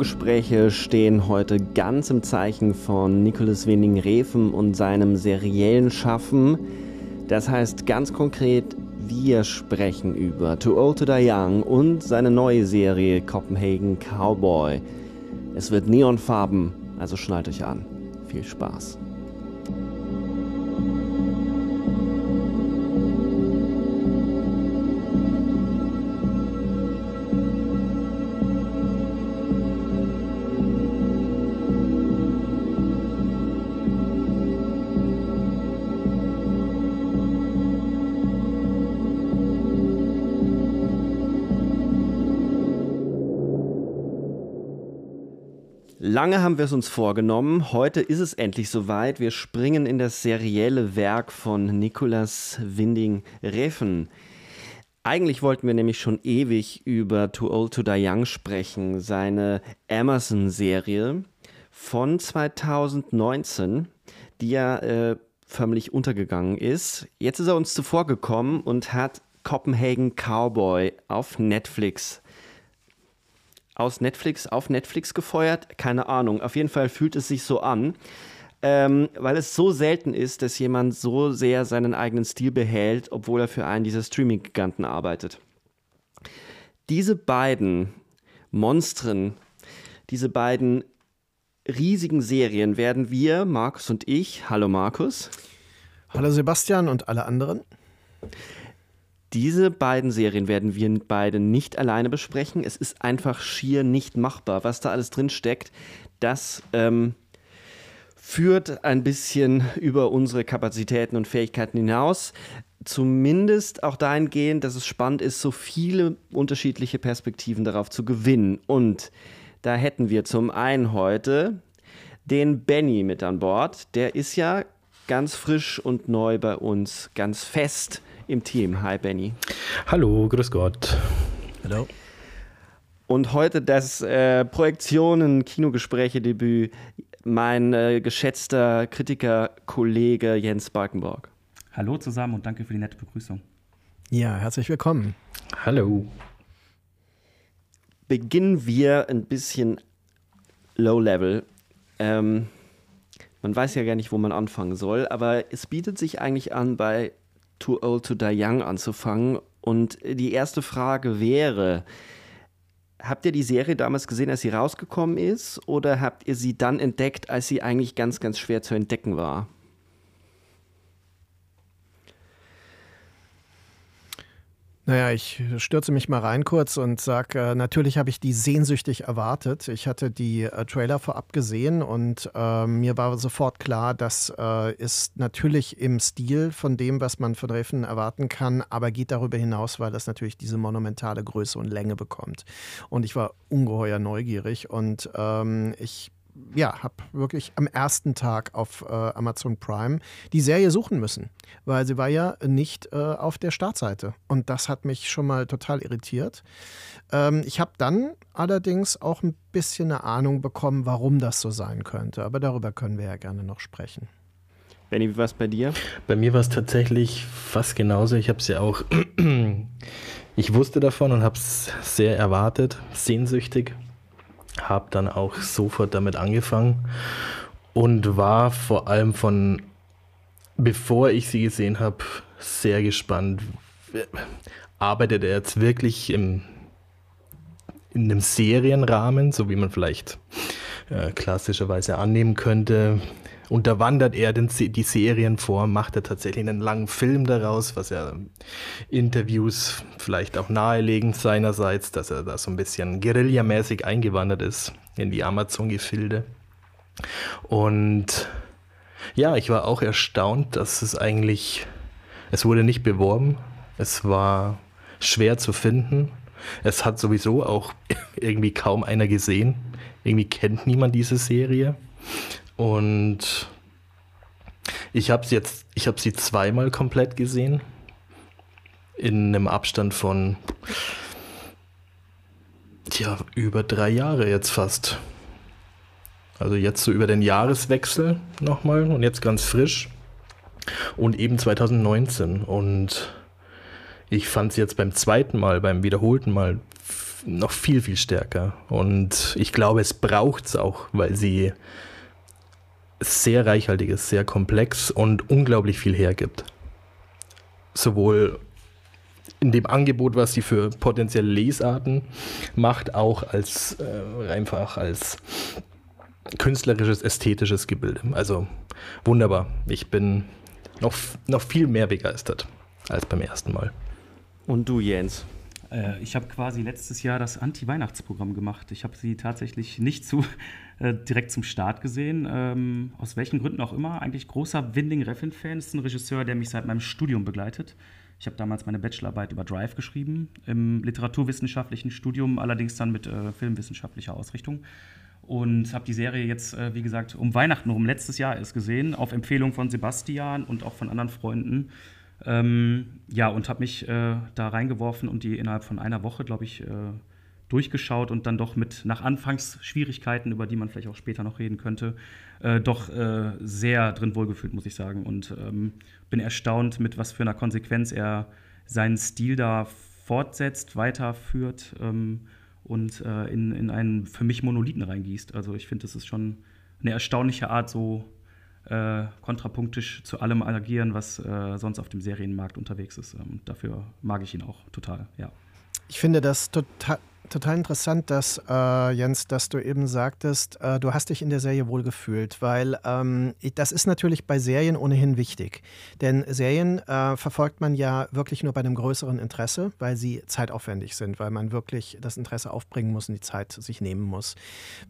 Die Kinogespräche stehen heute ganz im Zeichen von Nicholas Winding Refn und seinem seriellen Schaffen. Das heißt ganz konkret, wir sprechen über Too Old to Die Young und seine neue Serie Copenhagen Cowboy. Es wird Neonfarben, also schnallt euch an. Viel Spaß. Lange haben wir es uns vorgenommen. Heute ist es endlich soweit. Wir springen in das serielle Werk von Nicolas Winding Refn. Eigentlich wollten wir nämlich schon ewig über Too Old to Die Young sprechen, seine Amazon-Serie von 2019, die ja äh, förmlich untergegangen ist. Jetzt ist er uns zuvor gekommen und hat Copenhagen Cowboy auf Netflix aus Netflix auf Netflix gefeuert? Keine Ahnung. Auf jeden Fall fühlt es sich so an. Ähm, weil es so selten ist, dass jemand so sehr seinen eigenen Stil behält, obwohl er für einen dieser Streaming-Giganten arbeitet. Diese beiden Monstren, diese beiden riesigen Serien werden wir, Markus und ich, hallo Markus. Hallo Sebastian und alle anderen. Diese beiden Serien werden wir beide nicht alleine besprechen. Es ist einfach schier nicht machbar, was da alles drin steckt. Das ähm, führt ein bisschen über unsere Kapazitäten und Fähigkeiten hinaus. Zumindest auch dahingehend, dass es spannend ist, so viele unterschiedliche Perspektiven darauf zu gewinnen. Und da hätten wir zum einen heute den Benny mit an Bord. Der ist ja ganz frisch und neu bei uns, ganz fest im Team. Hi Benny. Hallo, grüß Gott. Hallo. Und heute das äh, Projektionen-Kinogespräche-Debüt mein äh, geschätzter Kritiker-Kollege Jens Balkenborg. Hallo zusammen und danke für die nette Begrüßung. Ja, herzlich willkommen. Hallo. Beginnen wir ein bisschen low-level. Ähm, man weiß ja gar nicht, wo man anfangen soll, aber es bietet sich eigentlich an, bei Too Old to Die Young anzufangen. Und die erste Frage wäre, habt ihr die Serie damals gesehen, als sie rausgekommen ist? Oder habt ihr sie dann entdeckt, als sie eigentlich ganz, ganz schwer zu entdecken war? Naja, ich stürze mich mal rein kurz und sage, äh, natürlich habe ich die sehnsüchtig erwartet. Ich hatte die äh, Trailer vorab gesehen und äh, mir war sofort klar, das äh, ist natürlich im Stil von dem, was man von Reffen erwarten kann, aber geht darüber hinaus, weil das natürlich diese monumentale Größe und Länge bekommt. Und ich war ungeheuer neugierig und ähm, ich ja, habe wirklich am ersten Tag auf äh, Amazon Prime die Serie suchen müssen, weil sie war ja nicht äh, auf der Startseite. Und das hat mich schon mal total irritiert. Ähm, ich habe dann allerdings auch ein bisschen eine Ahnung bekommen, warum das so sein könnte. Aber darüber können wir ja gerne noch sprechen. Benny, wie war es bei dir? Bei mir war es tatsächlich fast genauso. Ich habe es ja auch, ich wusste davon und habe es sehr erwartet, sehnsüchtig habe dann auch sofort damit angefangen und war vor allem von, bevor ich sie gesehen habe, sehr gespannt. Arbeitet er jetzt wirklich im, in einem Serienrahmen, so wie man vielleicht äh, klassischerweise annehmen könnte? Unterwandert er den, die Serienform? Macht er tatsächlich einen langen Film daraus, was ja Interviews vielleicht auch nahelegen seinerseits, dass er da so ein bisschen guerillamäßig eingewandert ist in die Amazon-Gefilde? Und ja, ich war auch erstaunt, dass es eigentlich, es wurde nicht beworben, es war schwer zu finden. Es hat sowieso auch irgendwie kaum einer gesehen. Irgendwie kennt niemand diese Serie. Und ich habe sie jetzt, ich habe sie zweimal komplett gesehen. In einem Abstand von, ja, über drei Jahre jetzt fast. Also jetzt so über den Jahreswechsel nochmal und jetzt ganz frisch. Und eben 2019. Und ich fand es jetzt beim zweiten Mal, beim wiederholten Mal noch viel, viel stärker. Und ich glaube, es braucht es auch, weil sie sehr reichhaltig ist, sehr komplex und unglaublich viel hergibt. Sowohl in dem Angebot, was sie für potenzielle Lesarten macht, auch als äh, einfach als künstlerisches, ästhetisches Gebilde. Also wunderbar. Ich bin noch, noch viel mehr begeistert als beim ersten Mal. Und du, Jens? Äh, ich habe quasi letztes Jahr das Anti-Weihnachtsprogramm gemacht. Ich habe sie tatsächlich nicht zu, äh, direkt zum Start gesehen. Ähm, aus welchen Gründen auch immer. Eigentlich großer Winding Refn-Fan. Ist ein Regisseur, der mich seit meinem Studium begleitet. Ich habe damals meine Bachelorarbeit über Drive geschrieben, im literaturwissenschaftlichen Studium, allerdings dann mit äh, filmwissenschaftlicher Ausrichtung und habe die Serie jetzt, äh, wie gesagt, um Weihnachten rum letztes Jahr erst gesehen, auf Empfehlung von Sebastian und auch von anderen Freunden. Ähm, ja, und habe mich äh, da reingeworfen und die innerhalb von einer Woche, glaube ich, äh, durchgeschaut und dann doch mit nach Anfangsschwierigkeiten, über die man vielleicht auch später noch reden könnte, äh, doch äh, sehr drin wohlgefühlt, muss ich sagen. Und ähm, bin erstaunt, mit was für einer Konsequenz er seinen Stil da fortsetzt, weiterführt. Ähm, und äh, in, in einen für mich Monolithen reingießt. Also ich finde, das ist schon eine erstaunliche Art, so äh, kontrapunktisch zu allem agieren, was äh, sonst auf dem Serienmarkt unterwegs ist. Und ähm, dafür mag ich ihn auch total, ja. Ich finde das total, total interessant, dass, äh, Jens, dass du eben sagtest, äh, du hast dich in der Serie wohlgefühlt, weil ähm, das ist natürlich bei Serien ohnehin wichtig. Denn Serien äh, verfolgt man ja wirklich nur bei einem größeren Interesse, weil sie zeitaufwendig sind, weil man wirklich das Interesse aufbringen muss und die Zeit sich nehmen muss.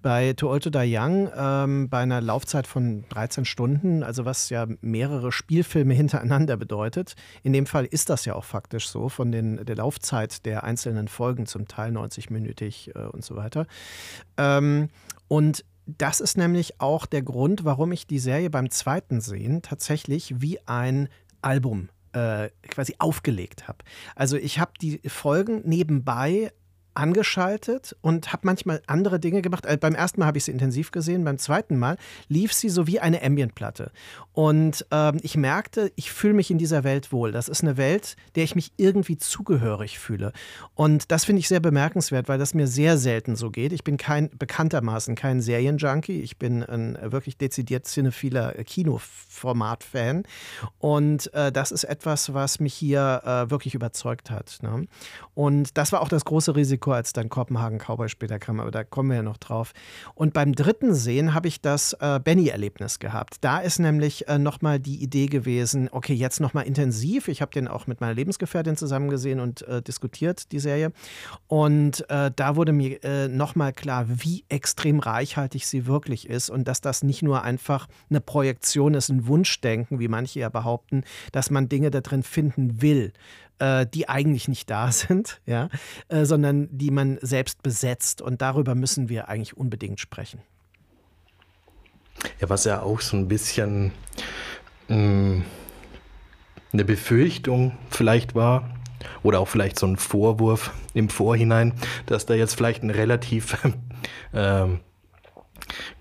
Bei To Old to Die Young, ähm, bei einer Laufzeit von 13 Stunden, also was ja mehrere Spielfilme hintereinander bedeutet, in dem Fall ist das ja auch faktisch so, von den, der Laufzeit der einzelnen Folgen zum Teil 90 minütig äh, und so weiter. Ähm, und das ist nämlich auch der Grund, warum ich die Serie beim zweiten Sehen tatsächlich wie ein Album äh, quasi aufgelegt habe. Also ich habe die Folgen nebenbei angeschaltet und habe manchmal andere Dinge gemacht. Also beim ersten Mal habe ich sie intensiv gesehen, beim zweiten Mal lief sie so wie eine Ambientplatte. Und ähm, ich merkte, ich fühle mich in dieser Welt wohl. Das ist eine Welt, der ich mich irgendwie zugehörig fühle. Und das finde ich sehr bemerkenswert, weil das mir sehr selten so geht. Ich bin kein bekanntermaßen kein Serienjunkie. Ich bin ein wirklich dezidiert cinephiler Kinoformat-Fan. Und äh, das ist etwas, was mich hier äh, wirklich überzeugt hat. Ne? Und das war auch das große Risiko Risiko, als dann Kopenhagen Cowboy später kam, aber da kommen wir ja noch drauf. Und beim dritten Sehen habe ich das äh, Benny-Erlebnis gehabt. Da ist nämlich äh, nochmal die Idee gewesen, okay, jetzt nochmal intensiv. Ich habe den auch mit meiner Lebensgefährtin zusammen gesehen und äh, diskutiert, die Serie. Und äh, da wurde mir äh, nochmal klar, wie extrem reichhaltig sie wirklich ist und dass das nicht nur einfach eine Projektion ist, ein Wunschdenken, wie manche ja behaupten, dass man Dinge da drin finden will, äh, die eigentlich nicht da sind, ja, äh, sondern die man selbst besetzt. Und darüber müssen wir eigentlich unbedingt sprechen. Ja, was ja auch so ein bisschen mh, hm, eine Befürchtung vielleicht war, oder auch vielleicht so ein Vorwurf im Vorhinein, dass da jetzt vielleicht ein relativ äh,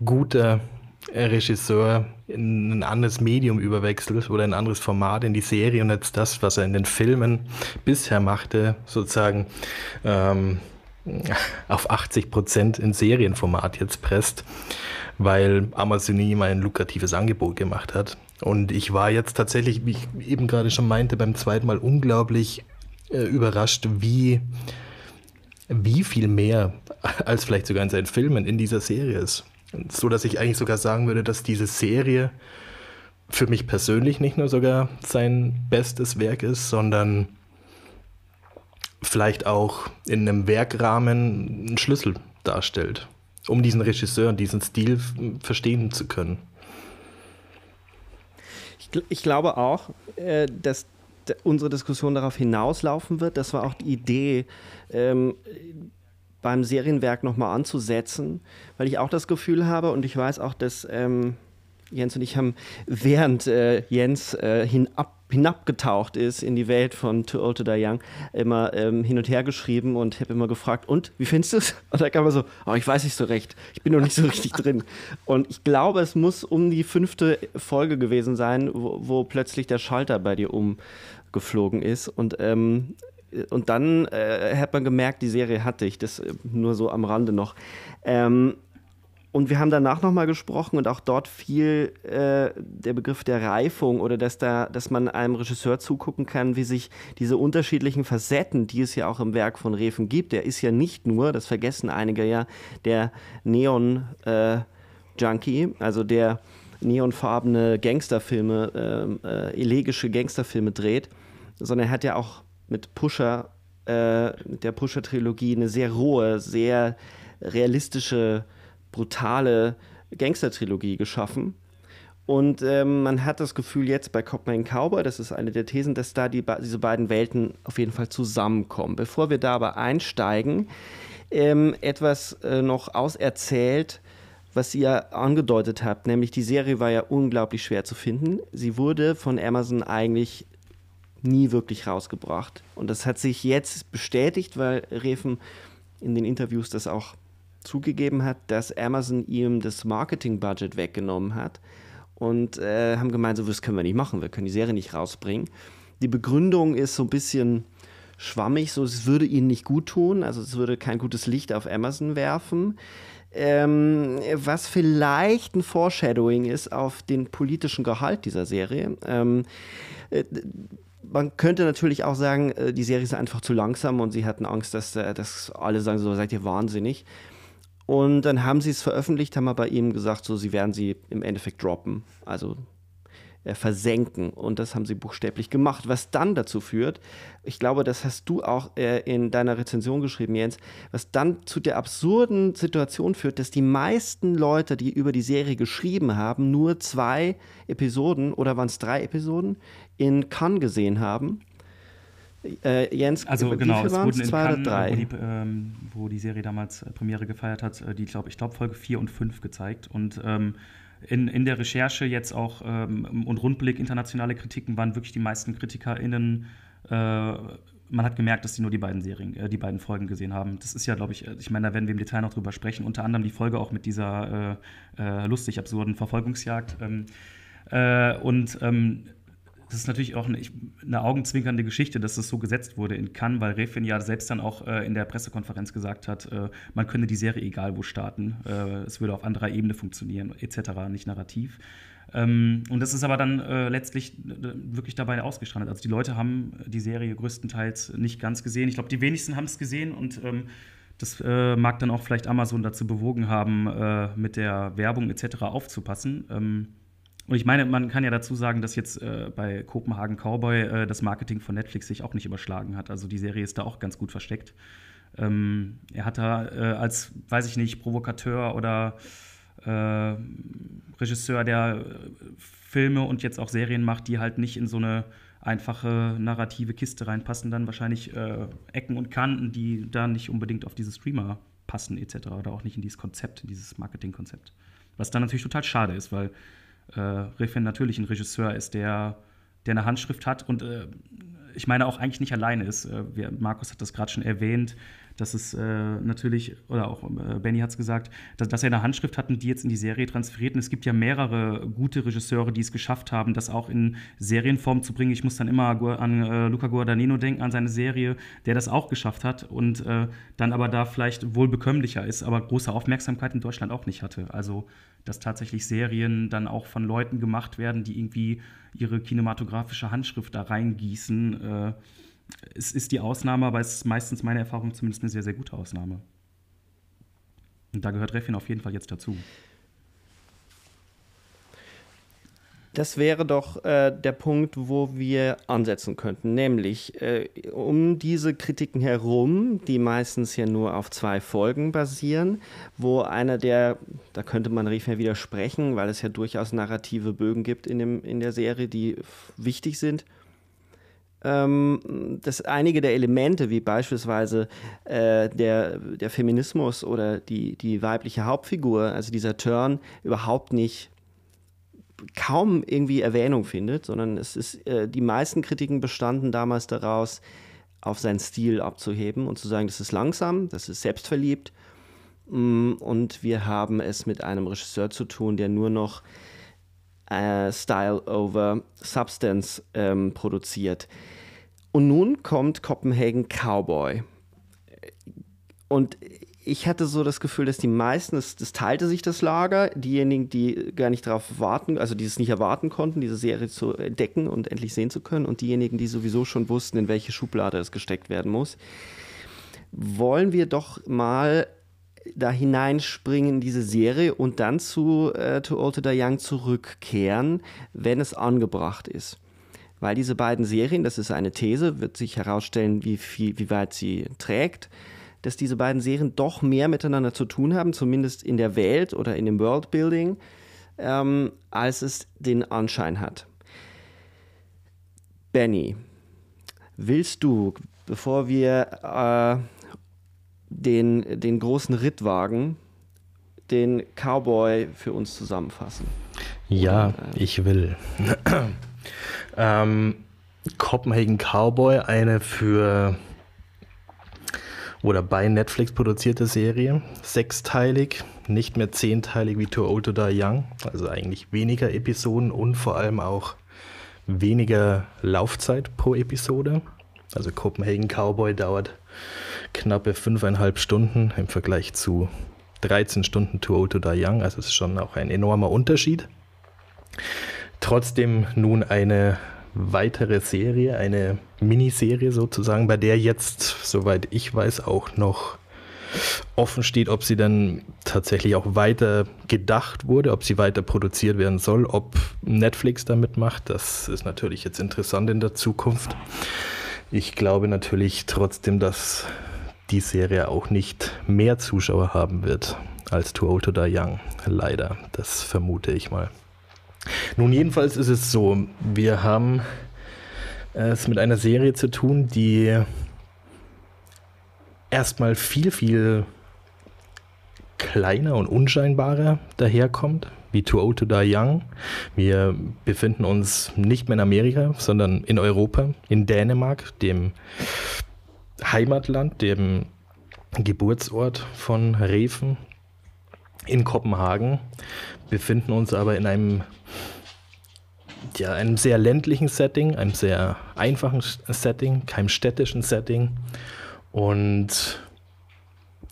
guter Regisseur in ein anderes Medium überwechselt oder ein anderes Format in die Serie und jetzt das, was er in den Filmen bisher machte, sozusagen ähm, auf 80 Prozent in Serienformat jetzt presst, weil Amazon ihm ein lukratives Angebot gemacht hat. Und ich war jetzt tatsächlich, wie ich eben gerade schon meinte, beim zweiten Mal unglaublich äh, überrascht, wie, wie viel mehr als vielleicht sogar in seinen Filmen in dieser Serie ist. So dass ich eigentlich sogar sagen würde, dass diese Serie für mich persönlich nicht nur sogar sein bestes Werk ist, sondern vielleicht auch in einem Werkrahmen einen Schlüssel darstellt, um diesen Regisseur und diesen Stil verstehen zu können. Ich, ich glaube auch, äh, dass unsere Diskussion darauf hinauslaufen wird. Das war auch die Idee, ähm, beim Serienwerk nochmal anzusetzen, weil ich auch das Gefühl habe und ich weiß auch, dass ähm, Jens und ich haben, während äh, Jens äh, hinab, hinabgetaucht ist in die Welt von Too Old to Die Young, immer ähm, hin und her geschrieben und habe immer gefragt, und, wie findest du es? Und da kam er so, oh, ich weiß nicht so recht, ich bin noch nicht so richtig drin. Und ich glaube, es muss um die fünfte Folge gewesen sein, wo, wo plötzlich der Schalter bei dir umgeflogen ist. Und ähm, und dann äh, hat man gemerkt, die Serie hatte ich, das äh, nur so am Rande noch. Ähm, und wir haben danach nochmal gesprochen und auch dort fiel äh, der Begriff der Reifung oder dass, da, dass man einem Regisseur zugucken kann, wie sich diese unterschiedlichen Facetten, die es ja auch im Werk von Reven gibt, der ist ja nicht nur, das vergessen einige ja, der Neon-Junkie, äh, also der neonfarbene Gangsterfilme, äh, äh, elegische Gangsterfilme dreht, sondern er hat ja auch mit Pusher, äh, mit der Pusher-Trilogie eine sehr rohe, sehr realistische, brutale Gangster-Trilogie geschaffen. Und ähm, man hat das Gefühl jetzt bei Copman Cowboy, das ist eine der Thesen, dass da die, diese beiden Welten auf jeden Fall zusammenkommen. Bevor wir da aber einsteigen, ähm, etwas äh, noch auserzählt, was ihr angedeutet habt, nämlich die Serie war ja unglaublich schwer zu finden. Sie wurde von Amazon eigentlich nie wirklich rausgebracht. Und das hat sich jetzt bestätigt, weil Refen in den Interviews das auch zugegeben hat, dass Amazon ihm das Marketing-Budget weggenommen hat und äh, haben gemeint, so das können wir nicht machen, wir können die Serie nicht rausbringen. Die Begründung ist so ein bisschen schwammig, so es würde ihnen nicht gut tun, also es würde kein gutes Licht auf Amazon werfen. Ähm, was vielleicht ein Foreshadowing ist auf den politischen Gehalt dieser Serie. Ähm, äh, man könnte natürlich auch sagen, äh, die Serie ist einfach zu langsam und sie hatten Angst, dass, äh, dass alle sagen, so seid ihr wahnsinnig. Und dann haben sie es veröffentlicht, haben aber ihm gesagt, so sie werden sie im Endeffekt droppen, also äh, versenken. Und das haben sie buchstäblich gemacht, was dann dazu führt, ich glaube, das hast du auch äh, in deiner Rezension geschrieben, Jens, was dann zu der absurden Situation führt, dass die meisten Leute, die über die Serie geschrieben haben, nur zwei Episoden oder waren es drei Episoden in Cannes gesehen haben. Äh, Jens, also genau, es wurden in zwei Cannes? Wo die, ähm, wo die Serie damals äh, Premiere gefeiert hat, äh, die glaube ich glaube Folge 4 und 5 gezeigt und ähm, in, in der Recherche jetzt auch ähm, und Rundblick internationale Kritiken waren wirklich die meisten KritikerInnen äh, man hat gemerkt, dass sie nur die beiden Serien, äh, die beiden Folgen gesehen haben. Das ist ja, glaube ich, äh, ich meine, da werden wir im Detail noch drüber sprechen. Unter anderem die Folge auch mit dieser äh, äh, lustig absurden Verfolgungsjagd. Ähm, äh, und ähm, das ist natürlich auch eine, eine, augenzwinkernde Geschichte, dass es so gesetzt wurde in Cannes, weil Refin ja selbst dann auch äh, in der Pressekonferenz gesagt hat, äh, man könne die Serie egal wo starten. Äh, es würde auf anderer Ebene funktionieren, etc., nicht narrativ. Ähm, und das ist aber dann äh, letztlich äh, wirklich dabei ausgestrandet. Also die Leute haben die Serie größtenteils nicht ganz gesehen. Ich glaube, die wenigsten haben es gesehen und ähm, das äh, mag dann auch vielleicht Amazon dazu bewogen haben, mit der Werbung etc. aufzupassen. Ähm, und ich meine, man kann ja dazu sagen, dass jetzt äh, bei Kopenhagen Cowboy äh, das Marketing von Netflix sich auch nicht überschlagen hat. Also die Serie ist da auch ganz gut versteckt. Ähm, er hat da äh, als, weiß ich nicht, Provokateur oder äh, Regisseur, der äh, Filme und jetzt auch Serien macht, die halt nicht in so eine einfache narrative Kiste reinpassen, dann wahrscheinlich äh, Ecken und Kanten, die da nicht unbedingt auf diese Streamer passen etc. oder auch nicht in dieses Konzept, in dieses Marketingkonzept. Was dann natürlich total schade ist, weil äh, Refn natürlich ein Regisseur ist, der, der eine Handschrift hat und äh, ich meine auch eigentlich nicht alleine ist. Äh, wir, Markus hat das gerade schon erwähnt. Dass es äh, natürlich, oder auch äh, Benny hat es gesagt, dass, dass, er eine Handschrift hatten, die jetzt in die Serie transferiert. Und es gibt ja mehrere gute Regisseure, die es geschafft haben, das auch in Serienform zu bringen. Ich muss dann immer an äh, Luca Guadagnino denken, an seine Serie, der das auch geschafft hat und äh, dann aber da vielleicht wohl bekömmlicher ist, aber große Aufmerksamkeit in Deutschland auch nicht hatte. Also, dass tatsächlich Serien dann auch von Leuten gemacht werden, die irgendwie ihre kinematografische Handschrift da reingießen. Äh, es ist die Ausnahme, aber es ist meistens meine Erfahrung zumindest eine sehr, sehr gute Ausnahme. Und da gehört Refin auf jeden Fall jetzt dazu. Das wäre doch äh, der Punkt, wo wir ansetzen könnten, nämlich äh, um diese Kritiken herum, die meistens ja nur auf zwei Folgen basieren, wo einer der, da könnte man Refin widersprechen, weil es ja durchaus narrative Bögen gibt in, dem, in der Serie, die wichtig sind dass einige der Elemente, wie beispielsweise äh, der, der Feminismus oder die, die weibliche Hauptfigur, also dieser Turn, überhaupt nicht kaum irgendwie Erwähnung findet, sondern es ist, äh, die meisten Kritiken bestanden damals daraus, auf seinen Stil abzuheben und zu sagen, das ist langsam, das ist selbstverliebt. Mm, und wir haben es mit einem Regisseur zu tun, der nur noch äh, Style over Substance ähm, produziert. Und nun kommt Copenhagen Cowboy. Und ich hatte so das Gefühl, dass die meisten, das, das teilte sich das Lager, diejenigen, die gar nicht darauf warten, also die es nicht erwarten konnten, diese Serie zu entdecken und endlich sehen zu können, und diejenigen, die sowieso schon wussten, in welche Schublade es gesteckt werden muss. Wollen wir doch mal da hineinspringen in diese Serie und dann zu äh, Too Old to Die Young zurückkehren, wenn es angebracht ist. Weil diese beiden Serien, das ist eine These, wird sich herausstellen, wie, viel, wie weit sie trägt, dass diese beiden Serien doch mehr miteinander zu tun haben, zumindest in der Welt oder in dem Worldbuilding, ähm, als es den Anschein hat. Benny, willst du, bevor wir äh, den, den großen Ritt wagen, den Cowboy für uns zusammenfassen? Ja, Oder, äh, ich will. ähm, Copenhagen Cowboy, eine für oder bei Netflix produzierte Serie, sechsteilig, nicht mehr zehnteilig wie Too Old to Die Young, also eigentlich weniger Episoden und vor allem auch weniger Laufzeit pro Episode. Also Copenhagen Cowboy dauert knappe fünfeinhalb Stunden im Vergleich zu 13 Stunden Too Old to Die Young. Also es ist schon auch ein enormer Unterschied. Trotzdem nun eine weitere Serie, eine Miniserie sozusagen, bei der jetzt, soweit ich weiß, auch noch offen steht, ob sie dann tatsächlich auch weiter gedacht wurde, ob sie weiter produziert werden soll, ob Netflix damit macht. Das ist natürlich jetzt interessant in der Zukunft. Ich glaube natürlich trotzdem, dass die Serie auch nicht mehr Zuschauer haben wird als Too Old to Die Young. Leider, das vermute ich mal. Nun, jedenfalls ist es so, wir haben es mit einer Serie zu tun, die erstmal viel, viel kleiner und unscheinbarer daherkommt, wie Too Old to Die Young. Wir befinden uns nicht mehr in Amerika, sondern in Europa, in Dänemark, dem Heimatland, dem Geburtsort von Reven in Kopenhagen, befinden uns aber in einem, ja, einem sehr ländlichen Setting, einem sehr einfachen Setting, keinem städtischen Setting. Und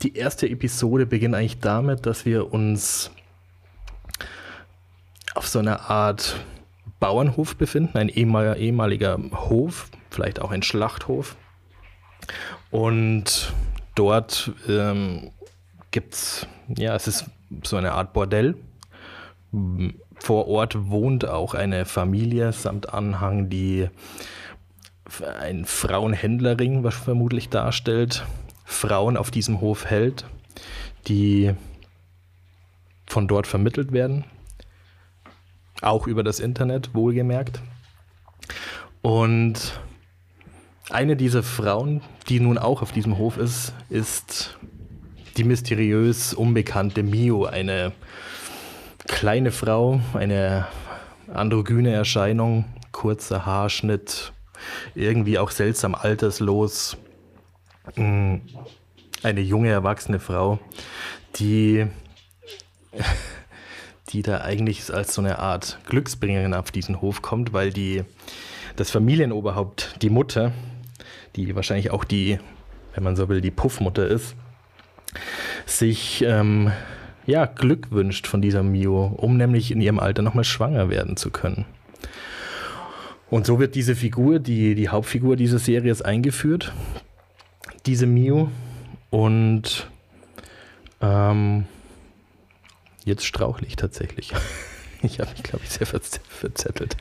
die erste Episode beginnt eigentlich damit, dass wir uns auf so einer Art Bauernhof befinden, ein ehemaliger Hof, vielleicht auch ein Schlachthof. Und dort ähm, gibt es, ja, es ist so eine Art Bordell. Vor Ort wohnt auch eine Familie samt Anhang, die ein Frauenhändlerring was vermutlich darstellt, Frauen auf diesem Hof hält, die von dort vermittelt werden. Auch über das Internet, wohlgemerkt. Und eine dieser Frauen, die nun auch auf diesem Hof ist, ist die mysteriös unbekannte Mio, eine kleine Frau, eine androgyne Erscheinung, kurzer Haarschnitt, irgendwie auch seltsam alterslos, mm, eine junge, erwachsene Frau, die, die da eigentlich als so eine Art Glücksbringerin auf diesen Hof kommt, weil die, das Familienoberhaupt, die Mutter, die wahrscheinlich auch die, wenn man so will, die Puffmutter ist, sich ähm, ja, Glück wünscht von dieser Mio, um nämlich in ihrem Alter nochmal schwanger werden zu können. Und so wird diese Figur, die, die Hauptfigur dieser Serie ist eingeführt, diese Mio. Und ähm, jetzt strauchle ich tatsächlich. Ich habe mich, glaube ich, sehr verzettelt.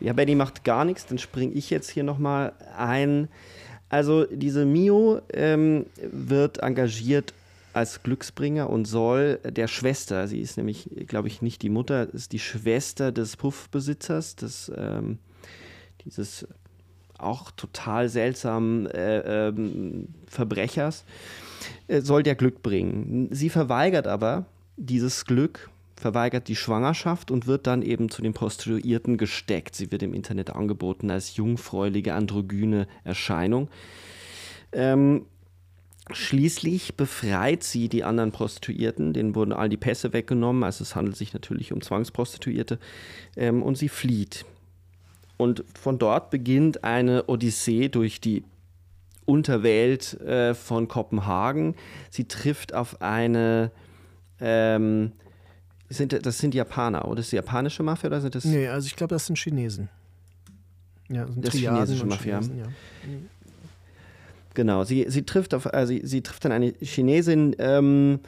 Ja, Benny macht gar nichts, dann springe ich jetzt hier nochmal ein. Also diese Mio ähm, wird engagiert als Glücksbringer und soll der Schwester, sie ist nämlich, glaube ich, nicht die Mutter, ist die Schwester des Puffbesitzers, des, ähm, dieses auch total seltsamen äh, ähm, Verbrechers, äh, soll der Glück bringen. Sie verweigert aber dieses Glück, verweigert die Schwangerschaft und wird dann eben zu den Prostituierten gesteckt. Sie wird im Internet angeboten als jungfräuliche, androgyne Erscheinung. Ähm, Schließlich befreit sie die anderen Prostituierten, denen wurden all die Pässe weggenommen, also es handelt sich natürlich um Zwangsprostituierte, ähm, und sie flieht. Und von dort beginnt eine Odyssee durch die Unterwelt äh, von Kopenhagen. Sie trifft auf eine ähm, sind, das sind Japaner, oder ist die japanische Mafia oder sind das? Nee, also ich glaube, das sind Chinesen. Ja, das sind das chinesische Mafia. Chinesen, ja. Genau, sie, sie, trifft auf, also sie, sie trifft dann eine Chinesin, ähm,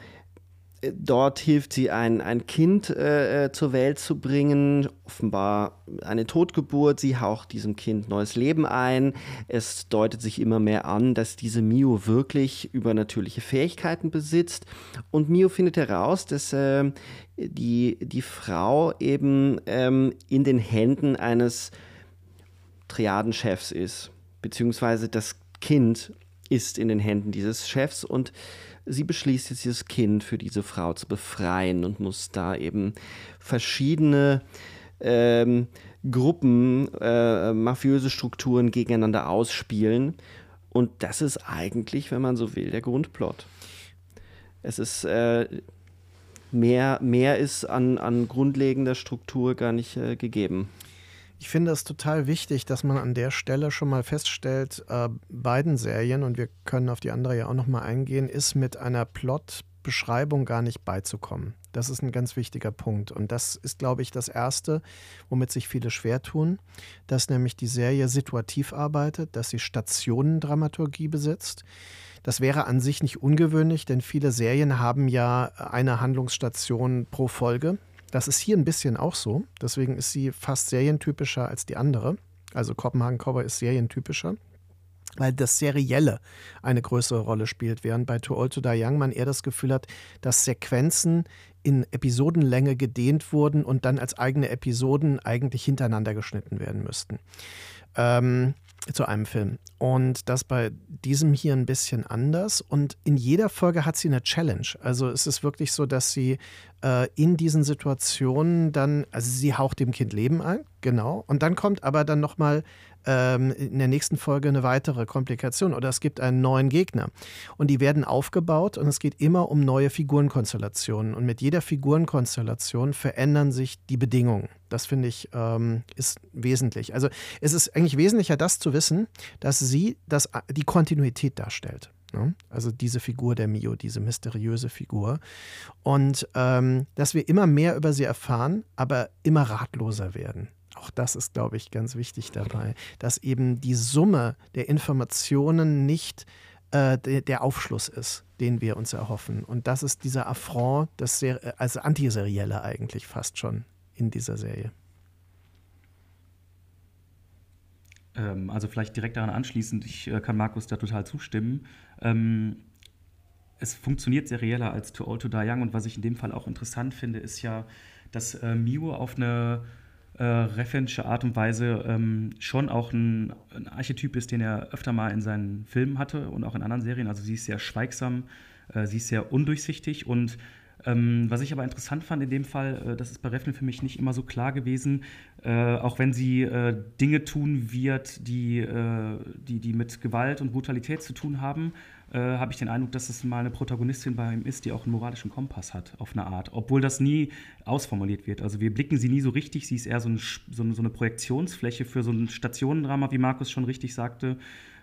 dort hilft sie, ein, ein Kind äh, äh, zur Welt zu bringen, offenbar eine Totgeburt. Sie haucht diesem Kind neues Leben ein. Es deutet sich immer mehr an, dass diese Mio wirklich übernatürliche Fähigkeiten besitzt. Und Mio findet heraus, dass äh, die, die Frau eben ähm, in den Händen eines Triadenchefs ist, beziehungsweise das Kind ist in den Händen dieses Chefs und sie beschließt jetzt, dieses Kind für diese Frau zu befreien und muss da eben verschiedene ähm, Gruppen, äh, mafiöse Strukturen gegeneinander ausspielen. Und das ist eigentlich, wenn man so will, der Grundplot. Es ist äh, mehr, mehr ist an, an grundlegender Struktur gar nicht äh, gegeben. Ich finde es total wichtig, dass man an der Stelle schon mal feststellt, äh, beiden Serien, und wir können auf die andere ja auch nochmal eingehen, ist mit einer Plotbeschreibung gar nicht beizukommen. Das ist ein ganz wichtiger Punkt. Und das ist, glaube ich, das Erste, womit sich viele schwer tun, dass nämlich die Serie situativ arbeitet, dass sie Stationendramaturgie besitzt. Das wäre an sich nicht ungewöhnlich, denn viele Serien haben ja eine Handlungsstation pro Folge. Das ist hier ein bisschen auch so. Deswegen ist sie fast serientypischer als die andere. Also Kopenhagen Cowboy ist serientypischer weil das Serielle eine größere Rolle spielt, während bei Too Old to Die Young man eher das Gefühl hat, dass Sequenzen in Episodenlänge gedehnt wurden und dann als eigene Episoden eigentlich hintereinander geschnitten werden müssten. Ähm, zu einem Film. Und das bei diesem hier ein bisschen anders. Und in jeder Folge hat sie eine Challenge. Also es ist wirklich so, dass sie äh, in diesen Situationen dann, also sie haucht dem Kind Leben ein, genau. Und dann kommt aber dann nochmal ähm, in der nächsten Folge eine weitere Komplikation oder es gibt einen neuen Gegner. Und die werden aufgebaut und es geht immer um neue Figurenkonstellationen. Und mit jeder Figurenkonstellation verändern sich die Bedingungen. Das finde ich ähm, ist wesentlich. Also es ist eigentlich wesentlicher, das zu wissen, dass sie das, die Kontinuität darstellt. Ne? Also diese Figur der Mio, diese mysteriöse Figur. Und ähm, dass wir immer mehr über sie erfahren, aber immer ratloser werden. Auch das ist, glaube ich, ganz wichtig dabei, dass eben die Summe der Informationen nicht äh, der, Aufschluss ist, den wir uns erhoffen. Und das ist dieser Affront, das sehr, also antiserielle eigentlich fast schon in dieser Serie. Ähm, also vielleicht direkt daran anschließend, ich äh, kann Markus da total zustimmen. Ähm, es funktioniert serieller als Too Old to Die Young und was ich in dem Fall auch interessant finde, ist ja, dass äh, Mio auf eine äh, referenzische Art und Weise ähm, schon auch ein, ein, Archetyp ist, den er öfter mal in seinen Filmen hatte und auch in anderen Serien. Also sie ist sehr schweigsam, äh, sie ist sehr undurchsichtig und Ähm, was ich aber interessant fand in dem Fall, äh, das ist bei Refn für mich nicht immer so klar gewesen, äh, auch wenn sie äh, Dinge tun wird, die, äh, die, die mit Gewalt und Brutalität zu tun haben, äh, habe ich den Eindruck, dass es mal eine Protagonistin bei ihm ist, die auch einen moralischen Kompass hat, auf eine Art. Obwohl das nie ausformuliert wird. Also wir blicken sie nie so richtig, sie ist eher so, ein, so, eine, Projektionsfläche für so ein Stationendrama, wie Markus schon richtig sagte,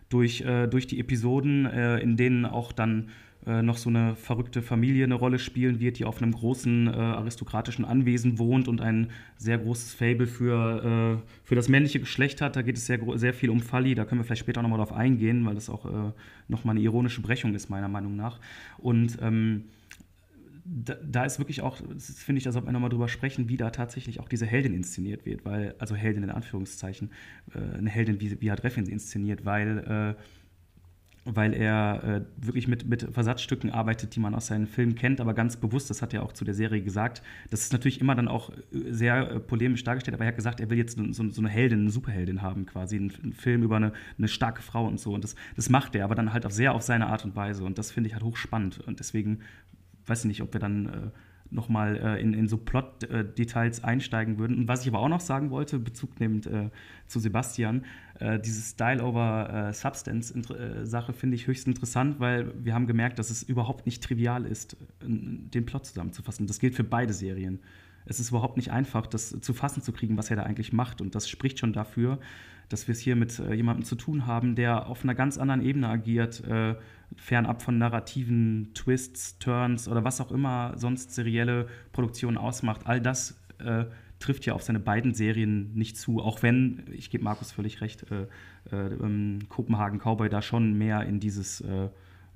durch, äh, durch die Episoden, in denen auch dann noch so eine verrückte Familie eine Rolle spielen wird, die auf einem großen äh, aristokratischen Anwesen wohnt und ein sehr großes Fable für, äh, für das männliche Geschlecht hat. Da geht es sehr, sehr viel um Falli, da können wir vielleicht später auch nochmal drauf eingehen, weil das auch äh, nochmal eine ironische Brechung ist, meiner Meinung nach. Und ähm, da, da, ist wirklich auch, finde ich, da sollte man nochmal drüber sprechen, wie da tatsächlich auch diese Heldin inszeniert wird, weil, also Heldin in Anführungszeichen, äh, eine Heldin, wie, wie hat Reffin inszeniert, weil äh, weil er äh, wirklich mit, mit Versatzstücken arbeitet, die man aus seinen Filmen kennt, aber ganz bewusst, das hat er auch zu der Serie gesagt. Das ist natürlich immer dann auch äh, sehr äh, polemisch dargestellt, aber er hat gesagt, er will jetzt so, so, eine Heldin, eine Superheldin haben, quasi, einen, einen Film über eine, eine, starke Frau und so. Und das, das macht er, aber dann halt auch sehr auf seine Art und Weise. Und das finde ich halt hochspannend. Und deswegen weiß ich nicht, ob wir dann. Äh, nochmal äh, in, in so Plot-Details einsteigen würden. Und was ich aber auch noch sagen wollte, Bezug nehmend äh, zu Sebastian, äh, diese Style over äh, finde ich höchst interessant, weil wir haben gemerkt, dass es überhaupt nicht trivial ist, den Plot zusammenzufassen. Das gilt für beide Serien. Es ist überhaupt nicht einfach, das zu fassen zu kriegen, was er da eigentlich macht. Und das spricht schon dafür, dass wir es hier mit äh, jemandem zu tun haben, der auf einer ganz anderen Ebene agiert, äh, fernab von narrativen Twists, Turns oder was auch immer sonst serielle Produktionen ausmacht. All das äh, trifft ja auf seine beiden Serien nicht zu, auch wenn, ich gebe Markus völlig recht, äh, äh, ähm, Kopenhagen Cowboy da schon mehr in dieses, äh,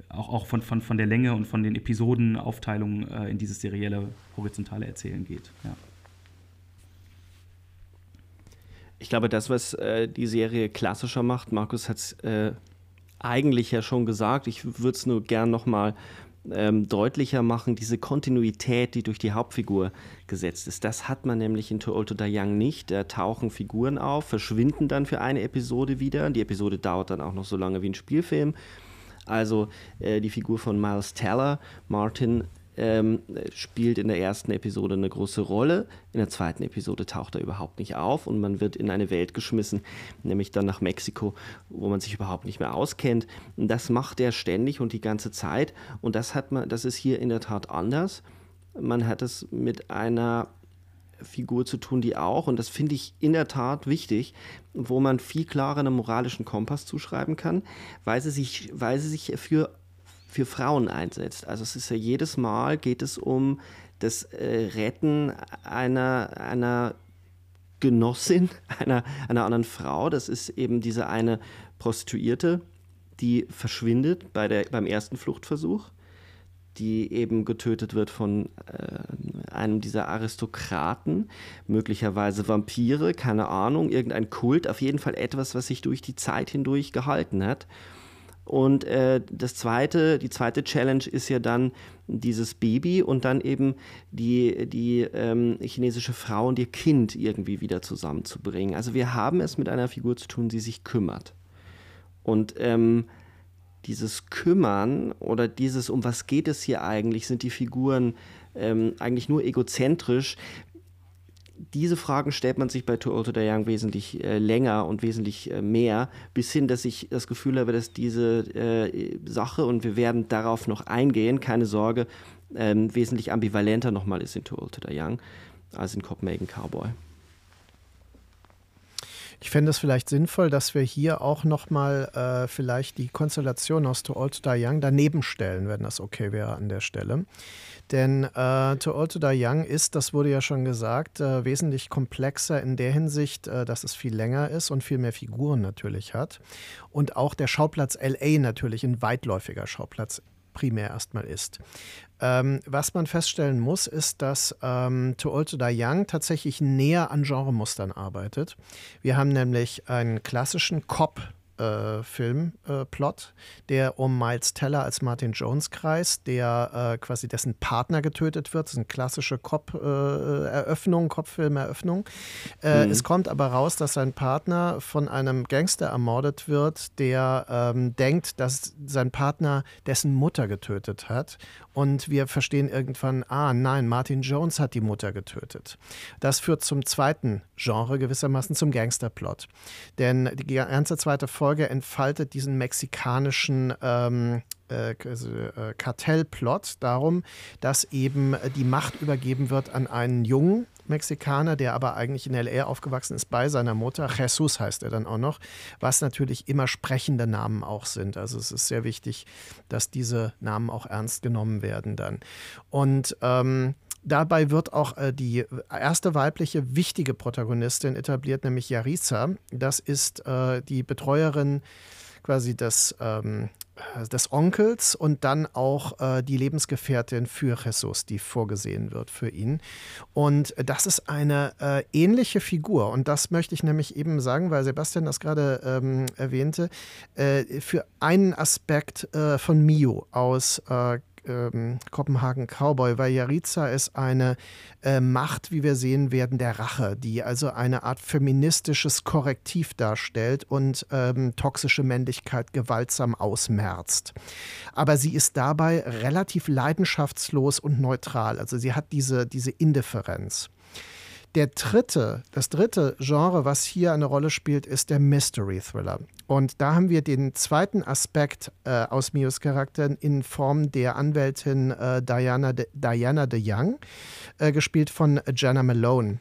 auch, auch von, von, von der Länge und von den Episodenaufteilungen äh, in dieses serielle, horizontale Erzählen geht. Ja. Ich glaube, das, was äh, die Serie klassischer macht, Markus hat es äh, eigentlich ja schon gesagt, ich würde es nur gern nochmal mal ähm, deutlicher machen, diese Kontinuität, die durch die Hauptfigur gesetzt ist. Das hat man nämlich in Too Old to Die Young nicht. Da tauchen Figuren auf, verschwinden dann für eine Episode wieder. Die Episode dauert dann auch noch so lange wie ein Spielfilm. Also äh, die Figur von Miles Teller, Martin, ähm, spielt in der ersten Episode eine große Rolle. In der zweiten Episode taucht er überhaupt nicht auf und man wird in eine Welt geschmissen, nämlich dann nach Mexiko, wo man sich überhaupt nicht mehr auskennt. Und das macht er ständig und die ganze Zeit. Und das hat man, das ist hier in der Tat anders. Man hat es mit einer Figur zu tun, die auch, und das finde ich in der Tat wichtig, wo man viel klarer einen moralischen Kompass zuschreiben kann, weil sie sich, weil sie sich für für Frauen einsetzt. Also es ist ja jedes Mal geht es um das äh, Retten einer, einer Genossin, einer, einer anderen Frau. Das ist eben diese eine Prostituierte, die verschwindet bei der, beim ersten Fluchtversuch, die eben getötet wird von äh, einem dieser Aristokraten, möglicherweise Vampire, keine Ahnung, irgendein Kult, auf jeden Fall etwas, was sich durch die Zeit hindurch gehalten hat. Und äh, das zweite, die zweite Challenge ist ja dann dieses Baby und dann eben die, die ähm, chinesische Frau und ihr Kind irgendwie wieder zusammenzubringen. Also wir haben es mit einer Figur zu tun, die sich kümmert. Und ähm, dieses Kümmern oder dieses, um was geht es hier eigentlich, sind die Figuren ähm, eigentlich nur egozentrisch, diese Fragen stellt man sich bei Too Old to Die Young wesentlich äh, länger und wesentlich äh, mehr, bis hin, dass ich das Gefühl habe, dass diese äh, Sache, und wir werden darauf noch eingehen, keine Sorge, ähm, wesentlich ambivalenter nochmal ist in Too Old to Die Young als in Copenhagen Cowboy. Ich fände es vielleicht sinnvoll, dass wir hier auch nochmal äh, vielleicht die Konstellation aus Too Old to Die Young daneben stellen, wenn das okay wäre an der Stelle. Denn äh, Too Old to Die Young ist, das wurde ja schon gesagt, äh, wesentlich komplexer in der Hinsicht, äh, dass es viel länger ist und viel mehr Figuren natürlich hat. Und auch der Schauplatz LA natürlich ein weitläufiger Schauplatz primär erstmal ist. Ähm, was man feststellen muss, ist, dass ähm, To Old to Die Young tatsächlich näher an Genremustern arbeitet. Wir haben nämlich einen klassischen Cop äh, Filmplot, äh, der um Miles Teller als Martin Jones kreist, der äh, quasi dessen Partner getötet wird. Das ist eine klassische Cop-Eröffnung, Cop-Film-Eröffnung. Äh, mhm. Es kommt aber raus, dass sein Partner von einem Gangster ermordet wird, der ähm, denkt, dass sein Partner dessen Mutter getötet hat. Und wir verstehen irgendwann, ah nein, Martin Jones hat die Mutter getötet. Das führt zum zweiten Genre gewissermaßen, zum Gangsterplot. Denn die ganze zweite Folge entfaltet diesen mexikanischen ähm, äh, also, äh, Kartellplot darum, dass eben die Macht übergeben wird an einen jungen Mexikaner, der aber eigentlich in LA aufgewachsen ist bei seiner Mutter. Jesus heißt er dann auch noch, was natürlich immer sprechende Namen auch sind. Also es ist sehr wichtig, dass diese Namen auch ernst genommen werden dann. Und ähm, Dabei wird auch äh, die erste weibliche wichtige Protagonistin etabliert, nämlich Yarisa. Das ist äh, die Betreuerin quasi des, ähm, des Onkels und dann auch äh, die Lebensgefährtin für Jesus, die vorgesehen wird für ihn. Und das ist eine äh, ähnliche Figur. Und das möchte ich nämlich eben sagen, weil Sebastian das gerade ähm, erwähnte, äh, für einen Aspekt äh, von Mio aus äh, ähm, Kopenhagen Cowboy, weil Jariza ist eine äh, Macht, wie wir sehen werden, der Rache, die also eine Art feministisches Korrektiv darstellt und ähm, toxische Männlichkeit gewaltsam ausmerzt. Aber sie ist dabei relativ leidenschaftslos und neutral. Also sie hat diese, diese Indifferenz. Der dritte, das dritte Genre, was hier eine Rolle spielt, ist der Mystery Thriller. Und da haben wir den zweiten Aspekt äh, aus Mios Charakteren in Form der Anwältin äh, Diana, de, Diana de Young, äh, gespielt von Jenna Malone.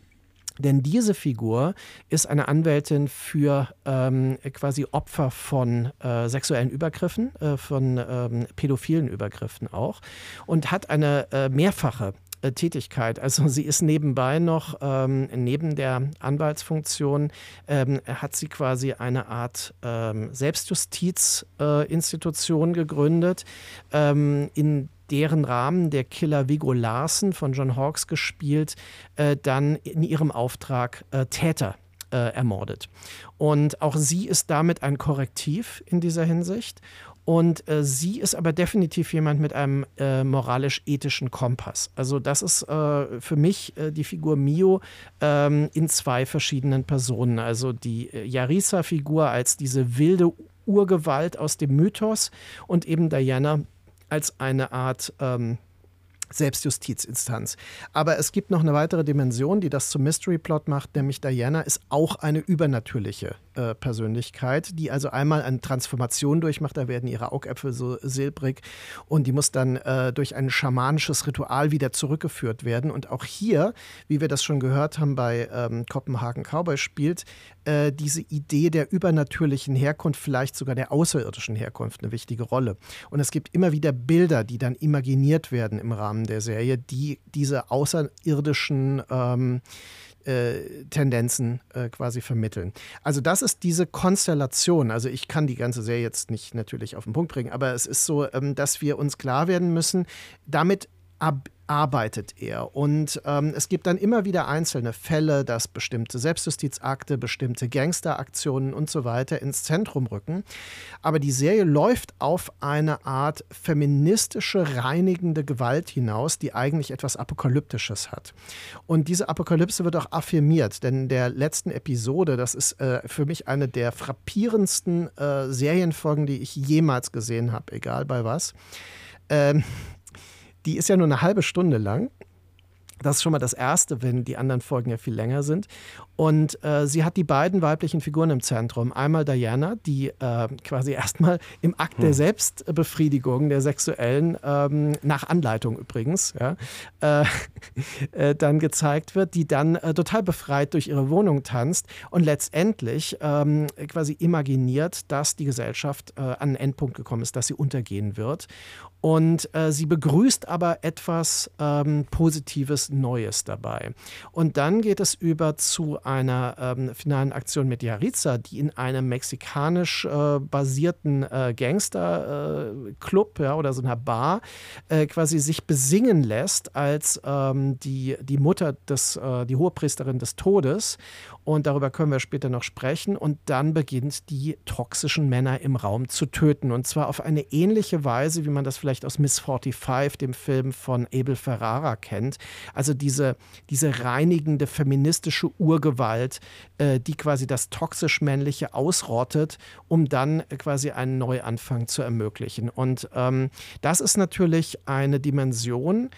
Denn diese Figur ist eine Anwältin für ähm, quasi Opfer von äh, sexuellen Übergriffen, äh, von ähm, pädophilen Übergriffen auch und hat eine äh, mehrfache Tätigkeit. Also sie ist nebenbei noch, ähm, neben der Anwaltsfunktion, ähm, hat sie quasi eine Art ähm, Selbstjustizinstitution äh, gegründet, ähm, in deren Rahmen der Killer Vigo Larsen von John Hawkes gespielt, äh, dann in ihrem Auftrag äh, Täter äh, ermordet. Und auch sie ist damit ein Korrektiv in dieser Hinsicht. Und äh, sie ist aber definitiv jemand mit einem äh, moralisch-ethischen Kompass. Also das ist äh, für mich äh, die Figur Mio ähm, in zwei verschiedenen Personen. Also die äh, Yarisa-Figur als diese wilde Urgewalt aus dem Mythos und eben Diana als eine Art... Ähm, Selbstjustizinstanz. Aber es gibt noch eine weitere Dimension, die das zum Mystery Plot macht, nämlich Diana ist auch eine übernatürliche äh, Persönlichkeit, die also einmal eine Transformation durchmacht, da werden ihre Augäpfel so silbrig und die muss dann äh, durch ein schamanisches Ritual wieder zurückgeführt werden. Und auch hier, wie wir das schon gehört haben bei ähm, Kopenhagen Cowboy, spielt äh, diese Idee der übernatürlichen Herkunft, vielleicht sogar der außerirdischen Herkunft, eine wichtige Rolle. Und es gibt immer wieder Bilder, die dann imaginiert werden im Rahmen der Serie, die diese außerirdischen ähm, äh, Tendenzen äh, quasi vermitteln. Also das ist diese Konstellation. Also ich kann die ganze Serie jetzt nicht natürlich auf den Punkt bringen, aber es ist so, ähm, dass wir uns klar werden müssen, damit ab arbeitet er. Und ähm, es gibt dann immer wieder einzelne Fälle, dass bestimmte Selbstjustizakte, bestimmte Gangsteraktionen und so weiter ins Zentrum rücken. Aber die Serie läuft auf eine Art feministische, reinigende Gewalt hinaus, die eigentlich etwas Apokalyptisches hat. Und diese Apokalypse wird auch affirmiert, denn in der letzten Episode, das ist äh, für mich eine der frappierendsten äh, Serienfolgen, die ich jemals gesehen habe, egal bei was. Ähm, die ist ja nur eine halbe Stunde lang. Das ist schon mal das Erste, wenn die anderen Folgen ja viel länger sind. Und äh, sie hat die beiden weiblichen Figuren im Zentrum. Einmal Diana, die äh, quasi erstmal im Akt der hm. Selbstbefriedigung, der sexuellen, ähm, nach Anleitung übrigens, ja, äh, äh dann gezeigt wird, die dann äh, total befreit durch ihre Wohnung tanzt und letztendlich ähm, quasi imaginiert, dass die Gesellschaft äh, an einen Endpunkt gekommen ist, dass sie untergehen wird. Und sie begrüßt aber etwas ähm, Positives Neues dabei. Und dann geht es über zu einer ähm, finalen Aktion mit Yaritza, die in einem mexikanisch äh, basierten äh, Gangsterclub äh, ja, oder so einer Bar äh, quasi sich besingen lässt als ähm, die, die Mutter des, äh, die Hohepriesterin des Todes. Und darüber können wir später noch sprechen. Und dann beginnt die toxischen Männer im Raum zu töten. Und zwar auf eine ähnliche Weise, wie man das vielleicht aus Miss 45, dem Film von Abel Ferrara, kennt. Also diese, diese reinigende feministische Urgewalt, äh, die quasi das toxisch-männliche ausrottet, um dann quasi einen Neuanfang zu ermöglichen. Und ähm, das ist natürlich eine Dimension,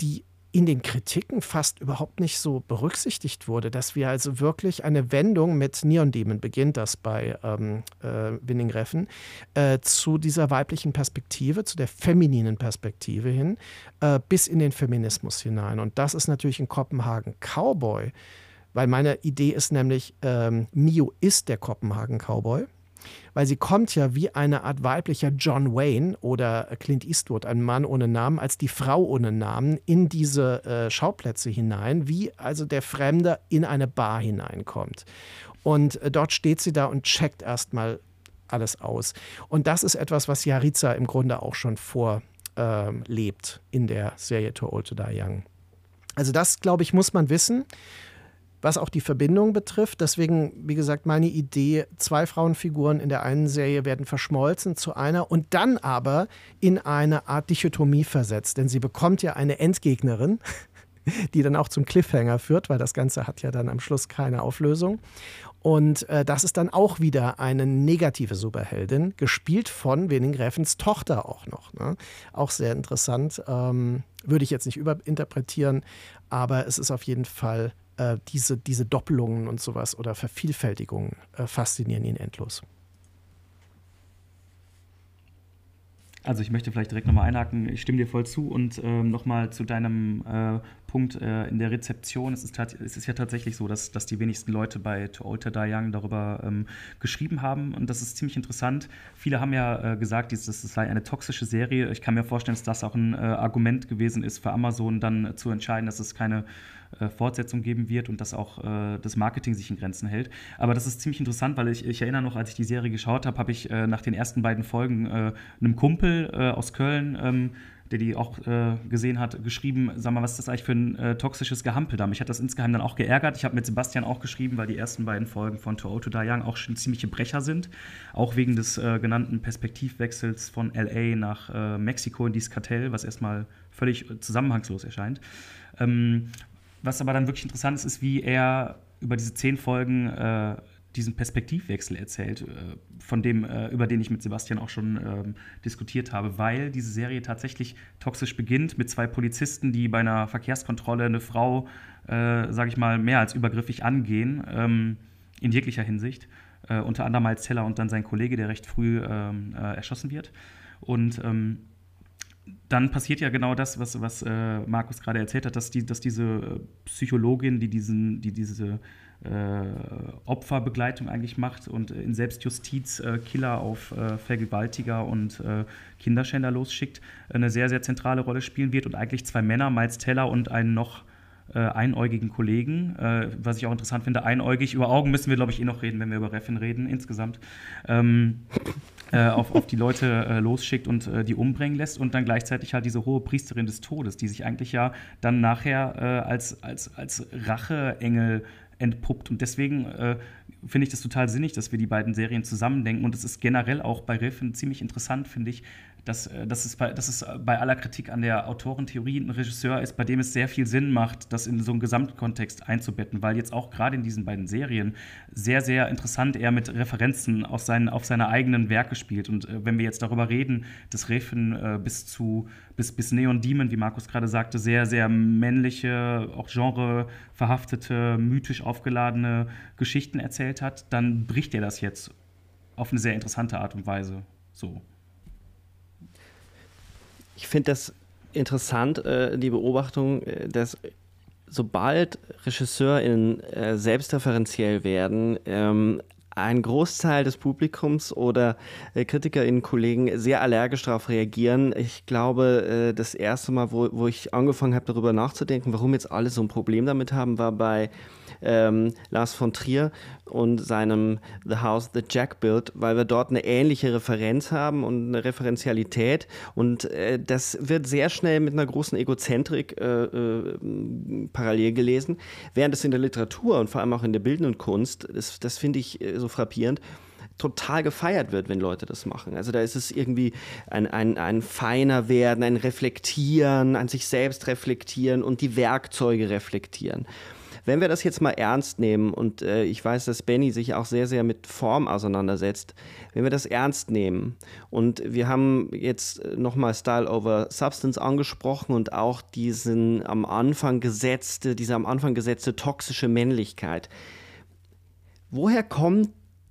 die in den Kritiken fast überhaupt nicht so berücksichtigt wurde, dass wir also wirklich eine Wendung mit Neon Demon beginnt das bei ähm, äh, Winning Reffen, äh, zu dieser weiblichen Perspektive, zu der femininen Perspektive hin, äh, bis in den Feminismus hinein. Und das ist natürlich in Kopenhagen Cowboy, weil meine Idee ist nämlich, ähm, Mio ist der Kopenhagen Cowboy weil sie kommt ja wie eine Art weiblicher John Wayne oder Clint Eastwood, ein Mann ohne Namen, als die Frau ohne Namen in diese äh, Schauplätze hinein, wie also der Fremde in eine Bar hineinkommt. Und äh, dort steht sie da und checkt erstmal alles aus. Und das ist etwas, was Yaritza im Grunde auch schon vorlebt ähm, in der Serie Too Old to Die Young. Also das, glaube ich, muss man wissen was auch die Verbindung betrifft. Deswegen, wie gesagt, meine Idee, zwei Frauenfiguren in der einen Serie werden verschmolzen zu einer und dann aber in eine Art Dichotomie versetzt. Denn sie bekommt ja eine Endgegnerin, die dann auch zum Cliffhanger führt, weil das Ganze hat ja dann am Schluss keine Auflösung. Und äh, das ist dann auch wieder eine negative Superheldin, gespielt von Winning Reffens Tochter auch noch. Ne? Auch sehr interessant. Ähm, würde ich jetzt nicht überinterpretieren, aber es ist auf jeden Fall äh, diese, diese Doppelungen und sowas oder Vervielfältigungen äh, faszinieren ihn endlos. Also ich möchte vielleicht direkt nochmal einhaken, ich stimme dir voll zu und ähm, nochmal zu deinem äh, Punkt äh, in der Rezeption. Es ist, es ist ja tatsächlich so, dass, dass die wenigsten Leute bei To Old to Die Young darüber ähm, geschrieben haben und das ist ziemlich interessant. Viele haben ja äh, gesagt, das, das sei eine toxische Serie. Ich kann mir vorstellen, dass das auch ein äh, Argument gewesen ist für Amazon, dann zu entscheiden, dass es keine äh, Fortsetzung geben wird und dass auch äh, das Marketing sich in Grenzen hält. Aber das ist ziemlich interessant, weil ich, ich erinnere noch, als ich die Serie geschaut habe, habe ich äh, nach den ersten beiden Folgen äh, einem Kumpel äh, aus Köln ähm, der die auch äh, gesehen hat, geschrieben, sag mal, was ist das eigentlich für ein äh, toxisches Gehampel da? Mich hat das insgeheim dann auch geärgert. Ich habe mit Sebastian auch geschrieben, weil die ersten beiden Folgen von To To Die Young auch schon ziemliche Brecher sind. Auch wegen des äh, genannten Perspektivwechsels von L.A. nach Mexiko in dieses Kartell, was erstmal völlig zusammenhangslos erscheint. Ähm, was aber dann wirklich interessant ist, ist, wie er über diese zehn Folgen äh, diesen Perspektivwechsel erzählt, äh, von dem, äh, über den ich mit Sebastian auch schon ähm, diskutiert habe, weil diese Serie tatsächlich toxisch beginnt mit zwei Polizisten, die bei einer Verkehrskontrolle eine Frau, äh, sage ich mal, mehr als übergriffig angehen, ähm, in jeglicher Hinsicht. Äh, unter anderem als Teller und dann sein Kollege, der recht früh ähm, äh, erschossen wird. Und ähm, dann passiert ja genau das, was, was äh, Markus gerade erzählt hat, dass, die, dass diese äh, Psychologin, die, diesen, die diese äh, Opferbegleitung eigentlich macht und in Selbstjustiz äh, Killer auf äh, Vergewaltiger und äh, Kinderschänder losschickt, eine sehr, sehr zentrale Rolle spielen wird und eigentlich zwei Männer, Miles Teller und einen noch einäugigen Kollegen, was ich auch interessant finde, einäugig, über Augen müssen wir, glaube ich, eh noch reden, wenn wir über Refin reden insgesamt. Ähm, äh, auf, auf die Leute äh, losschickt und äh, die umbringen lässt und dann gleichzeitig halt diese hohe Priesterin des Todes, die sich eigentlich ja dann nachher äh, als, als, als Racheengel entpuppt. Und deswegen äh, finde ich das total sinnig, dass wir die beiden Serien zusammendenken. Und es ist generell auch bei Riffen ziemlich interessant, finde ich, dass, äh, dass, es bei, dass es bei aller Kritik an der Autorentheorie ein Regisseur ist, bei dem es sehr viel Sinn macht, das in so einen Gesamtkontext einzubetten, weil jetzt auch gerade in diesen beiden Serien sehr, sehr interessant er mit Referenzen aus seinen, auf seine eigenen Werke spielt. Und äh, wenn wir jetzt darüber reden, dass Refn äh, bis zu bis, bis Neon Demon, wie Markus gerade sagte, sehr, sehr männliche, auch genreverhaftete, mythisch aufgeladene Geschichten erzählt hat, dann bricht er das jetzt auf eine sehr interessante Art und Weise. So. Ich finde das interessant, äh, die Beobachtung, äh, dass sobald RegisseurInnen äh, selbstreferenziell werden, ähm, ein Großteil des Publikums oder äh, KritikerInnen, Kollegen sehr allergisch darauf reagieren. Ich glaube, äh, das erste Mal, wo, wo ich angefangen habe, darüber nachzudenken, warum jetzt alle so ein Problem damit haben, war bei ähm, Lars von Trier und seinem The House That Jack Built, weil wir dort eine ähnliche Referenz haben und eine Referenzialität. Und äh, das wird sehr schnell mit einer großen Egozentrik äh, äh, parallel gelesen, während es in der Literatur und vor allem auch in der bildenden Kunst, das, das finde ich äh, so frappierend, total gefeiert wird, wenn Leute das machen. Also da ist es irgendwie ein, ein, ein feiner Werden, ein Reflektieren, ein sich selbst reflektieren und die Werkzeuge reflektieren. Wenn wir das jetzt mal ernst nehmen, und äh, ich weiß, dass Benny sich auch sehr, sehr mit Form auseinandersetzt, wenn wir das ernst nehmen und wir haben jetzt nochmal Style over Substance angesprochen und auch diesen am Anfang gesetzte, diese am Anfang gesetzte toxische Männlichkeit. Woher kommt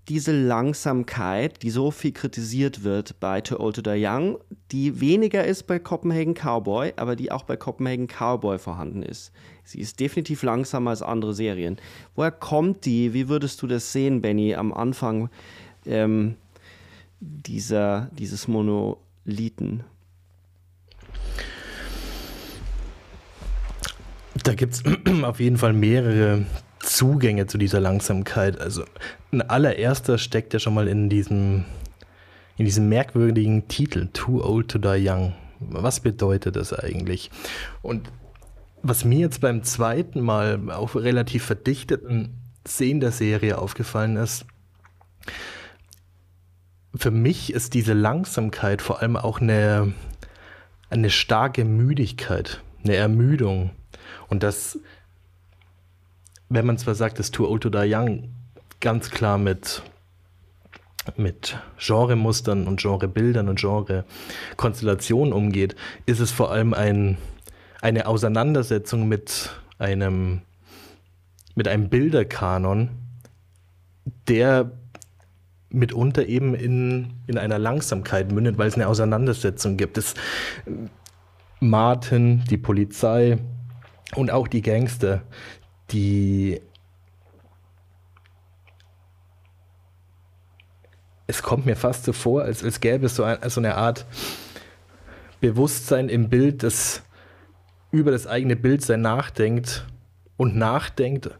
diese Langsamkeit, die so viel kritisiert wird bei Too Old to Die Young, die weniger ist bei Copenhagen Cowboy, aber die auch bei Copenhagen Cowboy vorhanden ist. Sie ist definitiv langsamer als andere Serien. Woher kommt die? Wie würdest du das sehen, Benny, am Anfang ähm, dieser, dieses Monolithen? Da gibt es auf jeden Fall mehrere Zugänge zu dieser Langsamkeit. Also ein allererster steckt ja schon mal in diesem, in diesem merkwürdigen Titel, Too Old to Die Young. Was bedeutet das eigentlich? Und was mir jetzt beim zweiten Mal auch relativ verdichteten Sehen der Serie aufgefallen ist, für mich ist diese Langsamkeit vor allem auch eine, eine starke Müdigkeit, eine Ermüdung. Und das wenn man zwar sagt, dass Too Old to Die Young ganz klar mit, mit Genremustern und Genrebildern und Genrekonstellationen umgeht, ist es vor allem ein, eine Auseinandersetzung mit einem, mit einem Bilderkanon, der mitunter eben in, in einer Langsamkeit mündet, weil es eine Auseinandersetzung gibt. Es, Martin, die Polizei und auch die Gangster die es kommt mir fast so vor, als, als gäbe es so, ein, so eine Art Bewusstsein im Bild, das über das eigene Bildsein nachdenkt und nachdenkt,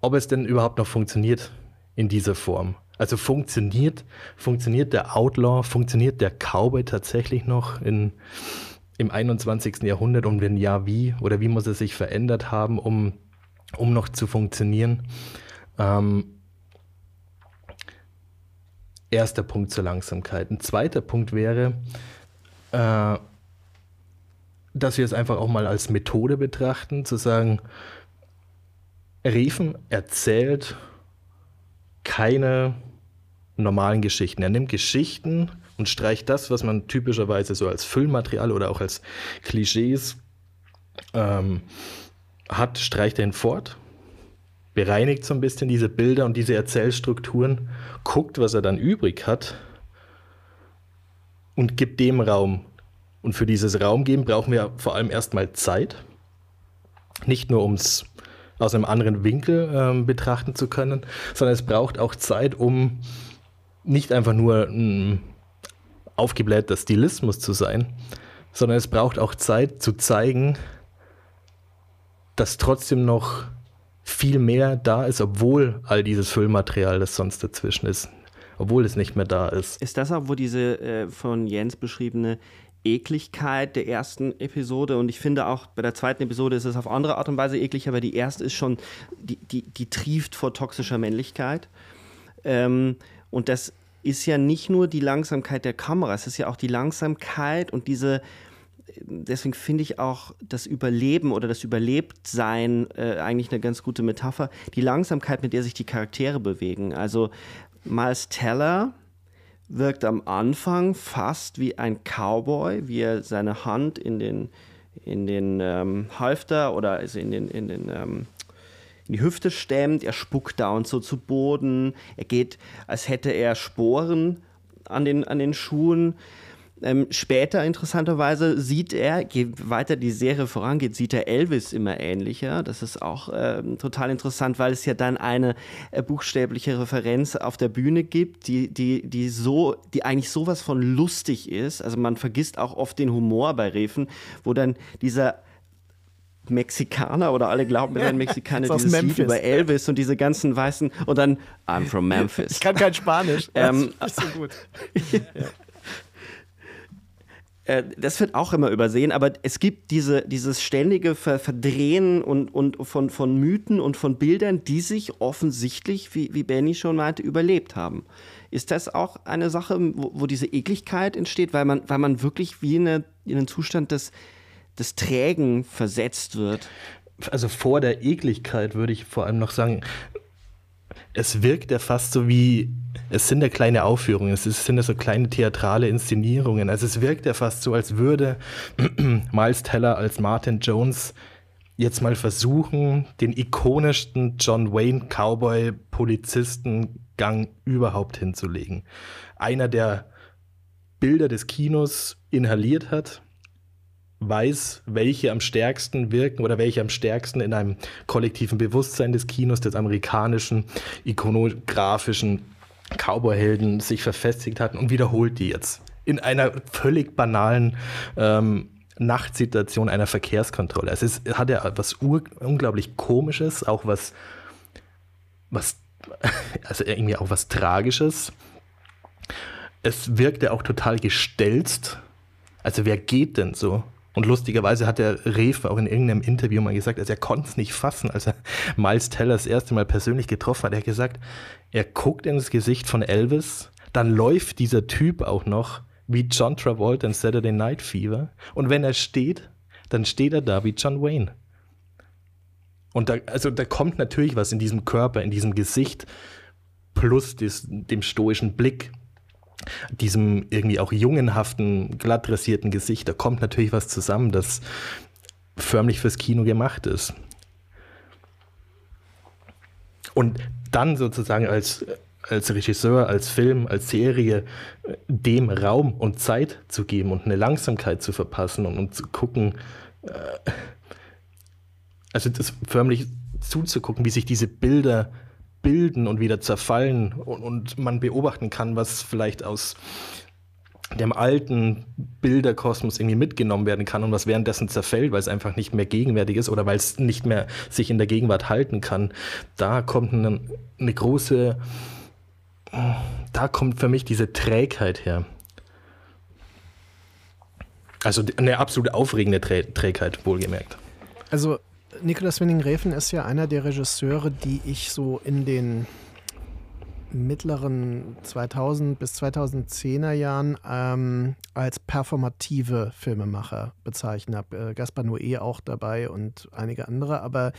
ob es denn überhaupt noch funktioniert in dieser Form. Also funktioniert, funktioniert der Outlaw, funktioniert der Cowboy tatsächlich noch in, im 21. Jahrhundert und wenn ja, wie oder wie muss er sich verändert haben, um um noch zu funktionieren. Ähm, erster Punkt zur Langsamkeit. Ein zweiter Punkt wäre, äh, dass wir es einfach auch mal als Methode betrachten, zu sagen, Riefen erzählt keine normalen Geschichten. Er nimmt Geschichten und streicht das, was man typischerweise so als Füllmaterial oder auch als Klischees ähm, hat, streicht er ihn fort, bereinigt so ein bisschen diese Bilder und diese Erzählstrukturen, guckt, was er dann übrig hat und gibt dem Raum. Und für dieses Raumgeben brauchen wir vor allem erstmal Zeit. Nicht nur, um es aus einem anderen Winkel äh, betrachten zu können, sondern es braucht auch Zeit, um nicht einfach nur ein aufgeblähter Stilismus zu sein, sondern es braucht auch Zeit zu zeigen, dass trotzdem noch viel mehr da ist, obwohl all dieses Füllmaterial, das sonst dazwischen ist, obwohl es nicht mehr da ist. Ist das auch, wo diese äh, von Jens beschriebene Ekligkeit der ersten Episode und ich finde auch bei der zweiten Episode ist es auf andere Art und Weise eklig, aber die erste ist schon, die, die, die trieft vor toxischer Männlichkeit. Ähm, und das ist ja nicht nur die Langsamkeit der Kamera, es ist ja auch die Langsamkeit und diese, deswegen finde ich auch das Überleben oder das Überlebtsein äh, eigentlich eine ganz gute Metapher. Die Langsamkeit, mit der sich die Charaktere bewegen. Also Miles Teller wirkt am Anfang fast wie ein Cowboy, wie er seine Hand in den, in den ähm, Halfter oder also in, den, in, den, ähm, in die Hüfte stemmt. Er spuckt da und so zu Boden. Er geht, als hätte er Sporen an den, an den Schuhen Ähm, später, interessanterweise, sieht er, je weiter die Serie vorangeht, sieht er Elvis immer ähnlicher. Das ist auch ähm, total interessant, weil es ja dann eine äh, buchstäbliche Referenz auf der Bühne gibt, die, die, die so, die eigentlich sowas von lustig ist. Also man vergisst auch oft den Humor bei Refen, wo dann dieser Mexikaner oder alle glauben, wir wären Mexikaner, dieses Memphis. Lied über Elvis und diese ganzen weißen und dann I'm from Memphis. Ich kann kein Spanisch. ähm, das ist so gut. ja. Äh, das wird auch immer übersehen, aber es gibt diese, dieses ständige Verdrehen und, und von, von Mythen und von Bildern, die sich offensichtlich, wie, wie Benny schon meinte, überlebt haben. Ist das auch eine Sache, wo, wo diese Ekligkeit entsteht, weil man, weil man wirklich wie in, eine, in einen Zustand des des Trägen versetzt wird. Also vor der Ekligkeit würde ich vor allem noch sagen, es wirkt ja fast so wie, es sind ja kleine Aufführungen, es sind ja so kleine theatrale Inszenierungen. Also es wirkt ja fast so, als würde Miles Teller als Martin Jones jetzt mal versuchen, den ikonischsten John Wayne Cowboy Polizistengang überhaupt hinzulegen. Einer, der Bilder des Kinos inhaliert hat, weiß, welche am stärksten wirken oder welche am stärksten in einem kollektiven Bewusstsein des Kinos, des amerikanischen, ikonografischen Cowboyhelden sich verfestigt hatten und wiederholt die jetzt. In einer völlig banalen ähm, Nachtsituation einer Verkehrskontrolle. Es ist, hat ja was unglaublich Komisches, auch was, was, also irgendwie auch was Tragisches. Es wirkt ja auch total gestelzt. Also wer geht denn so? Und lustigerweise hat der Reef auch in irgendeinem Interview mal gesagt, also er konnte es nicht fassen, als er Miles Teller das erste Mal persönlich getroffen hat. Er hat gesagt, er guckt ins Gesicht von Elvis, dann läuft dieser Typ auch noch wie John Travolta in Saturday Night Fever. Und wenn er steht, dann steht er da wie John Wayne. Und da, also da kommt natürlich was in diesem Körper, in diesem Gesicht, plus des, dem stoischen Blick, diesem irgendwie auch jungenhaften, glatt dressierten Gesicht, da kommt natürlich was zusammen, das förmlich fürs Kino gemacht ist. Und dann sozusagen als, als Regisseur, als Film, als Serie dem Raum und Zeit zu geben und eine Langsamkeit zu verpassen und, und zu gucken, äh, also das förmlich zuzugucken, wie sich diese Bilder bilden und wieder zerfallen und, und man beobachten kann, was vielleicht aus dem alten Bilderkosmos irgendwie mitgenommen werden kann und was währenddessen zerfällt, weil es einfach nicht mehr gegenwärtig ist oder weil es nicht mehr sich in der Gegenwart halten kann. Da kommt eine, eine große, da kommt für mich diese Trägheit her. Also eine absolut aufregende Trägheit, wohlgemerkt. Also Nicolas Winding-Refn ist ja einer der Regisseure, die ich so in den mittleren 2000 bis 2010er Jahren ähm, als performative Filmemacher bezeichnet habe. Äh, Gaspar Noé auch dabei und einige andere, aber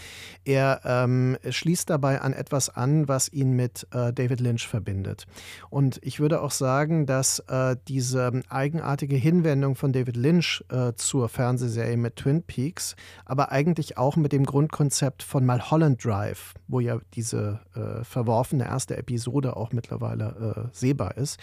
er ähm, schließt dabei an etwas an, was ihn mit äh, David Lynch verbindet. Und ich würde auch sagen, dass äh, diese eigenartige Hinwendung von David Lynch äh, zur Fernsehserie mit Twin Peaks, aber eigentlich auch mit dem Grundkonzept von Malholland Drive, wo ja diese äh, verworfene erste Episode Episode auch mittlerweile äh, sehbar ist.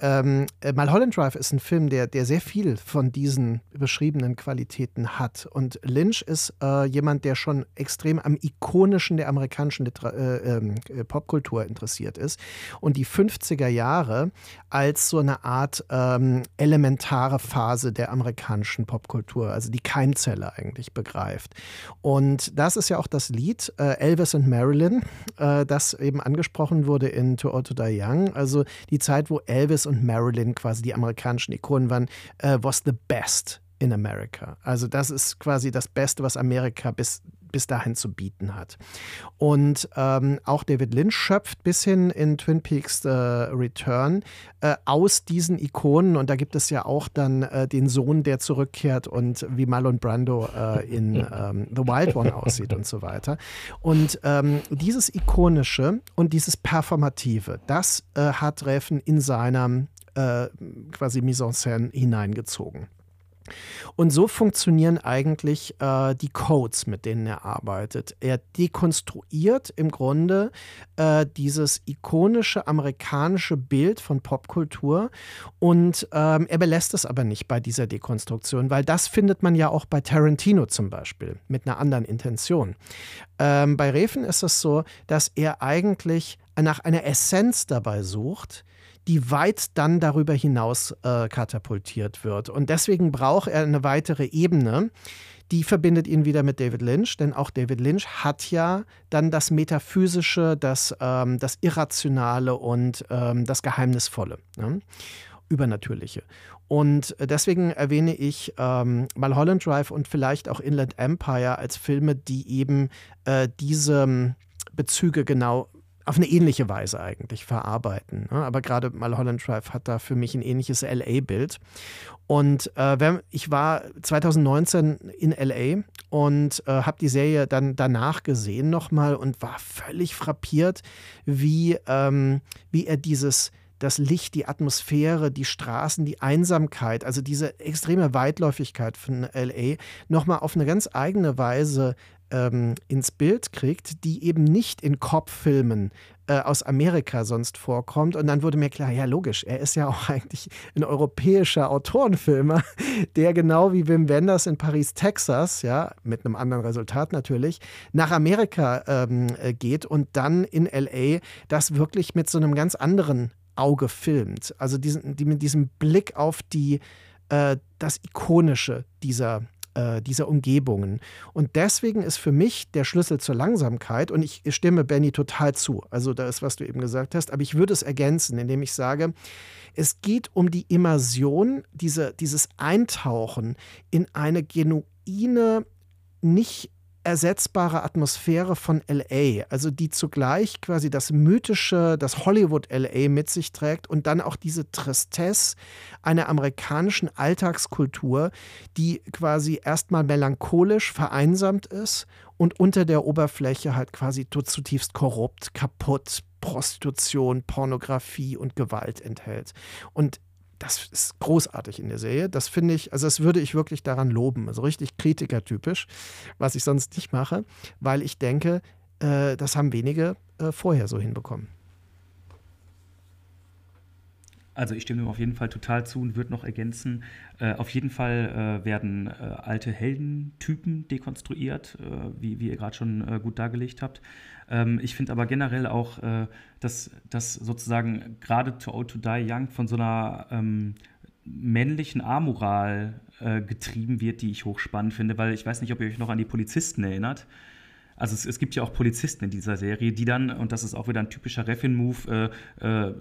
Ähm, äh, Mulholland Drive ist ein Film, der, der sehr viel von diesen beschriebenen Qualitäten hat. Und Lynch ist äh, jemand, der schon extrem am ikonischen der amerikanischen Liter äh, ähm, äh, Popkultur interessiert ist. Und die 50er Jahre als so eine Art ähm, elementare Phase der amerikanischen Popkultur, also die Keimzelle eigentlich begreift. Und das ist ja auch das Lied äh, Elvis und Marilyn, das eben angesprochen wurde in in To Old To Die Young, also die Zeit, wo Elvis und Marilyn quasi die amerikanischen Ikonen waren, uh, was the best in America. Also das ist quasi das Beste, was Amerika bis bis dahin zu bieten hat. Und ähm, auch David Lynch schöpft bis hin in Twin Peaks äh, Return äh, aus diesen Ikonen. Und da gibt es ja auch dann äh, den Sohn, der zurückkehrt und wie Marlon Brando äh, in ähm, The Wild One aussieht und so weiter. Und ähm, dieses Ikonische und dieses Performative, das äh, hat Reffen in seiner äh, quasi Mise en scène hineingezogen. Und so funktionieren eigentlich äh, die Codes, mit denen er arbeitet. Er dekonstruiert im Grunde äh, dieses ikonische amerikanische Bild von Popkultur und ähm, er belässt es aber nicht bei dieser Dekonstruktion, weil das findet man ja auch bei Tarantino zum Beispiel mit einer anderen Intention. Ähm, bei Refen ist es so, dass er eigentlich nach einer Essenz dabei sucht, die weit dann darüber hinaus äh, katapultiert wird. Und deswegen braucht er eine weitere Ebene, die verbindet ihn wieder mit David Lynch, denn auch David Lynch hat ja dann das Metaphysische, das, ähm, das Irrationale und ähm, das Geheimnisvolle. Ne? Übernatürliche. Und deswegen erwähne ich ähm, Mulholland Drive und vielleicht auch Inland Empire als Filme, die eben äh, diese Bezüge genau auf eine ähnliche Weise eigentlich verarbeiten. Ne? Aber gerade Mulholland Drive hat da für mich ein ähnliches LA-Bild. Und äh, ich war 2019 in LA und äh, habe die Serie dann danach gesehen nochmal und war völlig frappiert, wie, ähm, wie er dieses das Licht, die Atmosphäre, die Straßen, die Einsamkeit, also diese extreme Weitläufigkeit von LA nochmal auf eine ganz eigene Weise ähm, ins Bild kriegt, die eben nicht in Kopffilmen äh, aus Amerika sonst vorkommt. Und dann wurde mir klar, ja logisch, er ist ja auch eigentlich ein europäischer Autorenfilmer, der genau wie Wim Wenders in Paris, Texas, ja, mit einem anderen Resultat natürlich, nach Amerika ähm, äh, geht und dann in LA das wirklich mit so einem ganz anderen Auge filmt. Also diesen, die, mit diesem Blick auf die, äh, das Ikonische dieser äh, dieser Umgebungen. Und deswegen ist für mich der Schlüssel zur Langsamkeit, und ich stimme Benny total zu, also da ist, was du eben gesagt hast, aber ich würde es ergänzen, indem ich sage, es geht um die Immersion, diese, dieses Eintauchen in eine genuine, nicht ersetzbare Atmosphäre von LA, also die zugleich quasi das mythische, das Hollywood LA mit sich trägt und dann auch diese Tristesse einer amerikanischen Alltagskultur, die quasi erstmal melancholisch vereinsamt ist und unter der Oberfläche halt quasi zutiefst korrupt, kaputt, Prostitution, Pornografie und Gewalt enthält. Und das ist großartig in der Serie. Das finde ich, also das würde ich wirklich daran loben. Also richtig kritikertypisch, was ich sonst nicht mache, weil ich denke, äh, das haben wenige äh, vorher so hinbekommen. Also ich stimme ihm auf jeden Fall total zu und würde noch ergänzen, äh, auf jeden Fall äh, werden äh, alte Heldentypen dekonstruiert, äh, wie, wie ihr gerade schon äh, gut dargelegt habt. Ähm, ich finde aber generell auch, äh, dass das sozusagen gerade To Old To Die Young von so einer ähm, männlichen Amoral getrieben wird, die ich hochspannend finde, weil ich weiß nicht, ob ihr euch noch an die Polizisten erinnert. Also es, es, gibt ja auch Polizisten in dieser Serie, die dann, und das ist auch wieder ein typischer Refin-Move, äh, äh,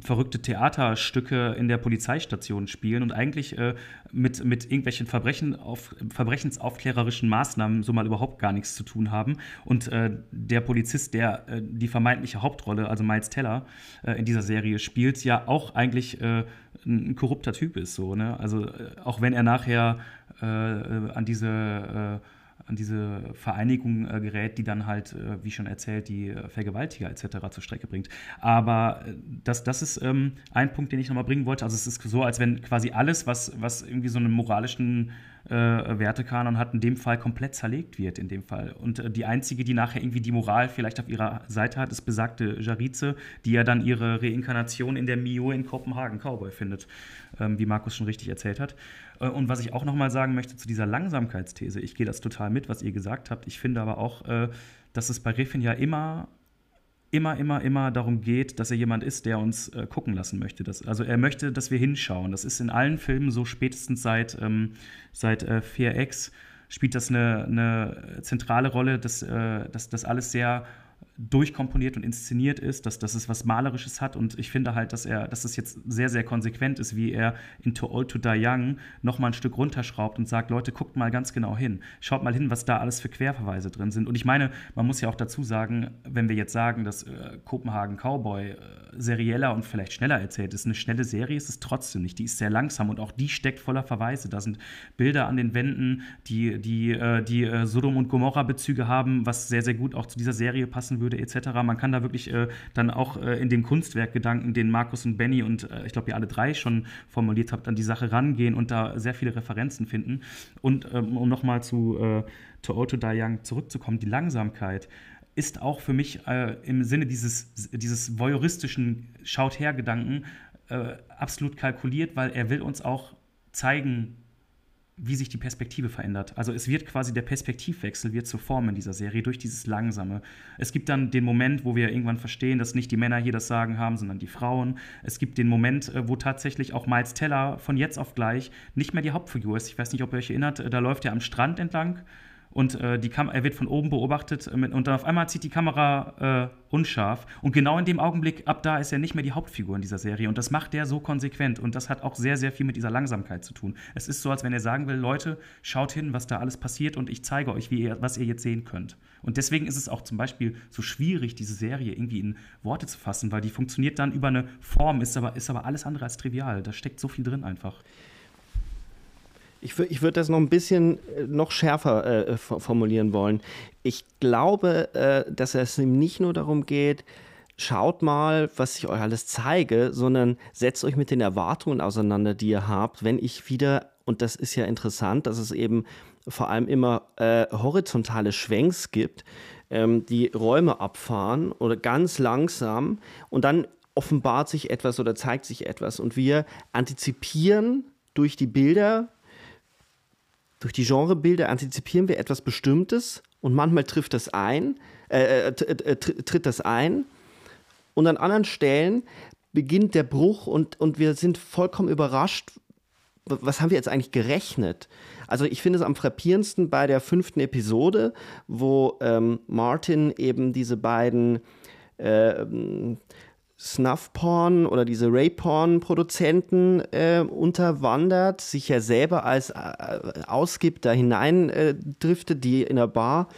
verrückte Theaterstücke in der Polizeistation spielen und eigentlich äh, mit, mit irgendwelchen Verbrechen auf, verbrechensaufklärerischen Maßnahmen so mal überhaupt gar nichts zu tun haben. Und äh, der Polizist, der äh, die vermeintliche Hauptrolle, also Miles Teller, äh, in dieser Serie spielt, ja auch eigentlich ein korrupter Typ ist. So, ne? Also auch wenn er nachher an diese an diese Vereinigung äh, gerät, die dann halt, äh, wie schon erzählt, die äh, Vergewaltiger etc. zur Strecke bringt. Aber äh, das, das ist ähm, ein Punkt, den ich nochmal bringen wollte. Also es ist so, als wenn quasi alles, was, was irgendwie so einen moralischen äh, Wertekanon hat, in dem Fall komplett zerlegt wird, in dem Fall. Und äh, die einzige, die nachher irgendwie die Moral vielleicht auf ihrer Seite hat, ist besagte Jarize, die ja dann ihre Reinkarnation in der Mio in Kopenhagen Cowboy findet, ähm, wie Markus schon richtig erzählt hat. Äh, und was ich auch nochmal sagen möchte zu dieser Langsamkeitsthese, ich gehe das total mit, was ihr gesagt habt. Ich finde aber auch, äh, dass es bei Riffin ja immer immer, immer, immer darum geht, dass er jemand ist, der uns äh, gucken lassen möchte. Also er möchte, dass wir hinschauen. Das ist in allen Filmen so spätestens seit, ähm, seit äh, 4X spielt das eine, eine zentrale Rolle, dass das alles sehr durchkomponiert und inszeniert ist, dass, dass es was Malerisches hat. Und ich finde halt, dass er, dass es jetzt sehr, sehr konsequent ist, wie er in To Old to Die Young nochmal ein Stück runterschraubt und sagt, Leute, guckt mal ganz genau hin. Schaut mal hin, was da alles für Querverweise drin sind. Und ich meine, man muss ja auch dazu sagen, wenn wir jetzt sagen, dass äh, Kopenhagen Cowboy äh, serieller und vielleicht schneller erzählt ist, eine schnelle Serie ist es trotzdem nicht. Die ist sehr langsam und auch die steckt voller Verweise. Da sind Bilder an den Wänden, die, die, äh, die äh, Sodom und Gomorra-Bezüge haben, was sehr, sehr gut auch zu dieser Serie passen würde würde, etc. Man kann da wirklich äh, dann auch äh, in dem Kunstwerkgedanken, den Markus und Benny und äh, ich glaube, ihr alle drei schon formuliert habt, an die Sache rangehen und da sehr viele Referenzen finden. Und ähm, um nochmal zu äh, To Old To Die Young zurückzukommen, die Langsamkeit ist auch für mich äh, im Sinne dieses, dieses voyeuristischen Schaut-her-Gedanken äh, absolut kalkuliert, weil er will uns auch zeigen, wie sich die Perspektive verändert. Also es wird quasi der Perspektivwechsel wird zur Form in dieser Serie durch dieses Langsame. Es gibt dann den Moment, wo wir irgendwann verstehen, dass nicht die Männer hier das Sagen haben, sondern die Frauen. Es gibt den Moment, äh, wo tatsächlich auch Miles Teller von jetzt auf gleich nicht mehr die Hauptfigur ist. Ich weiß nicht, ob ihr euch erinnert, äh, da läuft er am Strand entlang und äh, die er wird von oben beobachtet äh, und dann auf einmal zieht die Kamera äh, unscharf und genau in dem Augenblick, ab da ist er nicht mehr die Hauptfigur in dieser Serie und das macht der so konsequent und das hat auch sehr, sehr viel mit dieser Langsamkeit zu tun. Es ist so, als wenn er sagen will, Leute, schaut hin, was da alles passiert und ich zeige euch, ihr, was ihr jetzt sehen könnt. Und deswegen ist es auch zum Beispiel so schwierig, diese Serie irgendwie in Worte zu fassen, weil die funktioniert dann über eine Form, ist aber, ist aber alles andere als trivial. Da steckt so viel drin einfach. Ich, ich würde das noch ein bisschen äh, noch schärfer äh, formulieren wollen. Ich glaube, äh, dass es ihm nicht nur darum geht, schaut mal, was ich euch alles zeige, sondern setzt euch mit den Erwartungen auseinander, die ihr habt, wenn ich wieder, und das ist ja interessant, dass es eben vor allem immer äh, horizontale Schwenks gibt, ähm, die Räume abfahren oder ganz langsam und dann offenbart sich etwas oder zeigt sich etwas und wir antizipieren durch die Bilder, durch die Genrebilder antizipieren wir etwas Bestimmtes und manchmal trifft das ein, äh, äh, äh tritt das ein. Und an anderen Stellen beginnt der Bruch und, und wir sind vollkommen überrascht. Was haben wir jetzt eigentlich gerechnet? Also ich finde es am frappierendsten bei der fünften Episode, wo ähm, Martin eben diese beiden äh, Snuff-Porn oder diese Ray-Porn-Produzenten äh, unterwandert, sich ja selber als äh, ausgibt, da hinein äh, driftet, die in der Bar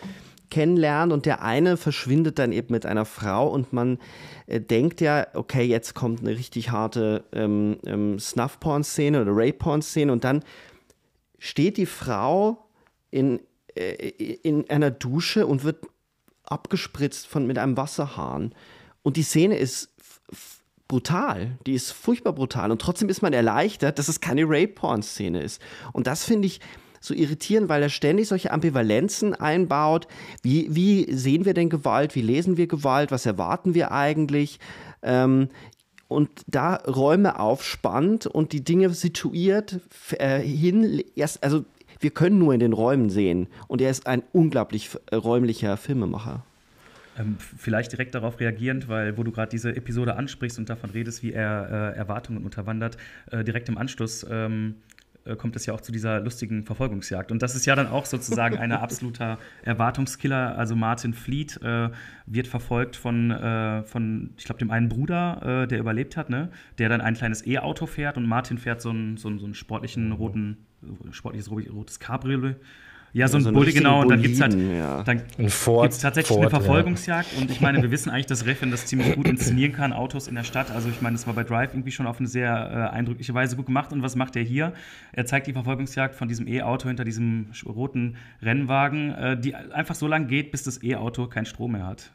kennenlernt und der eine verschwindet dann eben mit einer Frau und man äh, denkt ja, okay, jetzt kommt eine richtig harte ähm, ähm, Snuff-Porn-Szene oder Ray-Porn-Szene und dann steht die Frau in, äh, in einer Dusche und wird abgespritzt von, mit einem Wasserhahn. Und die Szene ist brutal. Die ist furchtbar brutal. Und trotzdem ist man erleichtert, dass es keine Rape-Porn-Szene ist. Und das finde ich so irritierend, weil er ständig solche Ambivalenzen einbaut. Wie, wie sehen wir denn Gewalt? Wie lesen wir Gewalt? Was erwarten wir eigentlich? Ähm, und da Räume aufspannt und die Dinge situiert äh, hin, erst, also wir können nur in den Räumen sehen. Und er ist ein unglaublich äh, räumlicher Filmemacher. Ähm, vielleicht direkt darauf reagierend, weil wo du gerade diese Episode ansprichst und davon redest, wie er äh, Erwartungen unterwandert, äh, direkt im Anschluss ähm, äh, kommt es ja auch zu dieser lustigen Verfolgungsjagd. Und das ist ja dann auch sozusagen ein absoluter Erwartungskiller. Also Martin Fleet äh, wird verfolgt von, äh, von ich glaube, dem einen Bruder, äh, der überlebt hat, ne? der dann ein kleines E-Auto fährt und Martin fährt so einen, so einen, so einen sportlichen roten, sportliches rotes Cabriolet ja, so ein ja, so Bulli, genau. Und dann gibt es halt ja. dann gibt's tatsächlich Ford, eine Verfolgungsjagd. Ja. Und ich meine, wir wissen eigentlich, dass Refin das ziemlich gut inszenieren kann, Autos in der Stadt. Also ich meine, das war bei Drive irgendwie schon auf eine sehr äh, eindrückliche Weise gut gemacht. Und was macht er hier? Er zeigt die Verfolgungsjagd von diesem E-Auto hinter diesem roten Rennwagen, äh, die einfach so lange geht, bis das E-Auto keinen Strom mehr hat.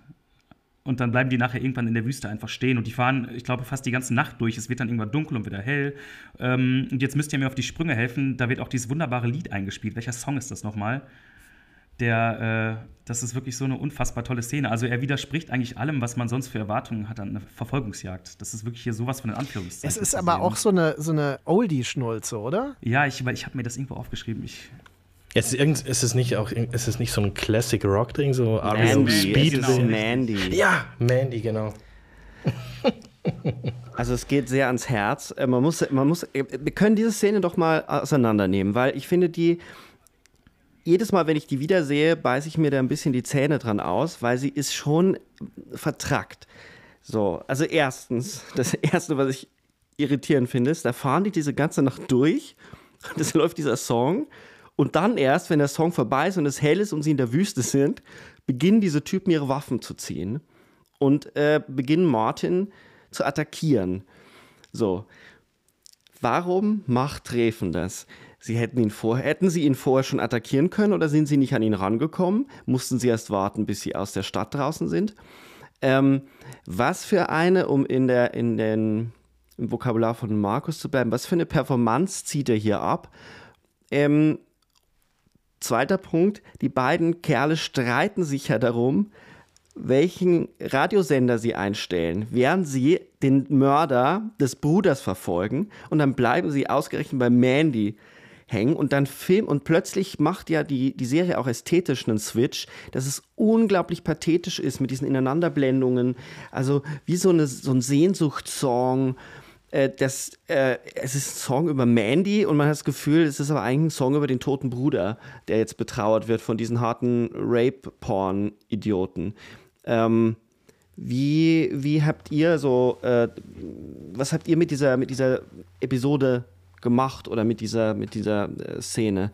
Und dann bleiben die nachher irgendwann in der Wüste einfach stehen. Und die fahren, ich glaube, fast die ganze Nacht durch. Es wird dann irgendwann dunkel und wieder hell. Ähm, und jetzt müsst ihr mir auf die Sprünge helfen. Da wird auch dieses wunderbare Lied eingespielt. Welcher Song ist das nochmal? Der, äh, das ist wirklich so eine unfassbar tolle Szene. Also er widerspricht eigentlich allem, was man sonst für Erwartungen hat an eine Verfolgungsjagd. Das ist wirklich hier sowas von den Anführungszeichen. Es ist aber auch so eine, so eine Oldie-Schnulze, oder? Ja, ich, ich habe mir das irgendwo aufgeschrieben. Ich es ist, irgend, ist, es nicht auch, ist es nicht so ein Classic Rock Ding, so Mandy, Speed? Genau. Mandy. Ja, Mandy, genau. Also es geht sehr ans Herz. Äh, man muss, man muss, äh, wir können diese Szene doch mal auseinandernehmen, weil ich finde die, jedes Mal, wenn ich die wiedersehe, beiße ich mir da ein bisschen die Zähne dran aus, weil sie ist schon vertrackt. So, also erstens, das erste, was ich irritierend finde, ist, da fahren die diese ganze Nacht durch und es läuft dieser Song und dann erst, wenn der Song vorbei ist und es hell ist und sie in der Wüste sind, beginnen diese Typen ihre Waffen zu ziehen und äh, beginnen Martin zu attackieren. So. Warum macht Trefen das? Sie hätten ihn vor, hätten sie ihn vorher schon attackieren können oder sind sie nicht an ihn rangekommen? Mussten sie erst warten, bis sie aus der Stadt draußen sind? Ähm, was für eine, um in der, in den, im Vokabular von Markus zu bleiben, was für eine Performance zieht er hier ab? Ähm, zweiter Punkt, die beiden Kerle streiten sich ja darum, welchen Radiosender sie einstellen, während sie den Mörder des Bruders verfolgen und dann bleiben sie ausgerechnet bei Mandy hängen und dann Film und plötzlich macht ja die, die Serie auch ästhetisch einen Switch, dass es unglaublich pathetisch ist mit diesen Ineinanderblendungen, also wie so, eine, so ein Sehnsuchtssong. Äh, das, äh, es ist ein Song über Mandy und man hat das Gefühl, es ist aber eigentlich ein Song über den toten Bruder, der jetzt betrauert wird von diesen harten Rape-Porn-Idioten. Ähm, wie, wie habt ihr so, äh, was habt ihr mit dieser, mit dieser Episode gemacht oder mit dieser, mit dieser äh, Szene,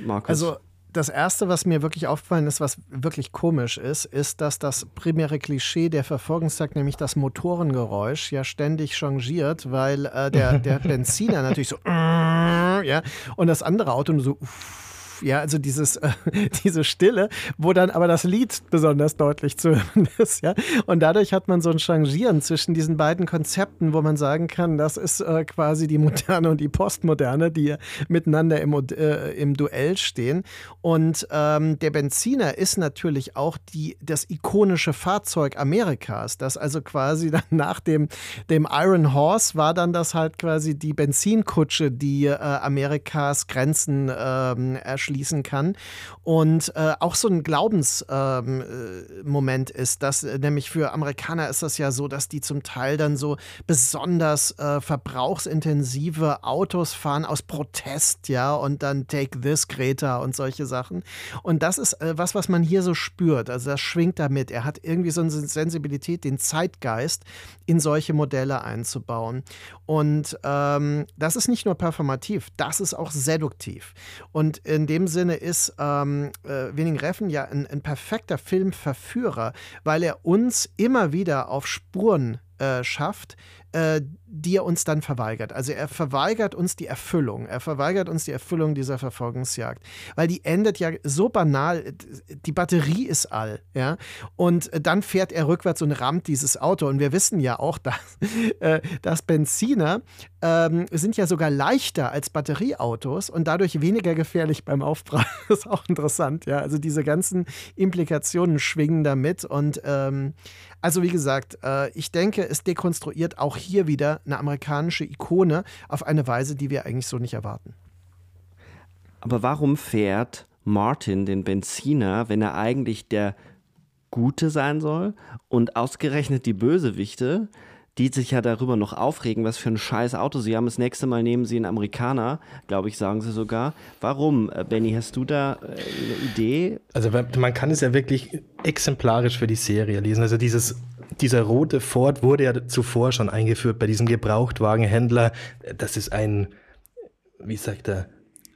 Markus? Also das Erste, was mir wirklich aufgefallen ist, was wirklich komisch ist, ist, dass das primäre Klischee der Verfolgungstag, nämlich das Motorengeräusch, ja ständig changiert, weil äh, der, der Benziner natürlich so, ja, und das andere Auto nur so, uff, ja, also dieses, äh, diese Stille, wo dann aber das Lied besonders deutlich zu hören ist, ja. Und dadurch hat man so ein Changieren zwischen diesen beiden Konzepten, wo man sagen kann, das ist äh, quasi die Moderne und die Postmoderne, die miteinander im, äh, im Duell stehen. Und ähm, der Benziner ist natürlich auch die, das ikonische Fahrzeug Amerikas, das also quasi dann nach dem, dem Iron Horse war dann das halt quasi die Benzinkutsche, die äh, Amerikas Grenzen ähm, erschließt schließen kann. Und äh, auch so ein Glaubensmoment ähm, äh, ist, dass äh, nämlich für Amerikaner ist das ja so, dass die zum Teil dann so besonders äh, verbrauchsintensive Autos fahren aus Protest, ja, und dann Take This, Greta und solche Sachen. Und das ist äh, was, was man hier so spürt. Also das schwingt damit. Er hat irgendwie so eine Sensibilität, den Zeitgeist in solche Modelle einzubauen. Und ähm, das ist nicht nur performativ, das ist auch seduktiv. Und in dem Sinne ist ähm, äh, Winning Reffen ja ein, ein perfekter Filmverführer, weil er uns immer wieder auf Spuren äh, schafft, äh, die er uns dann verweigert. Also er verweigert uns die Erfüllung. Er verweigert uns die Erfüllung dieser Verfolgungsjagd. Weil die endet ja so banal, die Batterie ist all, ja. Und dann fährt er rückwärts und rammt dieses Auto. Und wir wissen ja auch, dass, äh, dass Benziner ähm, sind ja sogar leichter als Batterieautos und dadurch weniger gefährlich beim Aufprall. das ist auch interessant, ja. Also diese ganzen Implikationen schwingen damit. Und ähm, also wie gesagt, äh, ich denke, es dekonstruiert auch hier wieder eine amerikanische Ikone auf eine Weise, die wir eigentlich so nicht erwarten. Aber warum fährt Martin den Benziner, wenn er eigentlich der Gute sein soll und ausgerechnet die Bösewichte, die sich ja darüber noch aufregen, was für ein scheiß Auto sie haben. Das nächste Mal nehmen sie einen Amerikaner, glaube ich, sagen sie sogar. Warum? Äh, Benny, hast du da äh, eine Idee? Also man kann es ja wirklich exemplarisch für die Serie lesen. Also dieses dieser rote Ford wurde ja zuvor schon eingeführt bei diesem Gebrauchtwagenhändler. Das ist ein, wie sagt er,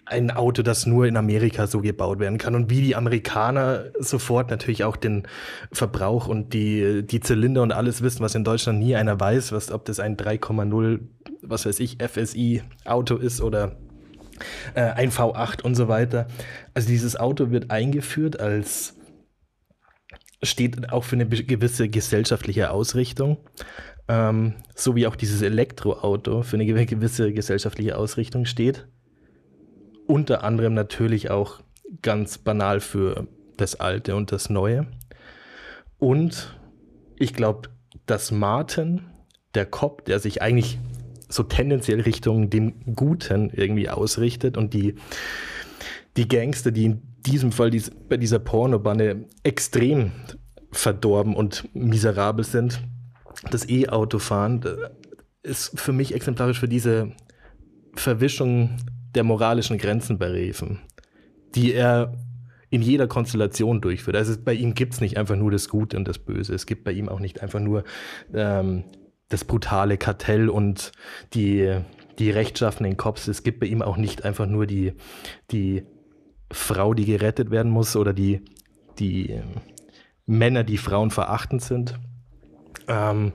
ein Auto, das nur in Amerika so gebaut werden kann. Und wie die Amerikaner sofort natürlich auch den Verbrauch und die, die Zylinder und alles wissen, was in Deutschland nie einer weiß, was, ob das ein 3,0, was weiß ich, FSI-Auto ist oder äh, ein V8 und so weiter. Also dieses Auto wird eingeführt als steht auch für eine gewisse gesellschaftliche Ausrichtung, ähm, so wie auch dieses Elektroauto für eine gewisse gesellschaftliche Ausrichtung steht. Unter anderem natürlich auch ganz banal für das Alte und das Neue. Und ich glaube, dass Martin, der Cop, der sich eigentlich so tendenziell Richtung dem Guten irgendwie ausrichtet und die, die Gangster, die in diesem Fall dies, bei dieser Pornobanne extrem verdorben und miserabel sind. Das E-Autofahren ist für mich exemplarisch für diese Verwischung der moralischen Grenzen bei Reven, die er in jeder Konstellation durchführt. Also bei ihm gibt es nicht einfach nur das Gute und das Böse. Es gibt bei ihm auch nicht einfach nur ähm, das brutale Kartell und die, die rechtschaffenen Cops. Es gibt bei ihm auch nicht einfach nur die, die Frau, die gerettet werden muss oder die, die Männer, die Frauen verachtend sind. Ähm,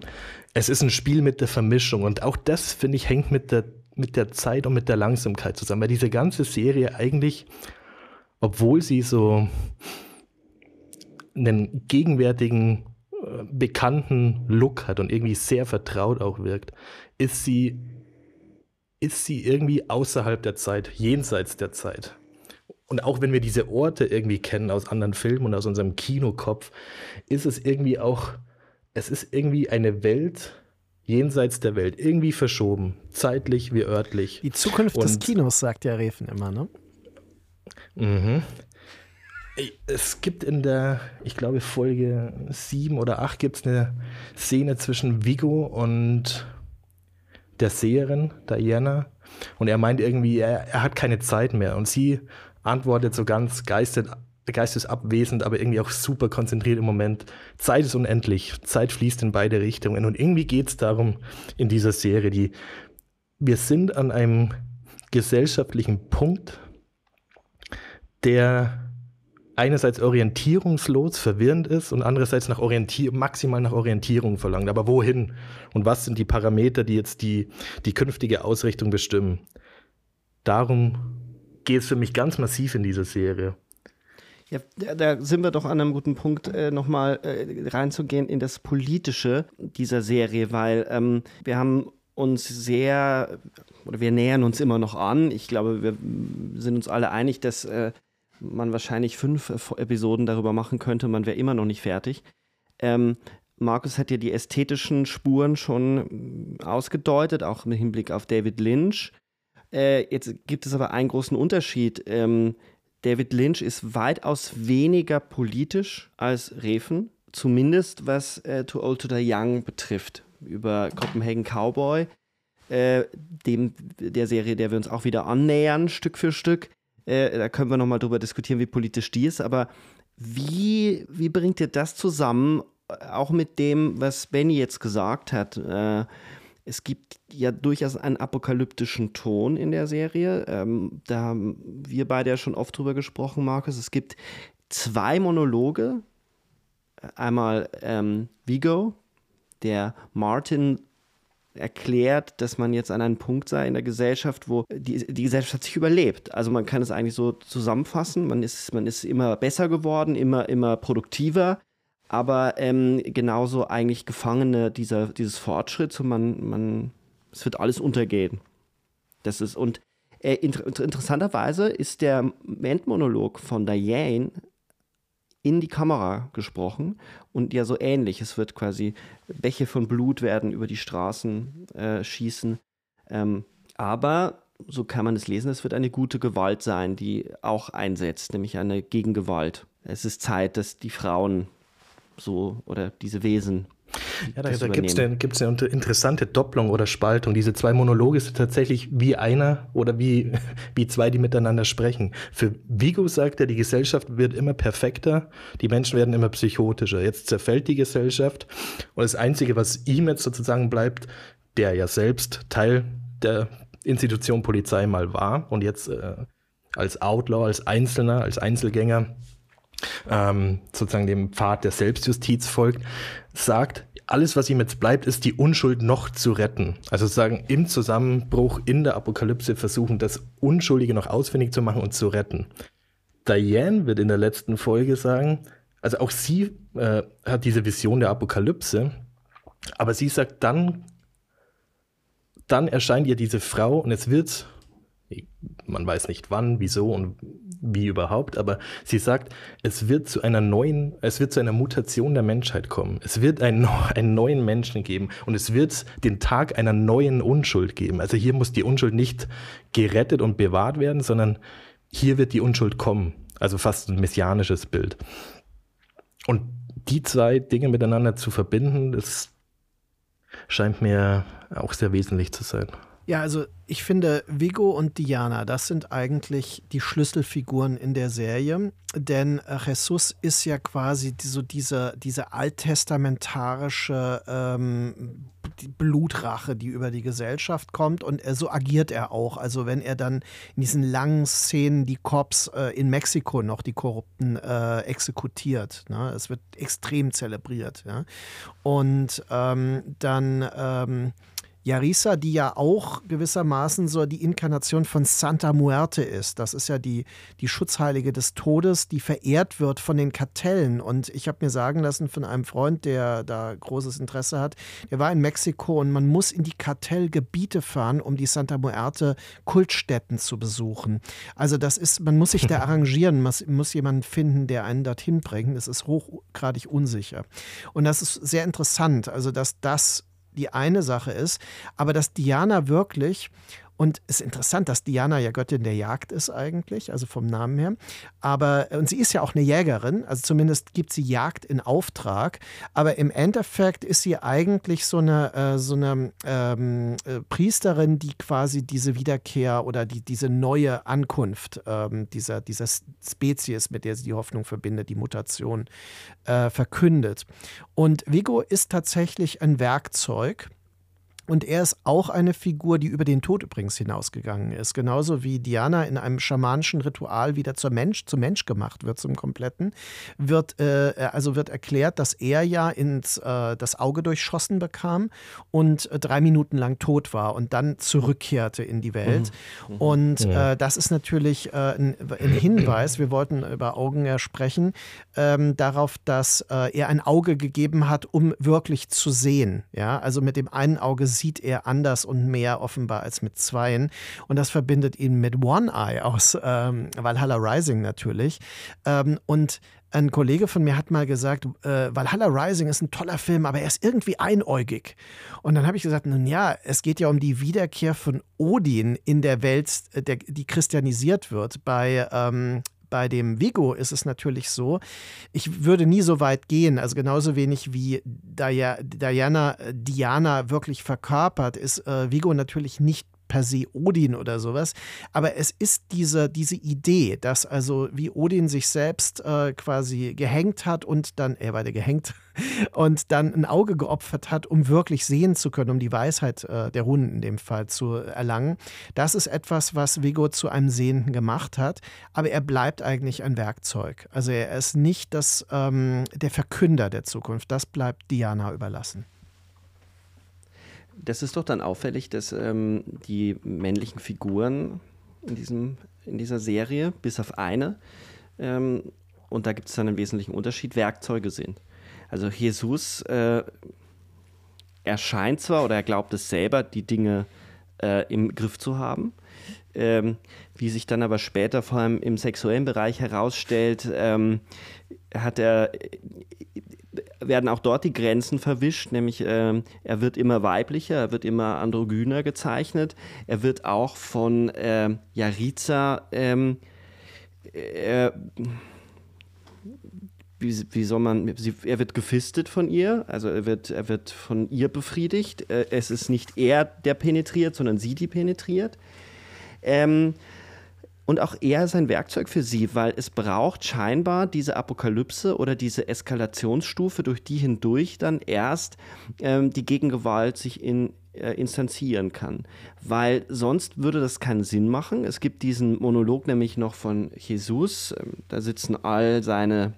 es ist ein Spiel mit der Vermischung und auch das, finde ich, hängt mit der mit der Zeit und mit der Langsamkeit zusammen, weil diese ganze Serie eigentlich, obwohl sie so einen gegenwärtigen, äh, bekannten Look hat und irgendwie sehr vertraut auch wirkt, ist sie, ist sie irgendwie außerhalb der Zeit, jenseits der Zeit. Und auch wenn wir diese Orte irgendwie kennen aus anderen Filmen und aus unserem Kinokopf, ist es irgendwie auch, es ist irgendwie eine Welt, jenseits der Welt, irgendwie verschoben, zeitlich wie örtlich. Die Zukunft und, des Kinos, sagt ja Refen immer, ne? Mhm. Es gibt in der, ich glaube, Folge 7 oder 8 gibt es eine Szene zwischen Vigo und der Seherin, Diana. Und er meint irgendwie, er, er hat keine Zeit mehr. Und sie antwortet so ganz geistet, geistesabwesend, aber irgendwie auch super konzentriert im Moment. Zeit ist unendlich. Zeit fließt in beide Richtungen. Und irgendwie geht es darum in dieser Serie, die wir sind an einem gesellschaftlichen Punkt, der einerseits orientierungslos, verwirrend ist und andererseits nach Orientier maximal nach Orientierung verlangt. Aber wohin? Und was sind die Parameter, die jetzt die, die künftige Ausrichtung bestimmen? Darum geht es für mich ganz massiv in dieser Serie. Ja, da sind wir doch an einem guten Punkt, äh, nochmal äh, reinzugehen in das Politische dieser Serie, weil ähm, wir haben uns sehr, oder wir nähern uns immer noch an. Ich glaube, wir sind uns alle einig, dass äh, man wahrscheinlich fünf Episoden darüber machen könnte, man wäre immer noch nicht fertig. Ähm, Markus hat ja die ästhetischen Spuren schon ausgedeutet, auch mit Hinblick auf David Lynch. Äh, jetzt gibt es aber einen großen Unterschied. Ähm, David Lynch ist weitaus weniger politisch als Refen, zumindest was äh, Too Old to Die Young betrifft. Über Copenhagen Cowboy, äh, dem, der Serie, der wir uns auch wieder annähern, Stück für Stück. Äh, da können wir nochmal drüber diskutieren, wie politisch die ist. Aber wie, wie bringt ihr das zusammen, äh, auch mit dem, was Benny jetzt gesagt hat? Äh, es gibt ja durchaus einen apokalyptischen Ton in der Serie. Ähm, da haben wir beide ja schon oft drüber gesprochen, Markus. Es gibt zwei Monologe. Einmal ähm, Vigo, der Martin erklärt, dass man jetzt an einem Punkt sei in der Gesellschaft, wo die, die Gesellschaft hat sich überlebt. Also man kann es eigentlich so zusammenfassen. Man ist, man ist immer besser geworden, immer, immer produktiver aber ähm, genauso eigentlich Gefangene dieser, dieses Fortschritts und man, man, es wird alles untergehen. Das ist, und äh, inter interessanterweise ist der Endmonolog von Diane in die Kamera gesprochen und ja so ähnlich. Es wird quasi Bäche von Blut werden über die Straßen äh, schießen. Ähm, aber so kann man es lesen, es wird eine gute Gewalt sein, die auch einsetzt, nämlich eine Gegengewalt. Es ist Zeit, dass die Frauen so oder diese Wesen. Ja, da, da gibt es eine, gibt's eine interessante Doppelung oder Spaltung. Diese zwei Monologe sind tatsächlich wie einer oder wie, wie zwei, die miteinander sprechen. Für Vigo sagt er, die Gesellschaft wird immer perfekter, die Menschen werden immer psychotischer. Jetzt zerfällt die Gesellschaft und das Einzige, was ihm jetzt sozusagen bleibt, der ja selbst Teil der Institution Polizei mal war und jetzt äh, als Outlaw, als Einzelner, als Einzelgänger ähm, sozusagen dem Pfad der Selbstjustiz folgt, sagt, alles, was ihm jetzt bleibt, ist die Unschuld noch zu retten. Also sozusagen im Zusammenbruch, in der Apokalypse versuchen, das Unschuldige noch ausfindig zu machen und zu retten. Diane wird in der letzten Folge sagen, also auch sie äh, hat diese Vision der Apokalypse, aber sie sagt dann, dann erscheint ihr diese Frau und es wird man weiß nicht wann, wieso und wie überhaupt, aber sie sagt, es wird zu einer neuen, es wird zu einer Mutation der Menschheit kommen. Es wird einen, einen neuen Menschen geben und es wird den Tag einer neuen Unschuld geben. Also hier muss die Unschuld nicht gerettet und bewahrt werden, sondern hier wird die Unschuld kommen. Also fast ein messianisches Bild. Und die zwei Dinge miteinander zu verbinden, das scheint mir auch sehr wesentlich zu sein. Ja, also ich finde, Vigo und Diana, das sind eigentlich die Schlüsselfiguren in der Serie. Denn Jesus ist ja quasi so diese, diese alttestamentarische ähm, Blutrache, die über die Gesellschaft kommt. Und so agiert er auch. Also wenn er dann in diesen langen Szenen die Cops äh, in Mexiko noch, die Korrupten, äh, exekutiert. Ne? Es wird extrem zelebriert. Ja? Und ähm, dann... Ähm, Yarisa, die ja auch gewissermaßen so die Inkarnation von Santa Muerte ist. Das ist ja die, die Schutzheilige des Todes, die verehrt wird von den Kartellen. Und ich habe mir sagen lassen von einem Freund, der da großes Interesse hat, der war in Mexiko und man muss in die Kartellgebiete fahren, um die Santa Muerte Kultstätten zu besuchen. Also das ist, man muss sich da arrangieren, man muss jemanden finden, der einen dorthin bringt. Es ist hochgradig unsicher. Und das ist sehr interessant, also dass das die eine Sache ist, aber dass Diana wirklich und es ist interessant, dass Diana ja Göttin der Jagd ist eigentlich, also vom Namen her. Aber, und sie ist ja auch eine Jägerin, also zumindest gibt sie Jagd in Auftrag. Aber im Endeffekt ist sie eigentlich so eine, äh, so eine ähm, äh, Priesterin, die quasi diese Wiederkehr oder die, diese neue Ankunft ähm, dieser, dieser Spezies, mit der sie die Hoffnung verbindet, die Mutation, äh, verkündet. Und Vigo ist tatsächlich ein Werkzeug und er ist auch eine Figur, die über den Tod übrigens hinausgegangen ist. Genauso wie Diana in einem schamanischen Ritual wieder zur Mensch, zum Mensch gemacht wird, zum Kompletten, wird, äh, also wird erklärt, dass er ja ins, äh, das Auge durchschossen bekam und äh, drei Minuten lang tot war und dann zurückkehrte in die Welt. Mhm. Mhm. Und äh, das ist natürlich äh, ein, ein, Hinweis, wir wollten über Augen ja sprechen, ähm, darauf, dass äh, er ein Auge gegeben hat, um wirklich zu sehen. Ja, also mit dem einen Auge sieht er anders und mehr offenbar als mit zweien. Und das verbindet ihn mit One Eye aus ähm, Valhalla Rising natürlich. Ähm, und ein Kollege von mir hat mal gesagt, äh, Valhalla Rising ist ein toller Film, aber er ist irgendwie einäugig. Und dann habe ich gesagt, nun ja, es geht ja um die Wiederkehr von Odin in der Welt, äh, der, die christianisiert wird. Bei ähm, bei dem Vigo ist es natürlich so, ich würde nie so weit gehen, also genauso wenig wie Diana, Diana wirklich verkörpert, ist äh, Vigo natürlich nicht per se Odin oder sowas. Aber es ist diese, diese Idee, dass also wie Odin sich selbst äh, quasi gehängt hat und dann, er war der gehängt, und dann ein Auge geopfert hat, um wirklich sehen zu können, um die Weisheit äh, der Runen in dem Fall zu erlangen. Das ist etwas, was Vigo zu einem Sehenden gemacht hat, aber er bleibt eigentlich ein Werkzeug. Also er ist nicht das, ähm, der Verkünder der Zukunft. Das bleibt Diana überlassen. Das ist doch dann auffällig, dass ähm, die männlichen Figuren in, diesem, in dieser Serie, bis auf eine, ähm, und da gibt es dann einen wesentlichen Unterschied, Werkzeuge sind. Also Jesus äh, erscheint zwar oder er glaubt es selber, die Dinge äh, im Griff zu haben, ähm, wie sich dann aber später vor allem im sexuellen Bereich herausstellt, ähm, hat er werden auch dort die Grenzen verwischt, nämlich äh, er wird immer weiblicher, er wird immer androgyner gezeichnet, er wird auch von äh, Jariza, ähm, äh, wie, wie, soll man, sie, er wird gefistet von ihr, also er wird, er wird von ihr befriedigt. Äh, es ist nicht er, der penetriert, sondern sie, die penetriert. Ähm, und auch er ist ein Werkzeug für sie, weil es braucht scheinbar diese Apokalypse oder diese Eskalationsstufe, durch die hindurch dann erst ähm, die Gegengewalt sich in, äh, instanzieren kann. Weil sonst würde das keinen Sinn machen. Es gibt diesen Monolog nämlich noch von Jesus. Ähm, da sitzen all seine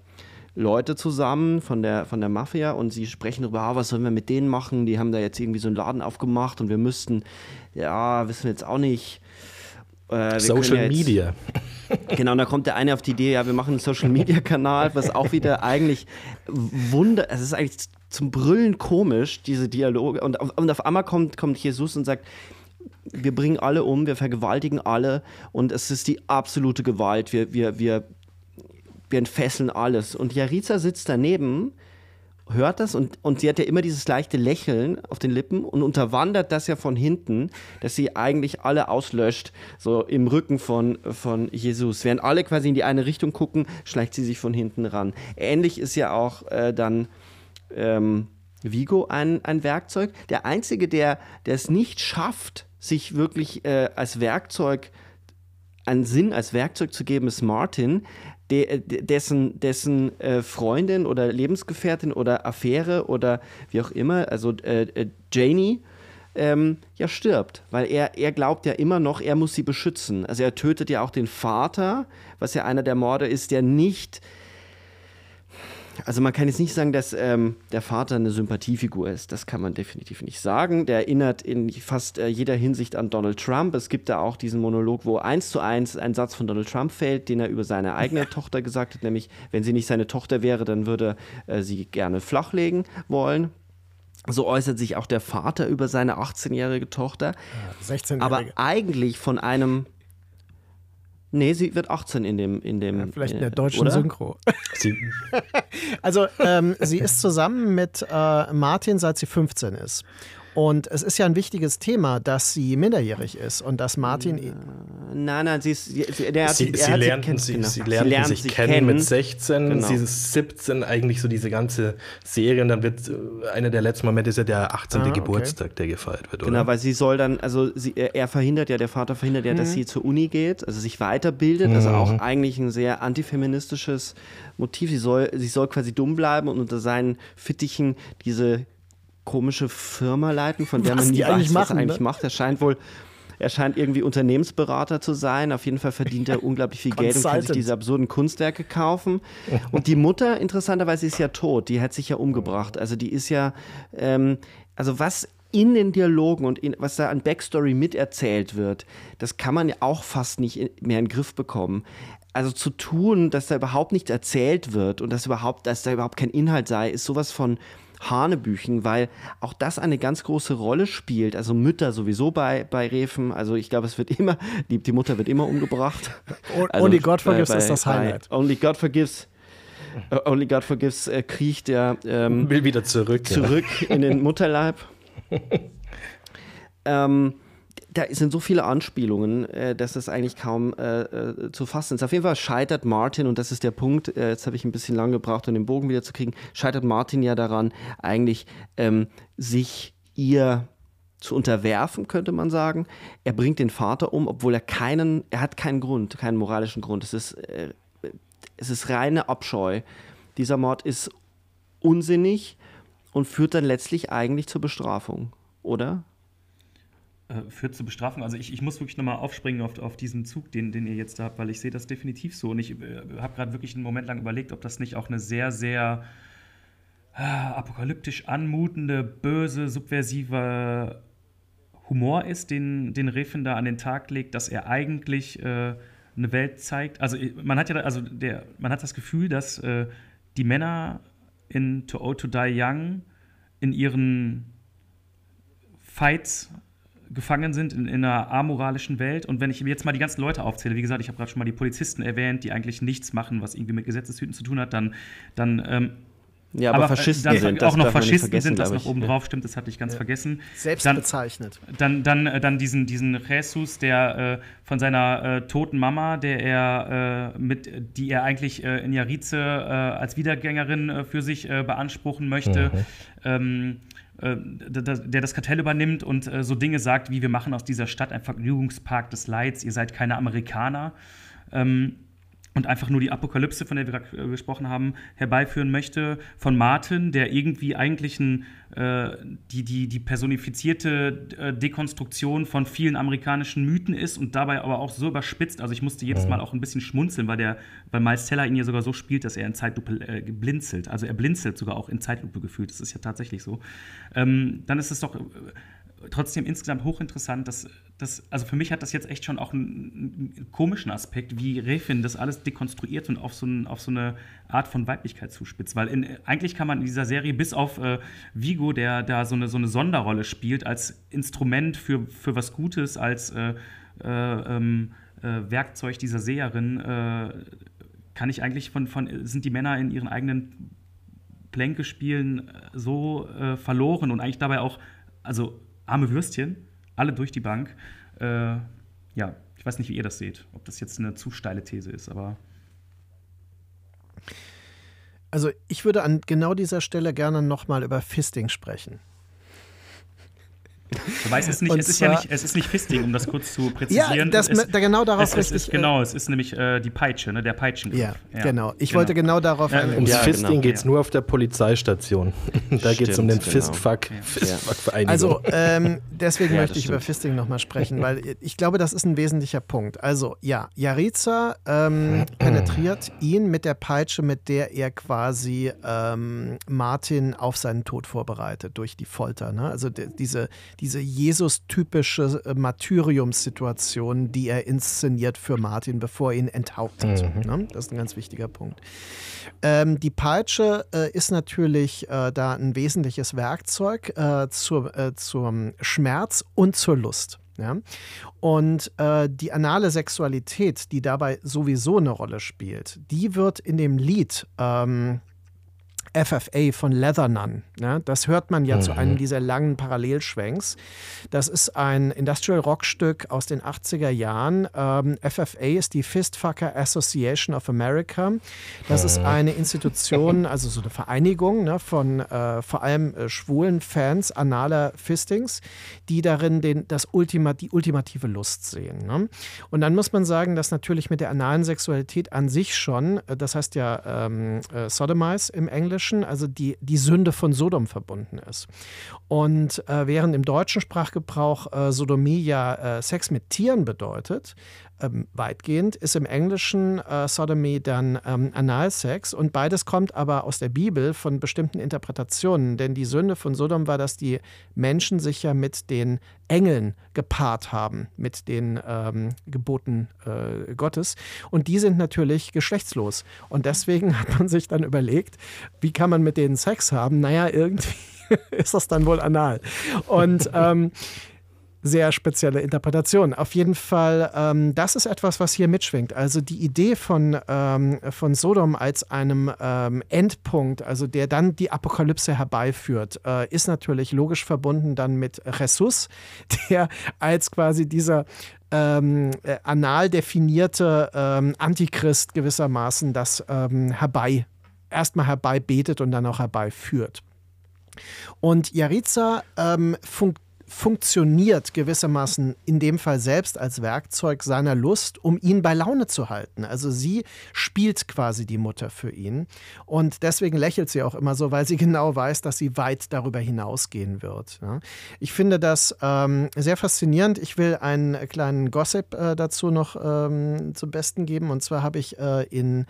Leute zusammen von der, von der Mafia und sie sprechen darüber, ah, was sollen wir mit denen machen? Die haben da jetzt irgendwie so einen Laden aufgemacht und wir müssten, ja, wissen wir jetzt auch nicht äh, Social ja Media. Genau, und da kommt der eine auf die Idee, ja, wir machen einen Social Media Kanal, was auch wieder eigentlich Wunder, es ist eigentlich zum Brüllen komisch, diese Dialoge. Und, und auf einmal kommt, kommt Jesus und sagt, wir bringen alle um, wir vergewaltigen alle und es ist die absolute Gewalt. Wir, wir, wir, wir entfesseln alles. Und Jariza sitzt daneben hört das und, und sie hat ja immer dieses leichte Lächeln auf den Lippen und unterwandert das ja von hinten, dass sie eigentlich alle auslöscht, so im Rücken von, von Jesus. Während alle quasi in die eine Richtung gucken, schleicht sie sich von hinten ran. Ähnlich ist ja auch äh, dann ähm, Vigo ein, ein Werkzeug. Der Einzige, der, es nicht schafft, sich wirklich äh, als Werkzeug einen Sinn als Werkzeug zu geben, ist Martin, de, dessen, dessen äh, Freundin oder Lebensgefährtin oder Affäre oder wie auch immer, also äh, äh, Janie, ähm, ja stirbt, weil er, er glaubt ja immer noch, er muss sie beschützen. Also er tötet ja auch den Vater, was ja einer der Morde ist, der nicht also man kann jetzt nicht sagen, dass ähm, der Vater eine Sympathiefigur ist. Das kann man definitiv nicht sagen. Der erinnert in fast äh, jeder Hinsicht an Donald Trump. Es gibt da auch diesen Monolog, wo eins zu eins ein Satz von Donald Trump fällt, den er über seine eigene. Tochter gesagt hat, nämlich, wenn sie nicht seine Tochter wäre, dann würde äh, sie gerne flachlegen wollen. So äußert sich auch der Vater über seine 18-jährige Tochter. Ja, 16-jährige. Aber eigentlich von einem Nee, sie wird 18 in dem. In dem ja, vielleicht in der deutschen oder? Synchro. also, ähm, sie ist zusammen mit äh, Martin, seit sie 15 ist. Und es ist ja ein wichtiges Thema, dass sie minderjährig ist und dass Martin. Nein, nein, sie ist. Sie, der sie, sie, lernten, sie, genau. sie lernten, sie sich, sich kennen, kennen, mit 16, genau. sie ist 17, eigentlich so diese ganze Serie. Und dann wird äh, einer der letzten Momente ist ja der 18. Ah, Geburtstag, okay. der gefeiert wird, oder? Genau, weil sie soll dann, also sie, er verhindert ja, der Vater verhindert ja, mhm. dass sie zur Uni geht, also sich weiterbildet. Also mhm. Also auch eigentlich ein sehr antifeministisches Motiv. Sie soll, sie soll quasi dumm bleiben und unter seinen Fittichen diese komische Firma leiten, von der was man nie weiß, was er eigentlich ne? macht. Er scheint wohl er scheint irgendwie Unternehmensberater zu sein. Auf jeden Fall verdient er unglaublich viel Geld und kann sich diese absurden Kunstwerke kaufen. Und die Mutter, interessanterweise, ist ja tot. Die hat sich ja umgebracht. Also die ist ja, ähm, also was in den Dialogen und in, was da an Backstory miterzählt wird, das kann man ja auch fast nicht mehr in den Griff bekommen. Also zu tun, dass da überhaupt nicht erzählt wird und dass überhaupt, dass da überhaupt kein Inhalt sei, ist sowas von Hanebüchen, weil auch das eine ganz große Rolle spielt. Also Mütter sowieso bei, bei Refen. Also ich glaube, es wird immer, die, die Mutter wird immer umgebracht. Also Only God Forgives bei, ist das Highlight. Only God Forgives. Uh, Only God Forgives äh, kriecht der ähm, will wieder zurück, zurück ja. in den Mutterleib. ähm, da sind so viele Anspielungen, äh, dass es eigentlich kaum äh, äh, zu fassen ist. Auf jeden Fall scheitert Martin, und das ist der Punkt, äh, jetzt habe ich ein bisschen lange gebraucht, um den Bogen wieder zu kriegen, scheitert Martin ja daran, eigentlich ähm, sich ihr zu unterwerfen, könnte man sagen. Er bringt den Vater um, obwohl er keinen, er hat keinen Grund, keinen moralischen Grund. Es ist, äh, es ist reine Abscheu. Dieser Mord ist unsinnig und führt dann letztlich eigentlich zur Bestrafung, oder? Äh, führt zur Bestrafung. Also ich, ich muss wirklich nochmal aufspringen auf, auf diesen Zug, den, den ihr jetzt da habt, weil ich sehe das definitiv so. Und ich äh, habe gerade wirklich einen Moment lang überlegt, ob das nicht auch eine sehr, sehr äh, apokalyptisch anmutende, böse, subversive Humor ist, den, den Refin da an den Tag legt, dass er eigentlich äh, eine Welt zeigt. Also man hat ja, also der, man hat das Gefühl, dass äh, die Männer in To Old to Die Young in ihren Fights gefangen sind in, in, einer amoralischen Welt. Und wenn ich jetzt mal die ganzen Leute aufzähle, wie gesagt, ich habe gerade schon mal die Polizisten erwähnt, die eigentlich nichts machen, was irgendwie mit Gesetzeshüten zu tun hat, dann, dann ähm, ja, aber, aber äh, Faschisten dann, sind auch noch Faschisten sind das noch oben drauf, stimmt, das hatte ich ganz ja. vergessen. Selbst dann, bezeichnet. Dann, dann, äh, dann diesen, diesen Jesus, der äh, von seiner äh, toten Mama, der er äh, mit, die er eigentlich äh, in Jarize als Wiedergängerin für sich beanspruchen möchte. Mhm. Ähm, äh, der das Kartell übernimmt und äh, so Dinge sagt, wie wir machen aus dieser Stadt ein Vergnügungspark des Leids, ihr seid keine Amerikaner. Ähm, und einfach nur die Apokalypse, von der wir gerade äh, gesprochen haben, herbeiführen möchte, von Martin, der irgendwie eigentlich ein, äh, die, die, die personifizierte äh, Dekonstruktion von vielen amerikanischen Mythen ist und dabei aber auch so überspitzt. Also ich musste jedes Mal auch ein bisschen schmunzeln, weil der, weil Miles Teller ihn ja sogar so spielt, dass er in Zeitlupe äh, blinzelt. Also er blinzelt sogar auch in Zeitlupe gefühlt. Das ist ja tatsächlich so. Ähm, dann ist es doch äh, trotzdem insgesamt hochinteressant, dass das, also für mich hat das jetzt echt schon auch einen, einen komischen Aspekt, wie Refin das alles dekonstruiert und auf so, ein, auf so eine Art von Weiblichkeit zuspitzt. Weil in, eigentlich kann man in dieser Serie bis auf äh, Vigo, der da so eine, so eine Sonderrolle spielt, als Instrument für, für was Gutes, als äh, äh, ähm, äh Werkzeug dieser Seherin, äh, kann ich eigentlich von, von, sind die Männer in ihren eigenen Plänkespielen äh, so verloren und eigentlich dabei auch, also arme Würstchen, alle durch die Bank. Äh, ja, ich weiß nicht, wie ihr das seht, ob das jetzt eine zu steile These ist, aber. Also ich würde an genau dieser Stelle gerne nochmal über Fisting sprechen. Wobei es ist nicht, es ist ja nicht, es ist nicht Fisting, um das kurz zu präzisieren. Ja, das, es, da genau darauf es, richtig. Es ist, genau, es ist nämlich äh, die Peitsche, ne, der Peitschengriff. Ja, ja, genau. Ich genau. wollte genau darauf ja, Ums ja, Fisting genau. geht es nur auf der Polizeistation. da geht es um den genau. Fistfuck, Fistfuck-Vereinigung. Also ähm, deswegen möchte ich stimmt. über Fisting nochmal sprechen, weil ich glaube, das ist ein wesentlicher Punkt. Also ja, Jariza ähm, penetriert ihn mit der Peitsche, mit der er quasi ähm, Martin auf seinen Tod vorbereitet durch die Folter. Ne? Also diese, diese Jesus-typische äh, Martyriumssituation, die er inszeniert für Martin, bevor er ihn enthauptet. Mhm. Ne? Das ist ein ganz wichtiger Punkt. Ähm, die Peitsche äh, ist natürlich äh, da ein wesentliches Werkzeug äh, zur, äh, zum Schmerz und zur Lust. Ja? Und äh, die anale Sexualität, die dabei sowieso eine Rolle spielt, die wird in dem Lied ähm, FFA von Leathernun. Ja, das hört man ja mhm. zu einem dieser langen Parallelschwenks. Das ist ein Industrial Rock-Stück aus den 80er Jahren. Ähm, FFA ist die Fistfucker Association of America. Das mhm. ist eine Institution, also so eine Vereinigung ne, von äh, vor allem äh, schwulen Fans analer Fistings, die darin den, das Ultima, die ultimative Lust sehen. Ne? Und dann muss man sagen, dass natürlich mit der analen Sexualität an sich schon, äh, das heißt ja ähm, äh, Sodomize im Englischen, Deutschen, also die, die Sünde von Sodom verbunden ist. Und äh, während im deutschen Sprachgebrauch äh, Sodomie ja äh, Sex mit Tieren bedeutet, ähm, weitgehend, ist im Englischen äh, Sodomy dann ähm, Analsex und beides kommt aber aus der Bibel von bestimmten Interpretationen, denn die Sünde von Sodom war, dass die Menschen sich ja mit den Engeln gepaart haben, mit den ähm, Geboten äh, Gottes und die sind natürlich geschlechtslos und deswegen hat man sich dann überlegt, wie kann man mit denen Sex haben? Naja, irgendwie ist das dann wohl anal. Und ähm, sehr spezielle Interpretation. Auf jeden Fall, ähm, das ist etwas, was hier mitschwingt. Also die Idee von, ähm, von Sodom als einem ähm, Endpunkt, also der dann die Apokalypse herbeiführt, äh, ist natürlich logisch verbunden dann mit Jesus, der als quasi dieser ähm, äh, anal definierte ähm, Antichrist gewissermaßen das ähm, herbei, erstmal herbeibetet und dann auch herbeiführt. Und Jariza ähm, funkt funktioniert gewissermaßen in dem Fall selbst als Werkzeug seiner Lust, um ihn bei Laune zu halten. Also sie spielt quasi die Mutter für ihn und deswegen lächelt sie auch immer so, weil sie genau weiß, dass sie weit darüber hinausgehen wird. Ich finde das ähm, sehr faszinierend. Ich will einen kleinen Gossip äh, dazu noch ähm, zum Besten geben und zwar habe ich äh, in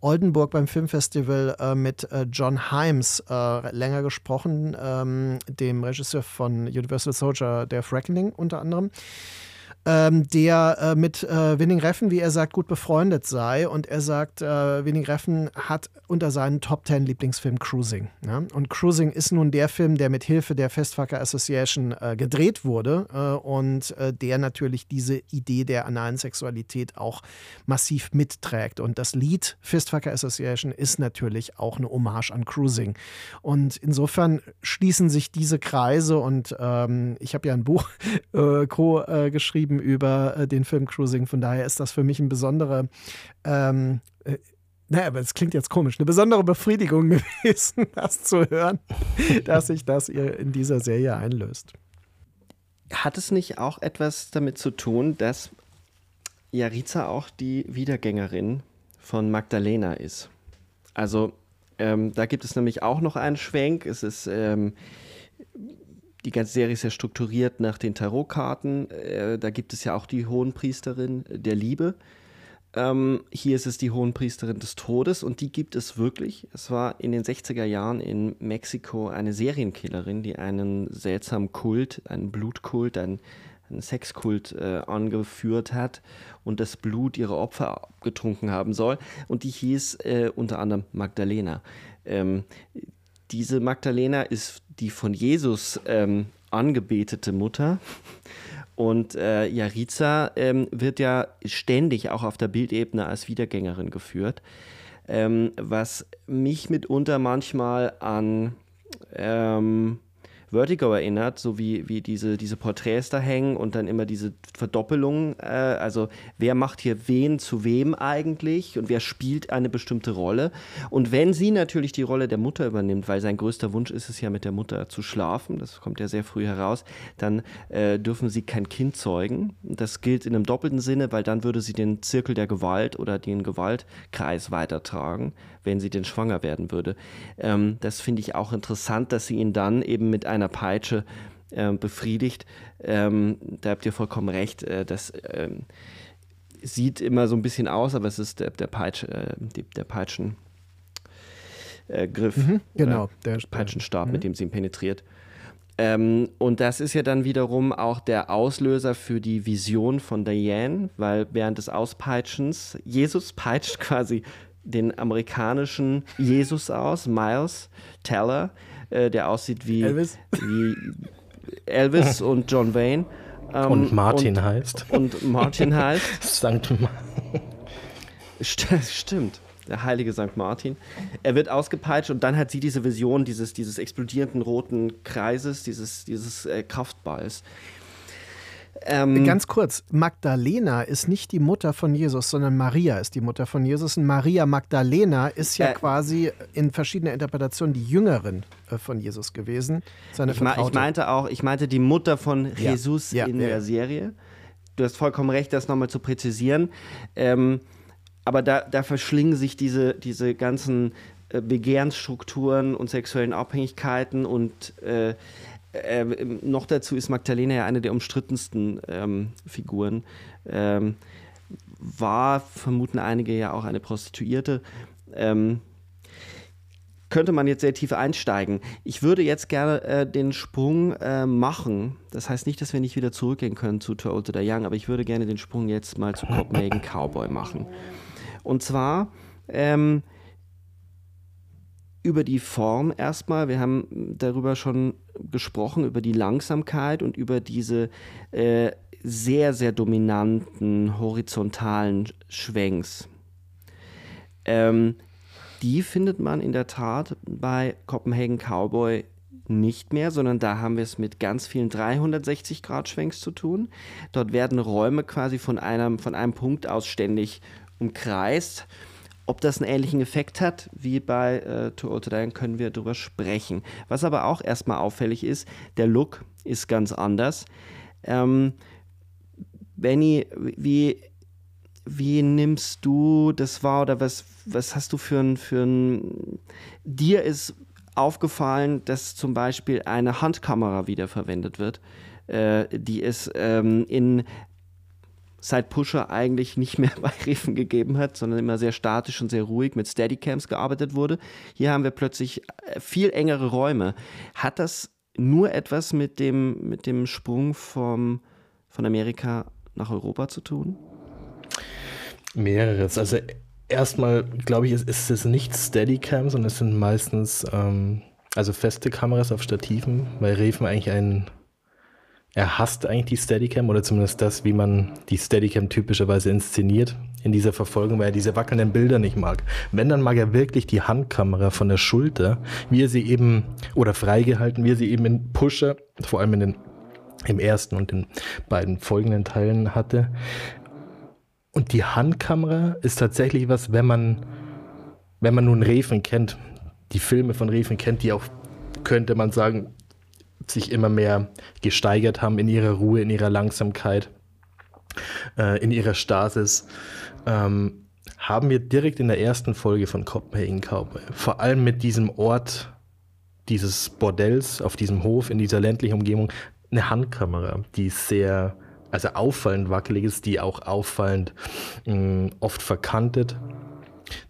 Oldenburg beim Filmfestival äh, mit äh, John Himes äh, länger gesprochen, ähm, dem Regisseur von Universal Soldier Death Reckoning unter anderem ähm, der äh, mit äh, Winning Reffen, wie er sagt, gut befreundet sei. Und er sagt, äh, Winning Reffen hat unter seinen Top Ten Lieblingsfilm Cruising. Ja? Und Cruising ist nun der Film, der mit Hilfe der Festfucker Association äh, gedreht wurde äh, und äh, der natürlich diese Idee der analen Sexualität auch massiv mitträgt. Und das Lied Fistfucker Association ist natürlich auch eine Hommage an Cruising. Und insofern schließen sich diese Kreise und ähm, ich habe ja ein Buch co geschrieben geschrieben über äh, den Film Cruising. Von daher ist das für mich ein besonderer, ähm, äh, naja, aber es klingt jetzt komisch, eine besondere Befriedigung gewesen, das zu hören, dass sich das in dieser Serie einlöst. Hat es nicht auch etwas damit zu tun, dass Jariza auch die Wiedergängerin von Magdalena ist? Also ähm, da gibt es nämlich auch noch einen Schwenk. Es ist ähm, die ganze Serie ist ja strukturiert nach den Tarotkarten. Äh, da gibt es ja auch die Hohenpriesterin der Liebe. Ähm, hier ist es die Hohenpriesterin des Todes und die gibt es wirklich. Es war in den 60er Jahren in Mexiko eine Serienkillerin, die einen seltsamen Kult, einen Blutkult, einen, einen Sexkult äh, angeführt hat und das Blut ihrer Opfer getrunken haben soll. Und die hieß äh, unter anderem Magdalena. Ähm, diese Magdalena ist die von Jesus ähm, angebetete Mutter. Und äh, Jariza ähm, wird ja ständig auch auf der Bildebene als Wiedergängerin geführt, ähm, was mich mitunter manchmal an ähm, Vertigo erinnert, so wie, wie diese, diese Porträts da hängen und dann immer diese Verdoppelung. Äh, also wer macht hier wen zu wem eigentlich und wer spielt eine bestimmte Rolle. Und wenn sie natürlich die Rolle der Mutter übernimmt, weil sein größter Wunsch ist es ja mit der Mutter zu schlafen, das kommt ja sehr früh heraus, dann äh, dürfen sie kein Kind zeugen. Das gilt in einem doppelten Sinne, weil dann würde sie den Zirkel der Gewalt oder den Gewaltkreis weitertragen, wenn sie denn schwanger werden würde. Ähm, das finde ich auch interessant, dass sie ihn dann eben mit einer Peitsche äh, befriedigt. Ähm, da habt ihr vollkommen recht. Äh, das ähm, sieht immer so ein bisschen aus, aber es ist der, der, Peitsch, äh, der Peitschengriff. Mhm, genau, der Peitschenstab, mhm. mit dem sie ihn penetriert. Ähm, und das ist ja dann wiederum auch der Auslöser für die Vision von Diane, weil während des Auspeitschens, Jesus peitscht quasi den amerikanischen Jesus aus, Miles Teller, äh, der aussieht wie Elvis, wie Elvis und John Wayne. Ähm, und Martin und, heißt. Und Martin heißt. Sankt St Stimmt der heilige St. Martin. Er wird ausgepeitscht und dann hat sie diese Vision dieses, dieses explodierenden roten Kreises, dieses, dieses äh, Kraftballs. Ähm, Ganz kurz, Magdalena ist nicht die Mutter von Jesus, sondern Maria ist die Mutter von Jesus. Und Maria Magdalena ist ja äh, quasi in verschiedenen Interpretationen die Jüngerin äh, von Jesus gewesen. Seine ich, ich, meinte auch, ich meinte die Mutter von Jesus ja, ja, in ja. der Serie. Du hast vollkommen recht, das nochmal zu präzisieren. Ähm, aber da, da verschlingen sich diese, diese ganzen äh, Begehrensstrukturen und sexuellen Abhängigkeiten und äh, äh, noch dazu ist Magdalena ja eine der umstrittensten ähm, Figuren. Ähm, war, vermuten einige ja auch eine Prostituierte. Ähm, könnte man jetzt sehr tief einsteigen. Ich würde jetzt gerne äh, den Sprung äh, machen. Das heißt nicht, dass wir nicht wieder zurückgehen können zu Too Old to Young, aber ich würde gerne den Sprung jetzt mal zu Copenhagen Cowboy machen. Und zwar ähm, über die Form erstmal. Wir haben darüber schon gesprochen, über die Langsamkeit und über diese äh, sehr, sehr dominanten horizontalen Schwenks. Ähm, die findet man in der Tat bei Copenhagen Cowboy nicht mehr, sondern da haben wir es mit ganz vielen 360-Grad-Schwenks zu tun. Dort werden Räume quasi von einem, von einem Punkt aus ständig umkreist. Ob das einen ähnlichen Effekt hat wie bei äh, Old to Die, können wir darüber sprechen. Was aber auch erstmal auffällig ist, der Look ist ganz anders. Ähm, Benny, wie, wie nimmst du das wahr oder was, was hast du für ein, für ein. Dir ist aufgefallen, dass zum Beispiel eine Handkamera wiederverwendet wird, äh, die es ähm, in seit Pusher eigentlich nicht mehr bei Riffen gegeben hat, sondern immer sehr statisch und sehr ruhig mit Steadycams gearbeitet wurde. Hier haben wir plötzlich äh, viel engere Räume. Hat das nur etwas mit dem, mit dem Sprung vom, von Amerika nach Europa zu tun? Mehreres. Also erstmal glaube ich, ist, ist es nicht Steadicam, sondern es sind meistens ähm, also feste Kameras auf Stativen, weil Reven eigentlich ein er hasst eigentlich die Steadicam oder zumindest das, wie man die Steadicam typischerweise inszeniert in dieser Verfolgung, weil er diese wackelnden Bilder nicht mag. Wenn, dann mag er wirklich die Handkamera von der Schulter, wie er sie eben, oder freigehalten, wie er sie eben in Pusher, vor allem in den, im ersten und den beiden folgenden Teilen hatte. Und die Handkamera ist tatsächlich was, wenn man, wenn man nun Reven kennt, die Filme von Reven kennt, die auch, könnte man sagen, sich immer mehr gesteigert haben in ihrer Ruhe, in ihrer Langsamkeit, äh, in ihrer Stasis, ähm, haben wir direkt in der ersten Folge von Copenhagen Cowboy, vor allem mit diesem Ort dieses Bordells auf diesem Hof in dieser ländlichen Umgebung, eine Handkamera, die sehr, also auffallend wackelig ist, die auch auffallend mh, mm, oft verkantet,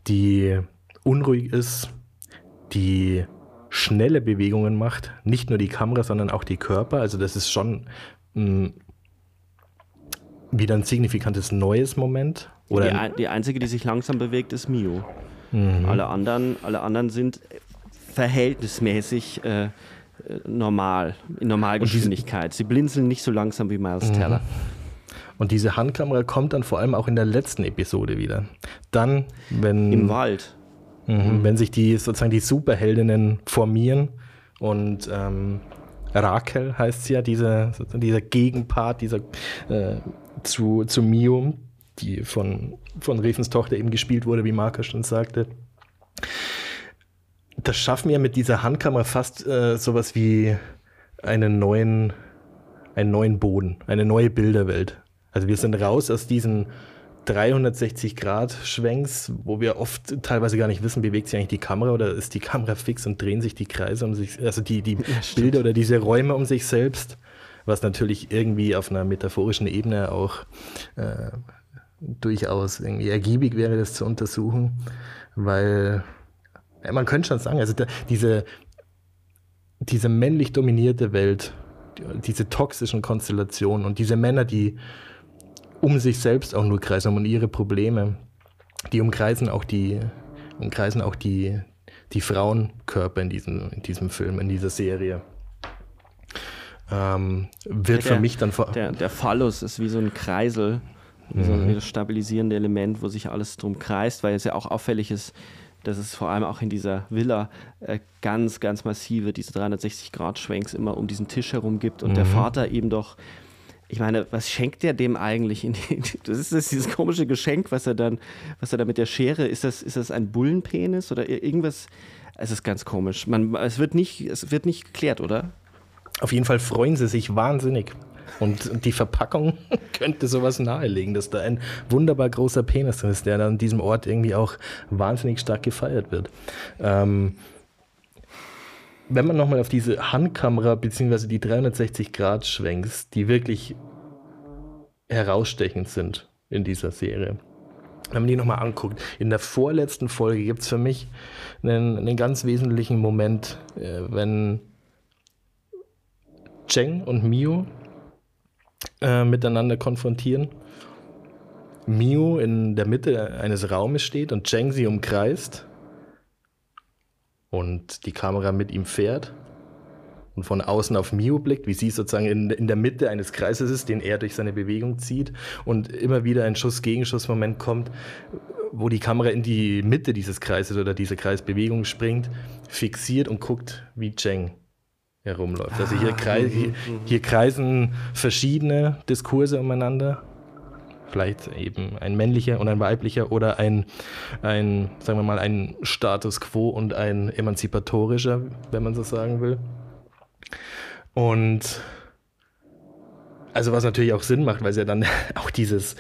die unruhig ist, die schnelle Bewegungen macht. Nicht nur die Kamera, sondern auch die Körper. Also das ist schon mh, mm, wieder ein signifikantes neues Moment. Oder die, ein, die einzige, die sich langsam bewegt, ist Mio. Mhm. Alle, anderen, alle anderen sind verhältnismäßig äh, normal, in Normalgeschwindigkeit. Sie blinzeln nicht so langsam wie Miles mhm. Teller. Und diese Handkamera kommt dann vor allem auch in der letzten Episode wieder. Dann, wenn. Im Wald. Mhm. Wenn sich die sozusagen die Superheldinnen formieren und ähm, Rakel heißt sie ja, diese, dieser Gegenpart dieser, äh, zu, zu Mio, die von, von Refens Tochter eben gespielt wurde, wie Markus schon sagte. Das schaffen wir mit dieser Handkamera fast äh, sowas wie einen neuen, einen neuen Boden, eine neue Bilderwelt. Also wir sind raus aus diesen 360 Grad Schwenks, wo wir oft teilweise gar nicht wissen, bewegt sich eigentlich die Kamera oder ist die Kamera fix und drehen sich die Kreise um sich, also die, die ja, Bilder oder diese Räume um sich selbst, was natürlich irgendwie auf einer metaphorischen Ebene auch äh, durchaus irgendwie ergiebig wäre, das zu untersuchen, weil man könnte schon sagen, also da, diese, diese männlich dominierte Welt, diese toxischen Konstellationen und diese Männer, die um sich selbst auch nur kreisen und ihre Probleme. Die umkreisen auch die, umkreisen auch die, die Frauenkörper in diesem, in diesem Film, in dieser Serie. Ähm, wird der, für mich dann vor. Der, der Phallus ist wie so ein Kreisel, mhm. so ein stabilisierende Element, wo sich alles drum kreist, weil es ja auch auffällig ist, dass es vor allem auch in dieser Villa äh, ganz, ganz massive, diese 360-Grad-Schwenks immer um diesen Tisch herum gibt und mhm. der Vater eben doch ich meine, was schenkt der dem eigentlich? Die, das ist das, dieses komische Geschenk, was er dann, was er da mit der Schere, ist das, ist das ein Bullenpenis oder irgendwas? Es ist ganz komisch. Man, es, wird nicht, es wird nicht geklärt, oder? Auf jeden Fall freuen sie sich wahnsinnig. Und die Verpackung könnte sowas nahelegen, dass da ein wunderbar großer Penis drin ist, der an diesem Ort irgendwie auch wahnsinnig stark gefeiert wird. Ähm, wenn man nochmal auf diese Handkamera bzw. die 360-Grad-Schwenks, die wirklich herausstechend sind in dieser Serie, wenn man die nochmal anguckt, in der vorletzten Folge gibt es für mich einen, einen, ganz wesentlichen Moment, äh, wenn Cheng und Mio äh, miteinander konfrontieren. Mio in der Mitte eines Raumes steht und Cheng sie umkreist und die Kamera mit ihm fährt und von außen auf Mio blickt, wie sie sozusagen in, in der Mitte eines Kreises ist, den er durch seine Bewegung zieht und immer wieder ein Schuss-Gegenschuss-Moment kommt, wo die Kamera in die Mitte dieses Kreises oder diese Kreisbewegung springt, fixiert und guckt, wie Cheng herumläuft. Also hier, ah, kreis, hier, mhm, mhm. hier kreisen verschiedene Diskurse umeinander vielleicht eben ein männlicher und ein weiblicher oder ein, ein, sagen wir mal, ein Status quo und ein emanzipatorischer, wenn man so sagen will. Und also was natürlich auch Sinn macht, weil es ja dann auch dieses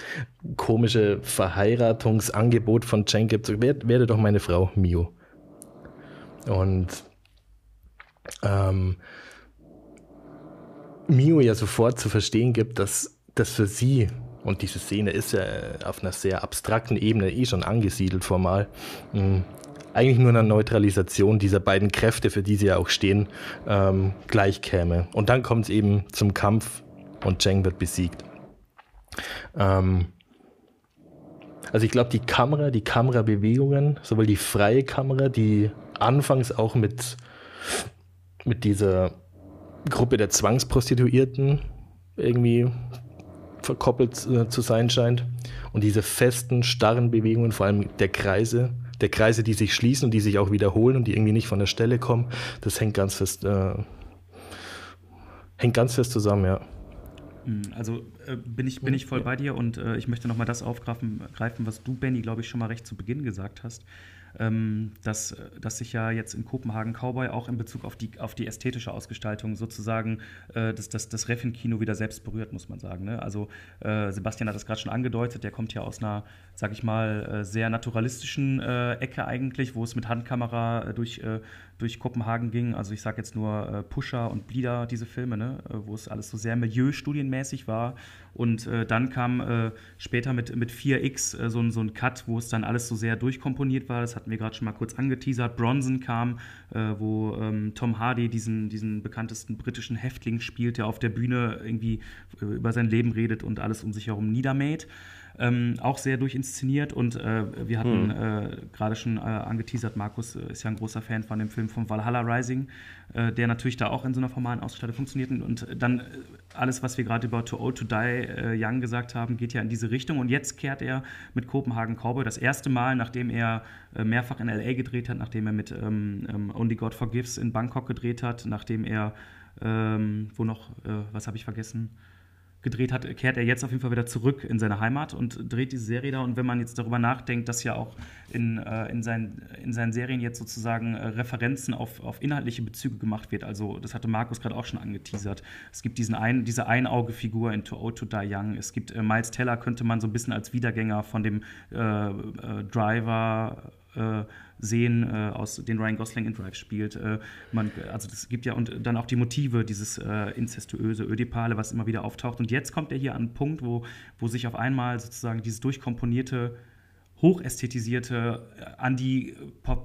komische Verheiratungsangebot von Chen gibt, so, werde, werde doch meine Frau, Mio. Und ähm, Mio ja sofort zu verstehen gibt, dass das für sie und diese Szene ist ja auf einer sehr abstrakten Ebene eh schon angesiedelt formal. Mhm. Eigentlich nur eine Neutralisation dieser beiden Kräfte, für die sie ja auch stehen, ähm, gleich käme. Und dann kommt es eben zum Kampf und Cheng wird besiegt. Ähm, also ich glaube, die Kamera, die Kamerabewegungen, sowohl die freie Kamera, die anfangs auch mit, mit dieser Gruppe der Zwangsprostituierten irgendwie verkoppelt äh, zu sein scheint. Und diese festen, starren Bewegungen, vor allem der Kreise, der Kreise, die sich schließen und die sich auch wiederholen und die irgendwie nicht von der Stelle kommen, das hängt ganz fest, äh, hängt ganz fest zusammen, ja. Hm, also äh, bin, ich, bin ich voll bei dir und äh, ich möchte nochmal das aufgreifen, was du, Benny, glaube ich, schon mal recht zu Beginn gesagt hast dass, dass sich ja jetzt in Kopenhagen Cowboy auch in Bezug auf die, auf die ästhetische Ausgestaltung sozusagen äh, das, das, das Reffen-Kino wieder selbst berührt, muss man sagen. Ne? Also äh, Sebastian hat das gerade schon angedeutet, der kommt ja aus einer, sag ich mal, äh, sehr naturalistischen äh, Ecke eigentlich, wo es mit Handkamera äh, durch, durch Kopenhagen ging. Also ich sage jetzt nur Pusher und Bleeder, diese Filme, ne? wo es alles so sehr milieustudienmäßig war und äh, dann kam äh, später mit, mit 4X äh, so, ein, so ein Cut, wo es dann alles so sehr durchkomponiert war. Das hatten wir gerade schon mal kurz angeteasert. Bronson kam, äh, wo ähm, Tom Hardy diesen, diesen bekanntesten britischen Häftling spielt, der auf der Bühne irgendwie äh, über sein Leben redet und alles um sich herum niedermäht. Ähm, auch sehr durchinszeniert und äh, wir hatten mhm. äh, gerade schon äh, angeteasert, Markus äh, ist ja ein großer Fan von dem Film von Valhalla Rising, äh, der natürlich da auch in so einer formalen Ausstattung funktioniert und dann äh, alles, was wir gerade über Too Old to Die Young gesagt haben, geht ja in diese Richtung und jetzt kehrt er mit Copenhagen Cowboy das erste Mal, nachdem er mehrfach in L.A. gedreht hat, nachdem er mit ähm, ähm, Only God Forgives in Bangkok gedreht hat, nachdem er ähm, wo noch, was habe ich vergessen? Gedreht hat, kehrt er jetzt auf jeden Fall wieder zurück in seine Heimat und dreht diese Serie da. Und wenn man jetzt darüber nachdenkt, dass ja auch in, äh, in, seinen, in seinen Serien jetzt sozusagen äh, Referenzen auf, auf inhaltliche Bezüge gemacht wird, also das hatte Markus gerade auch schon angeteasert. Es gibt diesen ein, diese Einauge-Figur in To Old To Die Young. Es gibt äh, Miles Teller, könnte man so ein bisschen als Wiedergänger von dem äh, äh, Driver äh, sehen, äh, aus den Ryan Gosling in Drive spielt. Äh, man, also das gibt ja und dann auch die Motive, dieses äh, inzestuöse, Ödipale, was immer wieder auftaucht. Und jetzt kommt er hier an einen Punkt, wo, wo sich auf einmal sozusagen dieses durchkomponierte hochästhetisierte, äh, an die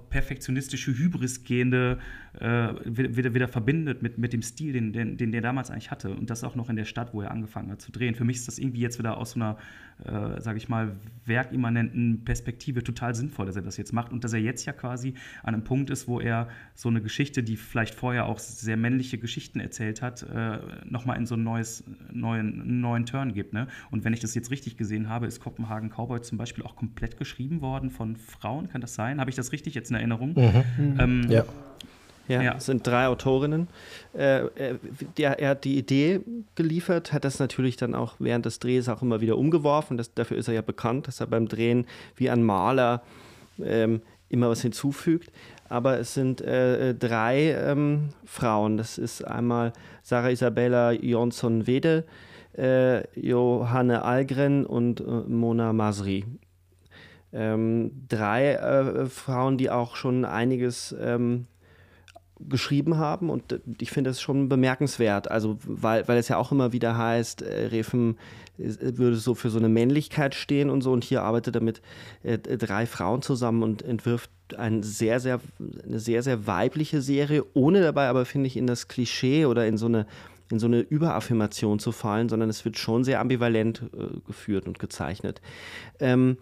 perfektionistische Hybris gehende äh, wieder, wieder verbindet mit, mit dem Stil, den, den, den der damals eigentlich hatte. Und das auch noch in der Stadt, wo er angefangen hat zu drehen. Für mich ist das irgendwie jetzt wieder aus so einer, äh, sage ich mal, werkimmanenten Perspektive total sinnvoll, dass er das jetzt macht. Und dass er jetzt ja quasi an einem Punkt ist, wo er so eine Geschichte, die vielleicht vorher auch sehr männliche Geschichten erzählt hat, äh, nochmal in so einen neues, neuen, neuen Turn gibt. Ne? Und wenn ich das jetzt richtig gesehen habe, ist Kopenhagen Cowboy zum Beispiel auch komplett geschrieben worden von Frauen. Kann das sein? Habe ich das richtig jetzt in Erinnerung? Mhm. Ähm, ja. Ja, ja. Es sind drei Autorinnen. Äh, er, der, er hat die Idee geliefert, hat das natürlich dann auch während des Drehs auch immer wieder umgeworfen. Das, dafür ist er ja bekannt, dass er beim Drehen wie ein Maler ähm, immer was hinzufügt. Aber es sind äh, drei ähm, Frauen. Das ist einmal Sarah Isabella Jonsson-Wede, äh, Johanne Algren und äh, Mona Masri. Ähm, drei äh, Frauen, die auch schon einiges ähm, geschrieben haben und äh, ich finde das schon bemerkenswert, also weil, weil es ja auch immer wieder heißt, äh, Refen äh, würde so für so eine Männlichkeit stehen und so und hier arbeitet er mit äh, drei Frauen zusammen und entwirft ein sehr, sehr, eine sehr, sehr weibliche Serie, ohne dabei aber, finde ich, in das Klischee oder in so eine in so eine Überaffirmation zu fallen, sondern es wird schon sehr ambivalent äh, geführt und gezeichnet. Ähm,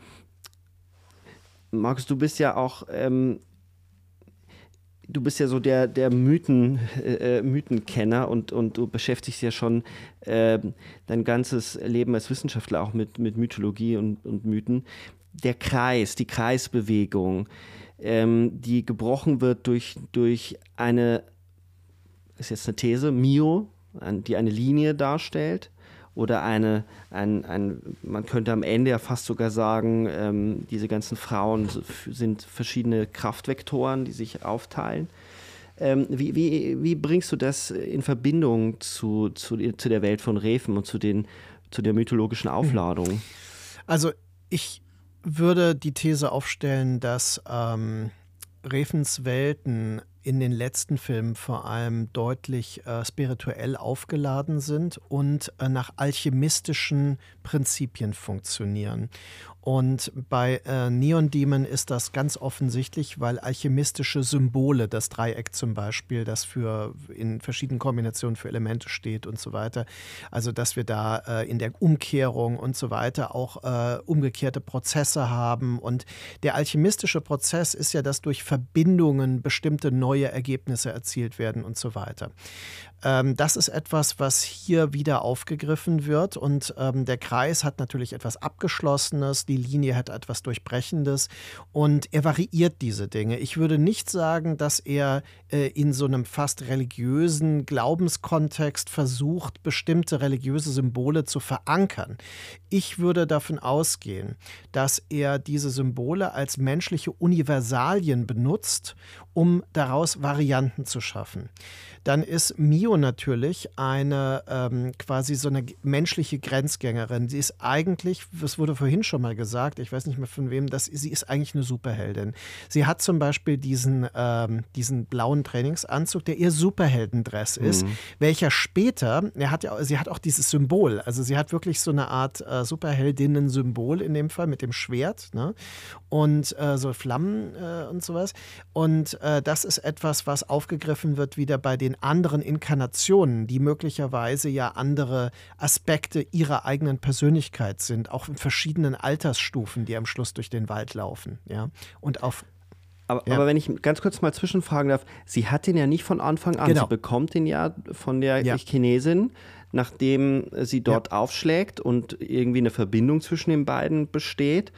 Markus, du bist ja auch ähm, du bist ja so der, der Mythen, äh, äh, Mythenkenner und, und du beschäftigst ja schon äh, dein ganzes Leben als Wissenschaftler auch mit, mit Mythologie und, und Mythen. Der Kreis, die Kreisbewegung, ähm, die gebrochen wird durch, durch eine, ist jetzt eine These, Mio, die eine Linie darstellt oder eine, ein, ein, man könnte am Ende ja fast sogar sagen, ähm, diese ganzen Frauen sind verschiedene Kraftvektoren, die sich aufteilen. Ähm, wie, wie, wie bringst du das in Verbindung zu, zu, zu der Welt von Refen und zu, den, zu der mythologischen Aufladung? Also ich würde die These aufstellen, dass ähm, Refens Welten in den letzten Filmen vor allem deutlich äh, spirituell aufgeladen sind und äh, nach alchemistischen Prinzipien funktionieren. Und bei äh, Neon Demon ist das ganz offensichtlich, weil alchemistische Symbole, das Dreieck zum Beispiel, das für in verschiedenen Kombinationen für Elemente steht und so weiter, also dass wir da äh, in der Umkehrung und so weiter auch äh, umgekehrte Prozesse haben. Und der alchemistische Prozess ist ja, dass durch Verbindungen bestimmte neue Ergebnisse erzielt werden und so weiter. Ähm, das ist etwas, was hier wieder aufgegriffen wird und ähm, der Kreis hat natürlich etwas Abgeschlossenes, die Linie hat etwas Durchbrechendes und er variiert diese Dinge. Ich würde nicht sagen, dass er äh, in so einem fast religiösen Glaubenskontext versucht, bestimmte religiöse Symbole zu verankern. Ich würde davon ausgehen, dass er diese Symbole als menschliche Universalien benutzt, um daraus Varianten zu schaffen. Dann ist Mio natürlich eine ähm, quasi so eine menschliche Grenzgängerin. Sie ist eigentlich, das wurde vorhin schon mal gesagt, ich weiß nicht mehr von wem, dass sie ist eigentlich eine Superheldin. Sie hat zum Beispiel diesen, ähm, diesen blauen Trainingsanzug, der ihr Superheldendress ist, mhm. welcher später, er hat ja, sie hat auch dieses Symbol, also sie hat wirklich so eine Art äh, Superheldinnen-Symbol in dem Fall mit dem Schwert ne? und äh, so Flammen äh, und sowas. Und das ist etwas, was aufgegriffen wird wieder bei den anderen Inkarnationen, die möglicherweise ja andere Aspekte ihrer eigenen Persönlichkeit sind, auch in verschiedenen Altersstufen, die am Schluss durch den Wald laufen. Ja? Und auf aber, ja. aber, wenn ich ganz kurz mal zwischenfragen darf, sie hat den ja nicht von Anfang an. Genau. Sie bekommt den ja von der ja. Chinesin, nachdem sie dort ja. aufschlägt und irgendwie eine Verbindung zwischen den beiden besteht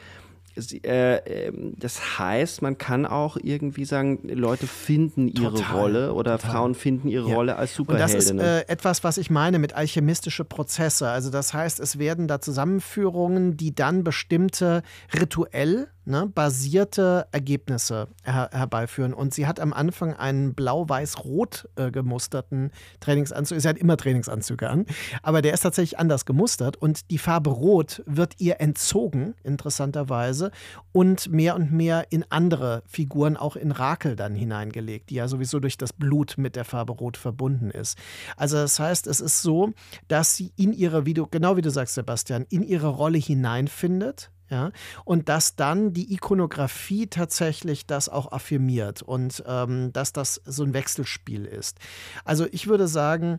äh, ähm, das heißt, man kann auch irgendwie sagen, Leute finden ihre total, Rolle oder total. Frauen finden ihre ja. Rolle als Superheldinnen. Und das ist äh, etwas, was ich meine mit alchemistische Prozesse. Also das heißt, es werden da Zusammenführungen, die dann bestimmte rituell ne, basierte Ergebnisse her herbeiführen. Und sie hat am Anfang einen blau-weiß-rot äh, gemusterten Trainingsanzug. Sie hat immer Trainingsanzüge an, aber der ist tatsächlich anders gemustert. Und die Farbe Rot wird ihr entzogen, interessanterweise, und mehr und mehr in andere Figuren, auch in Rakel dann hineingelegt, die ja sowieso durch das Blut mit der Farbe Rot verbunden ist. Also das heißt, es ist so, dass sie in ihre, wie du, genau wie du sagst, Sebastian, in ihre Rolle hineinfindet ja, und dass dann die Ikonografie tatsächlich das auch affirmiert und ähm, dass das so ein Wechselspiel ist. Also ich würde sagen,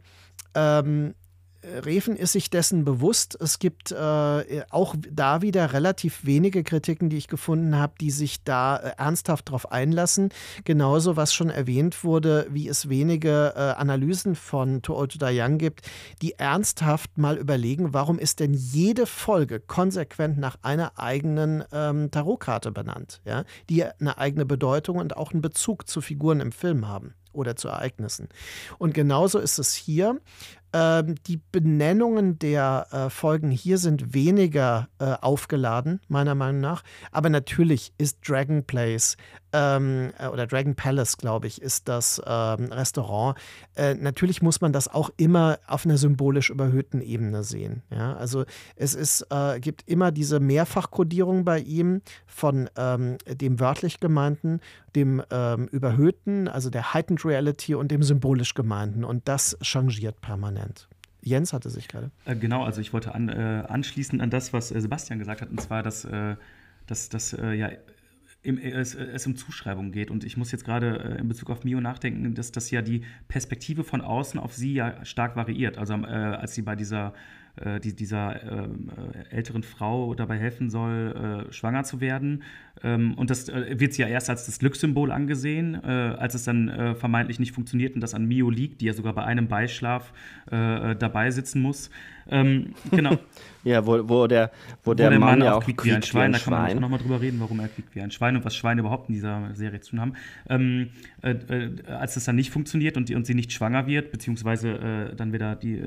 ähm, Reven ist sich dessen bewusst. Es gibt äh, auch da wieder relativ wenige Kritiken, die ich gefunden habe, die sich da äh, ernsthaft darauf einlassen. Genauso, was schon erwähnt wurde, wie es wenige äh, Analysen von To Old To Die Young gibt, die ernsthaft mal überlegen, warum ist denn jede Folge konsequent nach einer eigenen ähm, Tarotkarte benannt, ja? die eine eigene Bedeutung und auch einen Bezug zu Figuren im Film haben oder zu Ereignissen. Und genauso ist es hier. Ähm, die Benennungen der äh, Folgen hier sind weniger äh, aufgeladen, meiner Meinung nach. Aber natürlich ist Dragon Place ähm, äh, oder Dragon Palace, glaube ich, ist das ähm, Restaurant. Äh, natürlich muss man das auch immer auf einer symbolisch überhöhten Ebene sehen. Ja? Also es ist, äh, gibt immer diese Mehrfachkodierung bei ihm von ähm, dem wörtlich gemeinten, dem ähm, überhöhten, also der Heightened Reality und dem symbolisch gemeinten. Und das changiert permanent. Jens hatte sich gerade. Äh, genau, also ich wollte an, äh, anschließen an das, was äh, Sebastian gesagt hat, und zwar, dass, dass, dass äh, ja im, es, es, um Zuschreibung geht. Und ich muss jetzt gerade äh, in Bezug auf Mio nachdenken, dass das ja die Perspektive von außen auf sie ja stark variiert. Also als sie bei dieser äh, die, dieser ähm, äh, älteren Frau dabei helfen soll, äh, schwanger zu werden. Ähm, und das äh, wird sie ja erst als das Glückssymbol angesehen, äh, als es dann äh, vermeintlich nicht funktioniert und das an Mio liegt, die ja sogar bei einem Beischlaf dabei sitzen muss. Ähm, genau. ja, wo, wo der, wo, wo der, der Mann, Mann ja auch quiekt wie ein Schwein. Wie ein da kann man nochmal drüber reden, warum er quiekt wie ein Schwein und was Schweine überhaupt in dieser Serie zu tun haben. Ähm, äh, äh, als das dann nicht funktioniert und, die, und sie nicht schwanger wird, beziehungsweise äh, dann wieder die,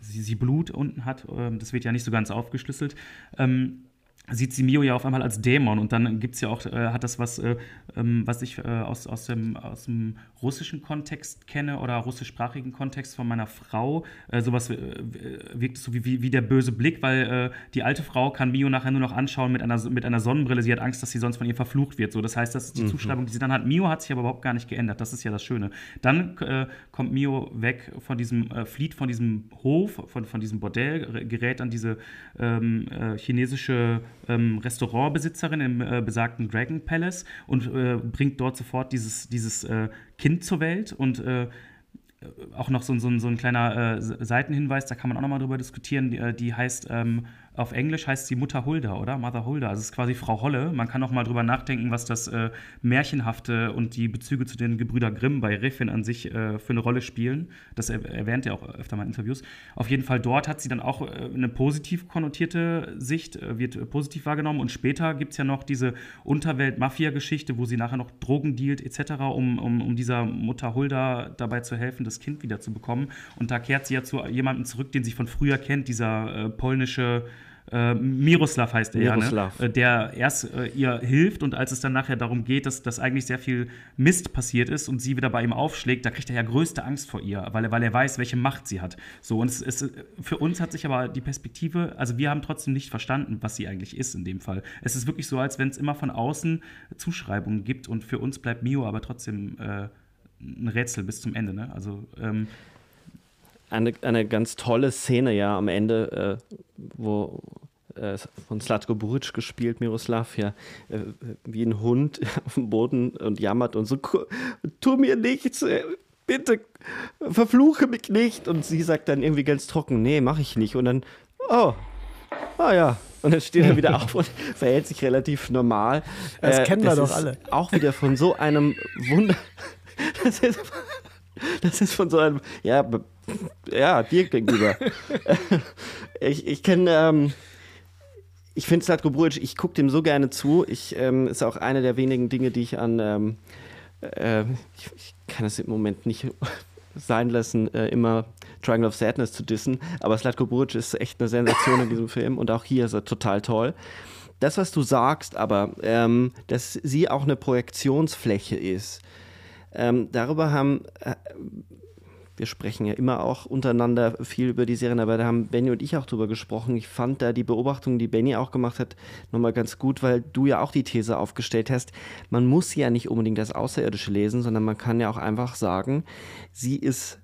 sie, sie Blut unten hat. Ähm, das wird ja nicht so ganz aufgeschlüsselt. Ähm, sieht sie Mio ja auf einmal als Dämon und dann gibt es ja auch, äh, hat das was, äh, ähm, was ich äh, aus, aus, dem, aus dem russischen Kontext kenne oder russischsprachigen Kontext von meiner Frau, äh, sowas äh, wirkt so wie, wie, wie, der böse Blick, weil äh, die alte Frau kann Mio nachher nur noch anschauen mit einer, mit einer Sonnenbrille, sie hat Angst, dass sie sonst von ihr verflucht wird, so, das heißt, das ist die mhm. Zuschreibung, die sie dann hat. Mio hat sich aber überhaupt gar nicht geändert, das ist ja das Schöne. Dann kommt Mio weg von diesem, flieht von diesem Hof, von, von diesem Bordell, gerät an diese ähm, chinesische ähm, Restaurantbesitzerin im äh, besagten Dragon Palace und äh, bringt dort sofort dieses, dieses äh, Kind zur Welt und äh, auch noch so, so, so ein kleiner äh, Seitenhinweis, da kann man auch nochmal drüber diskutieren, die, äh, die heißt ähm, auf Englisch heißt sie Mutter Hulda, oder? Mother Hulda. Also es ist quasi Frau Holle. Man kann auch mal drüber nachdenken, was das äh, Märchenhafte und die Bezüge zu den Gebrüder Grimm bei Riffin an sich äh, für eine Rolle spielen. Das erwähnt er auch öfter mal in Interviews. Auf jeden Fall dort hat sie dann auch äh, eine positiv konnotierte Sicht, äh, wird äh, positiv wahrgenommen. Und später gibt es ja noch diese Unterwelt-Mafia-Geschichte, wo sie nachher noch Drogen dealt etc., um, um, um dieser Mutter Hulda dabei zu helfen, das Kind wieder zu bekommen. Und da kehrt sie ja zu jemandem zurück, den sie von früher kennt, dieser äh, polnische äh, Miroslav heißt er Miroslav. ja, ne? der erst äh, ihr hilft und als es dann nachher darum geht, dass, dass eigentlich sehr viel Mist passiert ist und sie wieder bei ihm aufschlägt, da kriegt er ja größte Angst vor ihr, weil er, weil er weiß, welche Macht sie hat. So, und es, es, für uns hat sich aber die Perspektive, also wir haben trotzdem nicht verstanden, was sie eigentlich ist in dem Fall. Es ist wirklich so, als wenn es immer von außen Zuschreibungen gibt und für uns bleibt Mio aber trotzdem äh, ein Rätsel bis zum Ende. Ne? Also ähm, eine, eine ganz tolle Szene ja am Ende, äh, wo äh, von Slatko Buric gespielt, Miroslav, ja, äh, wie ein Hund auf dem Boden und jammert und so, tu mir nichts, äh, bitte verfluche mich nicht. Und sie sagt dann irgendwie ganz trocken, nee, mach ich nicht. Und dann, oh, ah ja, und dann steht er wieder auf und verhält sich relativ normal. Das äh, kennen wir doch alle. Auch wieder von so einem Wunder. Das ist, das ist von so einem, ja, ja, dir gegenüber. ich ich kenne, ähm, ich finde Slatko Brujic, ich gucke dem so gerne zu. Ich ähm, ist auch eine der wenigen Dinge, die ich an ähm, äh, ich, ich, kann es im Moment nicht sein lassen, äh, immer Triangle of Sadness zu dissen. Aber Slatko Buric ist echt eine Sensation in diesem Film und auch hier ist er total toll. Das, was du sagst, aber, ähm, dass sie auch eine Projektionsfläche ist, ähm, darüber haben äh, wir sprechen ja immer auch untereinander viel über die Serien, aber da haben Benny und ich auch drüber gesprochen. Ich fand da die Beobachtung, die Benny auch gemacht hat, nochmal ganz gut, weil du ja auch die These aufgestellt hast, man muss ja nicht unbedingt das Außerirdische lesen, sondern man kann ja auch einfach sagen, sie ist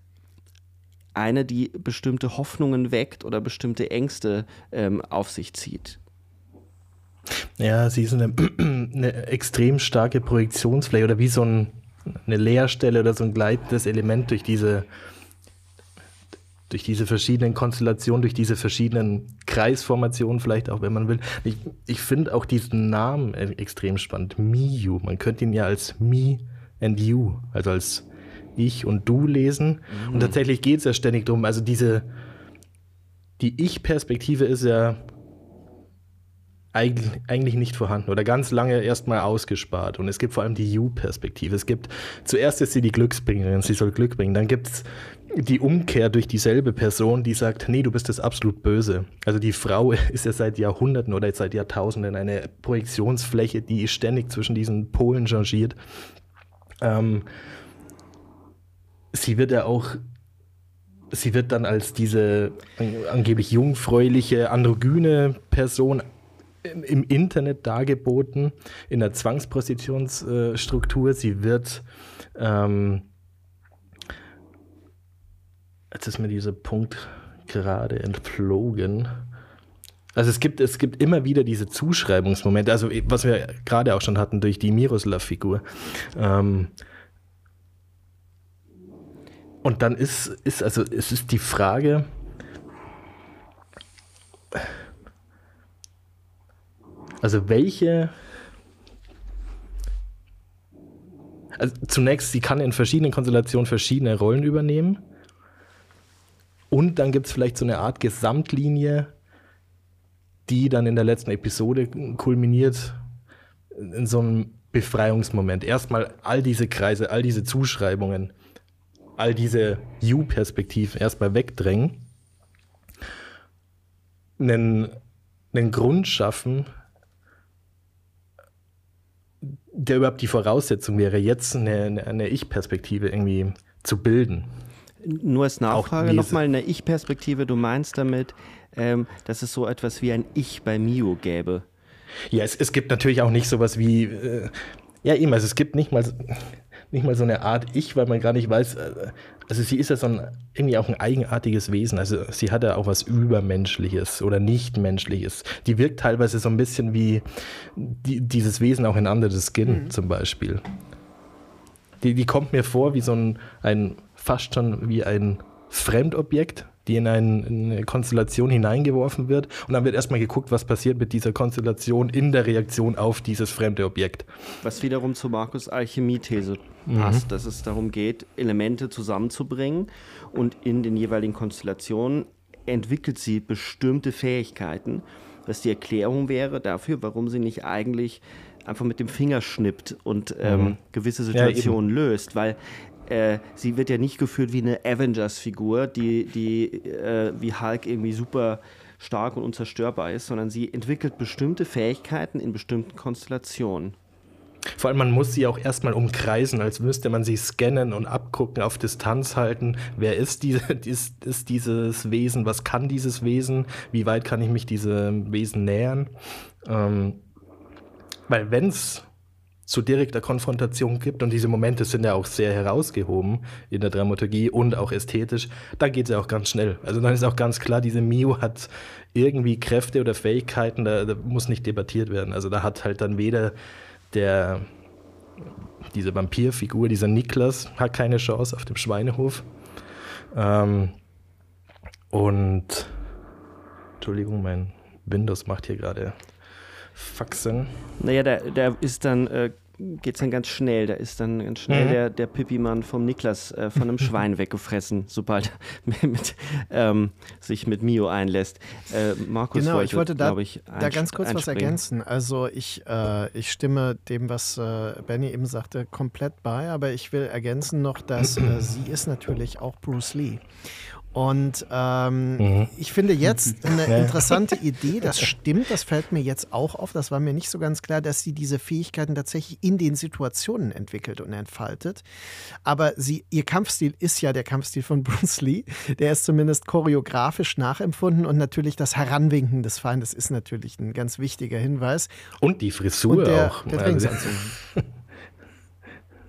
eine, die bestimmte Hoffnungen weckt oder bestimmte Ängste ähm, auf sich zieht. Ja, sie ist eine, eine extrem starke Projektionsfläche oder wie so ein eine Leerstelle oder so ein gleitendes Element durch diese, durch diese verschiedenen Konstellationen, durch diese verschiedenen Kreisformationen vielleicht auch, wenn man will. Ich, ich finde auch diesen Namen e-, extrem spannend. Miyu. Man könnte ihn ja als Me and You, also als ich und du lesen. Mhm. Und tatsächlich geht es ja ständig darum, also diese, die Ich-Perspektive ist ja eigentlich nicht vorhanden oder ganz lange erstmal ausgespart. Und es gibt vor allem die You-Perspektive. Es gibt, zuerst ist sie die Glücksbringerin, sie soll Glück bringen. Dann gibt es die Umkehr durch dieselbe Person, die sagt, nee, du bist das absolut Böse. Also die Frau ist ja seit Jahrhunderten oder seit Jahrtausenden eine Projektionsfläche, die ständig zwischen diesen Polen changiert. Ähm, sie wird ja auch sie wird dann als diese angeblich jungfräuliche, androgyne Person im Internet dargeboten, in der Zwangspositionsstruktur. Sie wird, ähm, jetzt ist mir dieser Punkt gerade entflogen. Also es gibt, es gibt immer wieder diese Zuschreibungsmomente, also was wir gerade auch schon hatten durch die Miroslav-Figur. Ähm, und dann ist, ist, also es ist die Frage, Also welche. Also zunächst, sie kann in verschiedenen Konstellationen verschiedene Rollen übernehmen. Und dann gibt es vielleicht so eine Art Gesamtlinie, die dann in der letzten Episode kulminiert in so einem Befreiungsmoment. Erstmal all diese Kreise, all diese Zuschreibungen, all diese You-Perspektiven erstmal wegdrängen, einen, einen Grund schaffen, der überhaupt die Voraussetzung wäre, jetzt eine, eine Ich-Perspektive irgendwie zu bilden. Nur als Nachfrage nochmal eine Ich-Perspektive. Du meinst damit, ähm, dass es so etwas wie ein Ich bei Mio gäbe? Ja, es, es gibt natürlich auch nicht sowas wie, äh, ja eben, also es gibt nicht mal, nicht mal so eine Art Ich, weil man gar nicht weiß, äh, also sie ist ja so ein, irgendwie auch ein eigenartiges Wesen. Also sie hat ja auch was Übermenschliches oder Nichtmenschliches. Die wirkt teilweise so ein bisschen wie die, dieses Wesen auch in Under the Skin mhm. zum Beispiel. Die, die kommt mir vor wie so ein, ein fast schon wie ein Fremdobjekt, die in, ein, in, eine Konstellation hineingeworfen wird. Und dann wird erstmal geguckt, was passiert mit dieser Konstellation in der Reaktion auf dieses fremde Objekt. Was wiederum zu Markus Alchemie-These passt, mhm. dass es darum geht, Elemente zusammenzubringen und in den jeweiligen Konstellationen entwickelt sie bestimmte Fähigkeiten, was die Erklärung wäre dafür, warum sie nicht eigentlich einfach mit dem Finger schnippt und ähm, mhm. gewisse Situationen ja, löst, weil äh, sie wird ja nicht geführt wie eine Avengers-Figur, die, die äh, wie Hulk irgendwie super stark und unzerstörbar ist, sondern sie entwickelt bestimmte Fähigkeiten in bestimmten Konstellationen. Vor allem, man muss sie auch erstmal umkreisen, als müsste man sie scannen und abgucken, auf Distanz halten. Wer ist, diese, ist, ist dieses Wesen? Was kann dieses Wesen? Wie weit kann ich mich diesem Wesen nähern? Ähm, weil wenn es zu direkter Konfrontation gibt und diese Momente sind ja auch sehr herausgehoben in der Dramaturgie und auch ästhetisch, da geht es ja auch ganz schnell. Also dann ist auch ganz klar, diese Mio hat irgendwie Kräfte oder Fähigkeiten, da, da muss nicht debattiert werden. Also da hat halt dann weder der diese Vampirfigur, dieser Niklas, hat keine Chance auf dem Schweinehof. Ähm, und Entschuldigung, mein Windows macht hier gerade Faxen. Naja, der, der ist dann äh, geht es dann ganz schnell. Da ist dann ganz schnell mhm. der, der Pippi-Mann vom Niklas äh, von einem Schwein weggefressen, sobald er mit, ähm, sich mit Mio einlässt. Äh, Markus genau, wollte, ich wollte da, ich, da ganz kurz was ergänzen. Also ich, äh, ich stimme dem, was äh, Benny eben sagte, komplett bei, aber ich will ergänzen noch, dass äh, sie ist natürlich auch Bruce Lee. Und ähm, mhm. ich finde jetzt eine interessante Idee, das stimmt, das fällt mir jetzt auch auf, das war mir nicht so ganz klar, dass sie diese Fähigkeiten tatsächlich in den Situationen entwickelt und entfaltet. Aber sie, ihr Kampfstil ist ja der Kampfstil von Bruce Lee, der ist zumindest choreografisch nachempfunden und natürlich das Heranwinken des Feindes ist natürlich ein ganz wichtiger Hinweis. Und die Frisur und der, auch. Der also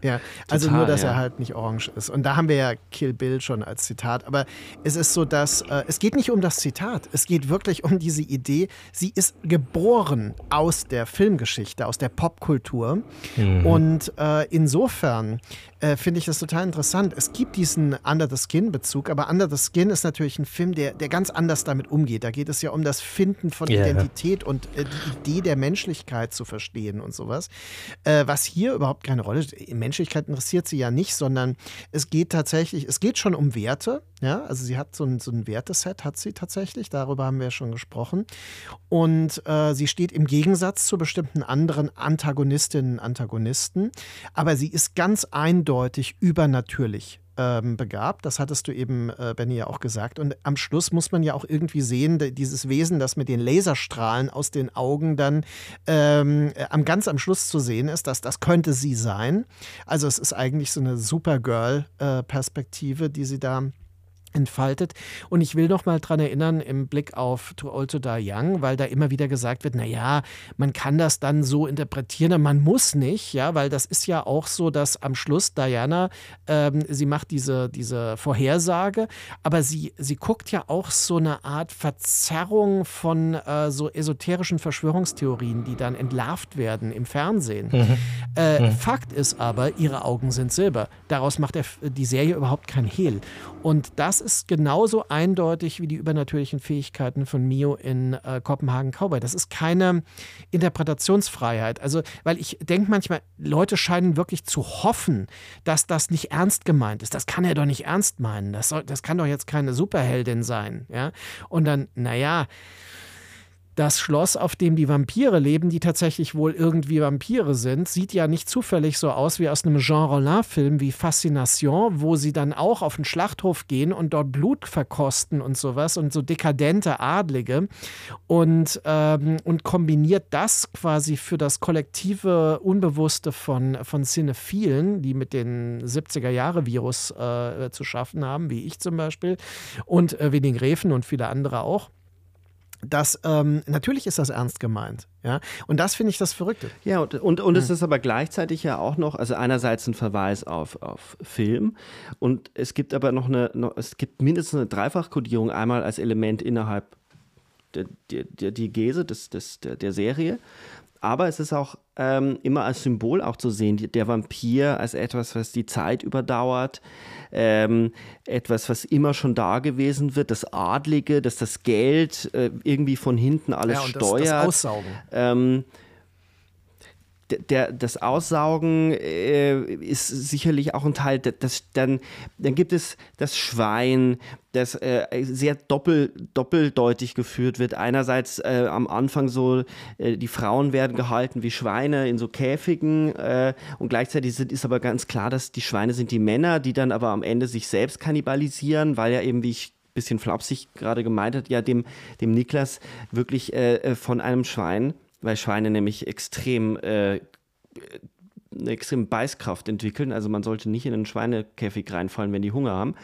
Ja, also Total, nur, dass ja. er halt nicht orange ist. Und da haben wir ja Kill Bill schon als Zitat. Aber es ist so, dass äh, es geht nicht um das Zitat. Es geht wirklich um diese Idee. Sie ist geboren aus der Filmgeschichte, aus der Popkultur. Mhm. Und äh, insofern äh, finde ich das total interessant. Es gibt diesen Under the Skin-Bezug, aber Under the Skin ist natürlich ein Film, der, der ganz anders damit umgeht. Da geht es ja um das Finden von yeah. Identität und äh, die Idee der Menschlichkeit zu verstehen und sowas. Äh, was hier überhaupt keine Rolle spielt. Menschlichkeit interessiert sie ja nicht, sondern es geht tatsächlich, es geht schon um Werte. Ja, also sie hat so ein, so ein Werteset, hat sie tatsächlich, darüber haben wir ja schon gesprochen. Und äh, sie steht im Gegensatz zu bestimmten anderen Antagonistinnen und Antagonisten, aber sie ist ganz eindeutig übernatürlich ähm, begabt. Das hattest du eben, äh, Benny, ja auch gesagt. Und am Schluss muss man ja auch irgendwie sehen, dieses Wesen, das mit den Laserstrahlen aus den Augen dann ähm, äh, am ganz am Schluss zu sehen ist, dass das könnte sie sein. Also es ist eigentlich so eine Supergirl-Perspektive, äh, die sie da entfaltet. Und ich will noch mal daran erinnern, im Blick auf Too Old to Die Young, weil da immer wieder gesagt wird, naja, man kann das dann so interpretieren, man muss nicht, ja, weil das ist ja auch so, dass am Schluss Diana, ähm, sie macht diese, diese Vorhersage, aber sie, sie guckt ja auch so eine Art Verzerrung von äh, so esoterischen Verschwörungstheorien, die dann entlarvt werden im Fernsehen. Mhm. Äh, mhm. Fakt ist aber, ihre Augen sind Silber. Daraus macht der, die Serie überhaupt kein Hehl. Und das ist genauso eindeutig wie die übernatürlichen Fähigkeiten von Mio in äh, Kopenhagen Cowboy. Das ist keine Interpretationsfreiheit. Also, weil ich denke manchmal, Leute scheinen wirklich zu hoffen, dass das nicht ernst gemeint ist. Das kann er doch nicht ernst meinen. Das, soll, das kann doch jetzt keine Superheldin sein. Ja? Und dann, naja, das Schloss, auf dem die Vampire leben, die tatsächlich wohl irgendwie Vampire sind, sieht ja nicht zufällig so aus wie aus einem Jean Rollin-Film wie Fascination, wo sie dann auch auf den Schlachthof gehen und dort Blut verkosten und sowas und so dekadente Adlige und, ähm, und kombiniert das quasi für das kollektive Unbewusste von, von Cinephilen, die mit den 70er-Jahre-Virus äh, zu schaffen haben, wie ich zum Beispiel und äh, wie den Gräfen und viele andere auch dass ähm, natürlich ist das ernst gemeint. Ja? Und das finde ich das Verrückte. Ja, und, und, und es hm. ist aber gleichzeitig ja auch noch, also einerseits ein Verweis auf, auf Film und es gibt aber noch eine, noch, es gibt mindestens eine Dreifachkodierung einmal als Element innerhalb der, der, der Diegese des, des, der, der Serie aber es ist auch ähm, immer als Symbol auch zu sehen, der Vampir als etwas, was die Zeit überdauert, ähm, etwas, was immer schon da gewesen wird, das Adlige, das das Geld äh, irgendwie von hinten alles ja, steuert. Das, das Aussaugen. Ähm, der, das Aussaugen äh, ist sicherlich auch ein Teil. Das, dann, dann gibt es das Schwein, das äh, sehr doppel, doppeldeutig geführt wird. Einerseits äh, am Anfang so, äh, die Frauen werden gehalten wie Schweine in so Käfigen äh, und gleichzeitig sind, ist aber ganz klar, dass die Schweine sind die Männer, die dann aber am Ende sich selbst kannibalisieren, weil ja eben, wie ich bisschen flapsig gerade gemeint hat, ja dem, dem Niklas wirklich äh, äh, von einem Schwein weil Schweine nämlich extrem äh, eine extreme Beißkraft entwickeln. Also man sollte nicht in einen Schweinekäfig reinfallen, wenn die Hunger haben.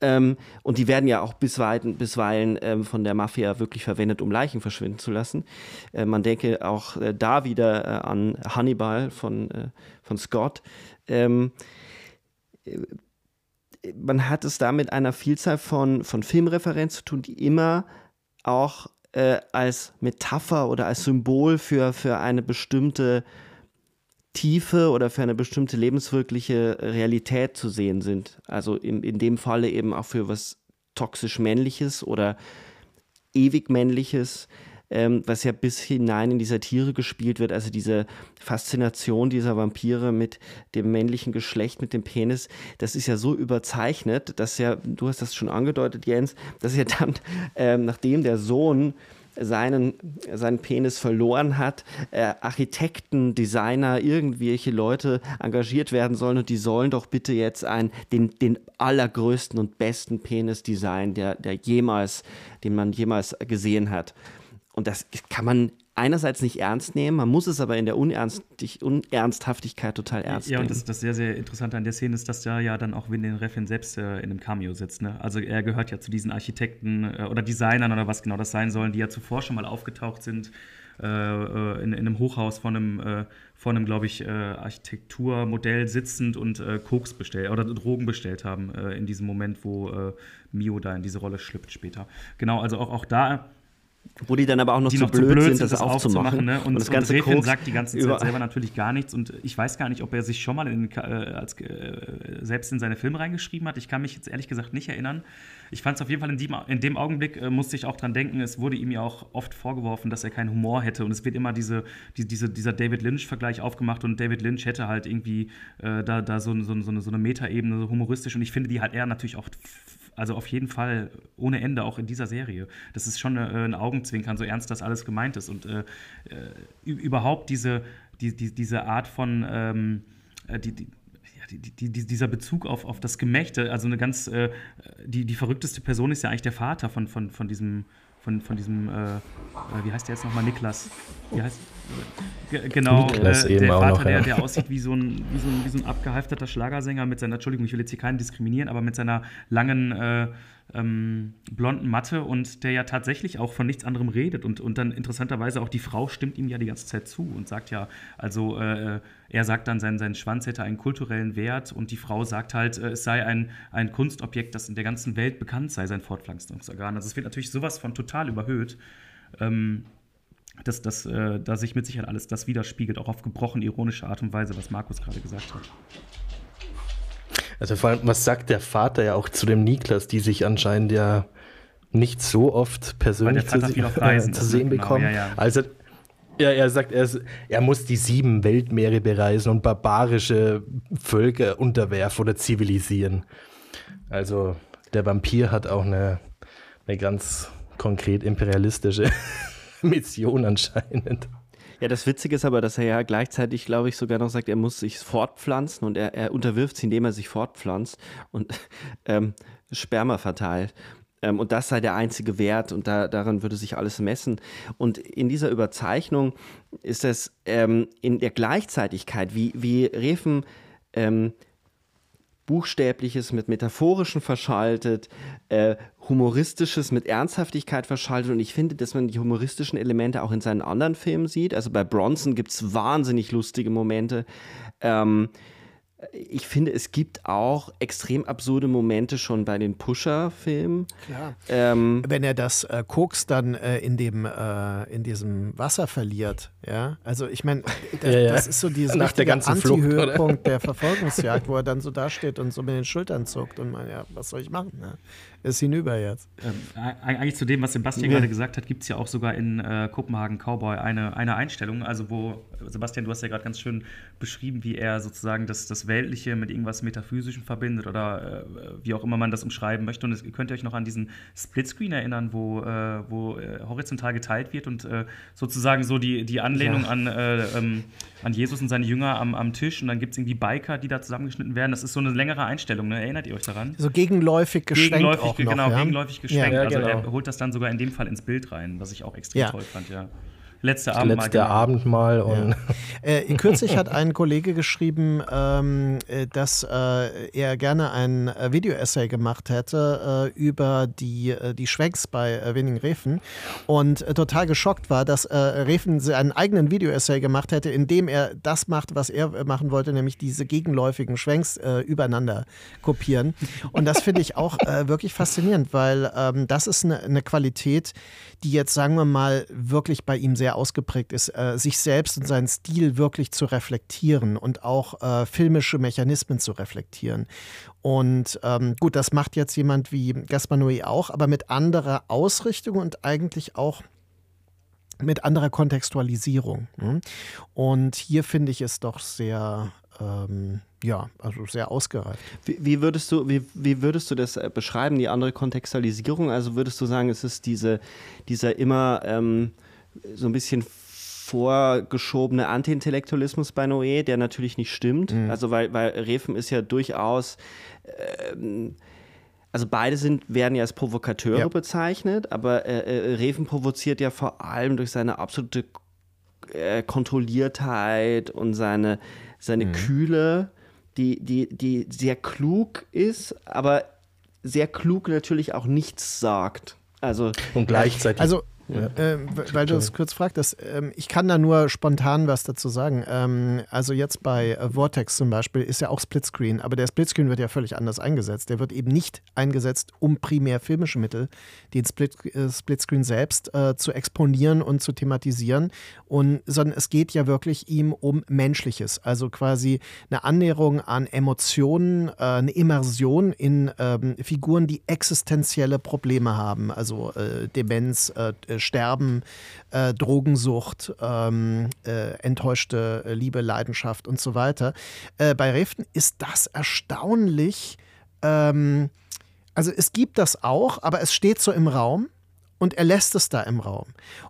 Ähm, und die werden ja auch bisweilen, bisweilen ähm, von der Mafia wirklich verwendet, um Leichen verschwinden zu lassen. Äh, man denke auch äh, da wieder äh, an Hannibal von, äh, von Scott. Ähm, äh, man hat es da mit einer Vielzahl von, von Filmreferenzen zu tun, die immer auch äh, als Metapher oder als Symbol für, für eine bestimmte Tiefe oder für eine bestimmte lebenswirkliche Realität zu sehen sind. Also in, in dem Falle eben auch für was toxisch männliches oder ewig männliches. Ähm, was ja bis hinein in die Satire gespielt wird, also diese Faszination dieser Vampire mit dem männlichen Geschlecht, mit dem Penis, das ist ja so überzeichnet, dass ja, du hast das schon angedeutet, Jens, dass ja dann, ähm, nachdem der Sohn seinen, seinen Penis verloren hat, äh, Architekten, Designer, irgendwelche Leute engagiert werden sollen und die sollen doch bitte jetzt einen, den, den allergrößten und besten Penis designen, der, der jemals, den man jemals gesehen hat. Und das kann man einerseits nicht ernst nehmen, man muss es aber in der Unernsthaftigkeit total ernst nehmen. Ja, und das, das sehr, sehr Interessante an der Szene ist, dass da ja dann auch Windin Refn selbst äh, in einem Cameo sitzt. Ne? Also er gehört ja zu diesen Architekten äh, oder Designern oder was genau das sein sollen, die ja zuvor schon mal aufgetaucht sind äh, äh in, in, einem Hochhaus von einem, äh, von einem glaube ich, äh, Architekturmodell sitzend und Koks bestellt oder Drogen bestellt haben in diesem Moment, wo Mio da in diese Rolle schlüpft später. Genau, also auch, auch da wo die dann aber auch noch, zu, noch blöd, blöd, sind, das, das aufzumachen. Ne? Und, und, das ganze und sagt die ganze Zeit selber natürlich gar nichts. Und ich weiß gar nicht, ob er sich schon mal in, äh, als, äh, selbst in seine Filme reingeschrieben hat. Ich kann mich jetzt ehrlich gesagt nicht erinnern. Ich fand es auf jeden Fall in, die, in dem Augenblick, äh, musste ich auch dran denken, es wurde ihm ja auch oft vorgeworfen, dass er keinen Humor hätte. Und es wird immer diese, die, diese, dieser David Lynch-Vergleich aufgemacht. Und David Lynch hätte halt irgendwie äh, da, da so, so, so eine, so eine Metaebene, so humoristisch. Und ich finde, die hat er natürlich auch also auf jeden Fall ohne Ende, auch in dieser Serie. Das ist schon eine, ein Augenzwinkern, so ernst das alles gemeint ist. Und äh, äh überhaupt diese, die, die, diese Art von, ähm, äh, die, die die, die, dieser Bezug auf, auf das Gemächte, also eine ganz, äh, die, die verrückteste Person ist ja eigentlich der Vater von, von, von diesem, von, von diesem, äh, äh wie heißt der jetzt nochmal, Niklas? Wie heißt Genau, Niklas äh, der Vater, noch, ja. der, der aussieht wie so, ein, wie, so ein, wie so ein abgehalfterter Schlagersänger mit seiner, Entschuldigung, ich will jetzt hier keinen diskriminieren, aber mit seiner langen äh, ähm, blonden Matte und der ja tatsächlich auch von nichts anderem redet und, und dann interessanterweise auch die Frau stimmt ihm ja die ganze Zeit zu und sagt ja, also äh, er sagt dann, sein, sein Schwanz hätte einen kulturellen Wert und die Frau sagt halt, äh, es sei ein, ein Kunstobjekt, das in der ganzen Welt bekannt sei, sein Fortpflanzungsorgan. Also es wird natürlich sowas von total überhöht. Ähm, dass, dass äh, da sich mit Sicherheit alles das widerspiegelt, auch auf gebrochen ironische Art und Weise, was Markus gerade gesagt hat. Also vor allem, was sagt der Vater ja auch zu dem Niklas, die sich anscheinend ja nicht so oft persönlich zu, äh, zu, sehen genau, bekommen. Ja, ja. Also ja, er sagt, er, ist, er, muss die sieben Weltmeere bereisen und barbarische Völker unterwerfen oder zivilisieren. Also der Vampir hat auch eine, eine ganz konkret imperialistische Mission anscheinend. Ja, das Witzige ist aber, dass er ja gleichzeitig, glaube ich, sogar noch sagt, er muss sich fortpflanzen und er, er unterwirft sich, indem er sich fortpflanzt und ähm, Sperma verteilt. Ähm, und das sei der einzige Wert und da, daran würde sich alles messen. Und in dieser Überzeichnung ist es ähm, in der Gleichzeitigkeit, wie, wie Refen ähm, Buchstäbliches mit Metaphorischen verschaltet, äh, Humoristisches mit Ernsthaftigkeit verschaltet. Und ich finde, dass man die humoristischen Elemente auch in seinen anderen Filmen sieht. Also bei Bronson gibt es wahnsinnig lustige Momente. Ähm, ich finde, es gibt auch extrem absurde Momente schon bei den Pusher-Filmen. Klar. Ähm, Wenn er das äh, Koks dann äh, in, dem, äh, in diesem Wasser verliert, ja. Also ich meine, das, ja, ja. das, ist so dieses Nach der ganzen Anti-Höhepunkt der Verfolgungsjagd, wo er dann so dasteht und so mit den Schultern zuckt und man, ja, was soll ich machen? Ne? Ist hinüber jetzt. Ähm, eigentlich zu dem, was Sebastian ja. gerade gesagt hat, gibt es ja auch sogar in äh, Kopenhagen Cowboy eine, eine Einstellung, also wo, Sebastian, du hast ja gerade ganz schön beschrieben, wie er sozusagen das, das Weltliche mit irgendwas Metaphysischem verbindet oder äh, wie auch immer man das umschreiben möchte. Und es, könnt ihr euch noch an diesen Splitscreen erinnern, wo, äh, wo äh, horizontal geteilt wird und äh, sozusagen so die, die Anlehnung ja. an, äh, ähm, an Jesus und seine Jünger am, am Tisch und dann gibt es irgendwie Biker, die da zusammengeschnitten werden. Das ist so eine längere Einstellung, ne? erinnert ihr euch daran? So gegenläufig geschwenkt gegenläufig, auch noch, Genau, ja? gegenläufig geschwenkt. Ja, also genau. er holt das dann sogar in dem Fall ins Bild rein, was ich auch extrem toll fand, ja letzte Abendmahl. Letzte genau. Abendmahl. Und ja. äh, kürzlich hat ein Kollege geschrieben, ähm, äh, dass äh, er gerne ein äh, Video-Essay gemacht hätte äh, über die, äh, die Schwenks bei äh, Winning Refen und total geschockt war, dass Refen einen eigenen Video-Essay gemacht hätte, in dem er das macht, was er machen wollte, nämlich diese gegenläufigen Schwenks übereinander kopieren. Und das finde ich auch wirklich faszinierend, weil ähm, das ist eine, eine Qualität, die jetzt, sagen wir mal, wirklich bei ihm sehr ausgeprägt ist, äh, sich selbst und seinen Stil wirklich zu reflektieren und auch äh, filmische Mechanismen zu reflektieren. Und ähm, gut, das macht jetzt jemand wie Gaspar Noé auch, aber mit anderer Ausrichtung und eigentlich auch mit anderer Kontextualisierung. Ne? Und hier finde ich es doch sehr, ähm, ja, also sehr ausgereift. Wie, wie, würdest du, wie, wie würdest du das äh, beschreiben, die andere Kontextualisierung? Also würdest du sagen, es ist diese, dieser immer ähm, so ein bisschen vorgeschobene Anti-Intellektualismus bei Noé, der natürlich nicht stimmt. Mhm. Also weil, weil Refen ist ja durchaus ähm, also beide sind, werden ja als Provokateure ja. bezeichnet, aber äh, äh, Reven provoziert ja vor allem durch seine absolute äh, Kontrolliertheit und seine, seine mhm. Kühle, die, die, die sehr klug ist, aber sehr klug natürlich auch nichts sagt. Also, und gleichzeitig. Also, ja. Äh, weil du es kurz fragtest, ähm, ich kann da nur spontan was dazu sagen. Ähm, also jetzt bei äh, Vortex zum Beispiel ist ja auch Splitscreen, aber der Splitscreen wird ja völlig anders eingesetzt. Der wird eben nicht eingesetzt, um primär filmische Mittel, den Split, äh, Splitscreen selbst äh, zu exponieren und zu thematisieren, und, sondern es geht ja wirklich ihm um Menschliches, also quasi eine Annäherung an Emotionen, äh, eine Immersion in ähm, Figuren, die existenzielle Probleme haben, also äh, Demenz, äh, Sterben, äh, Drogensucht, ähm, äh, enttäuschte Liebe, Leidenschaft und so weiter. Äh, bei Reften ist das erstaunlich. Ähm, also es gibt das auch, aber es steht so im Raum und er lässt es da im Raum.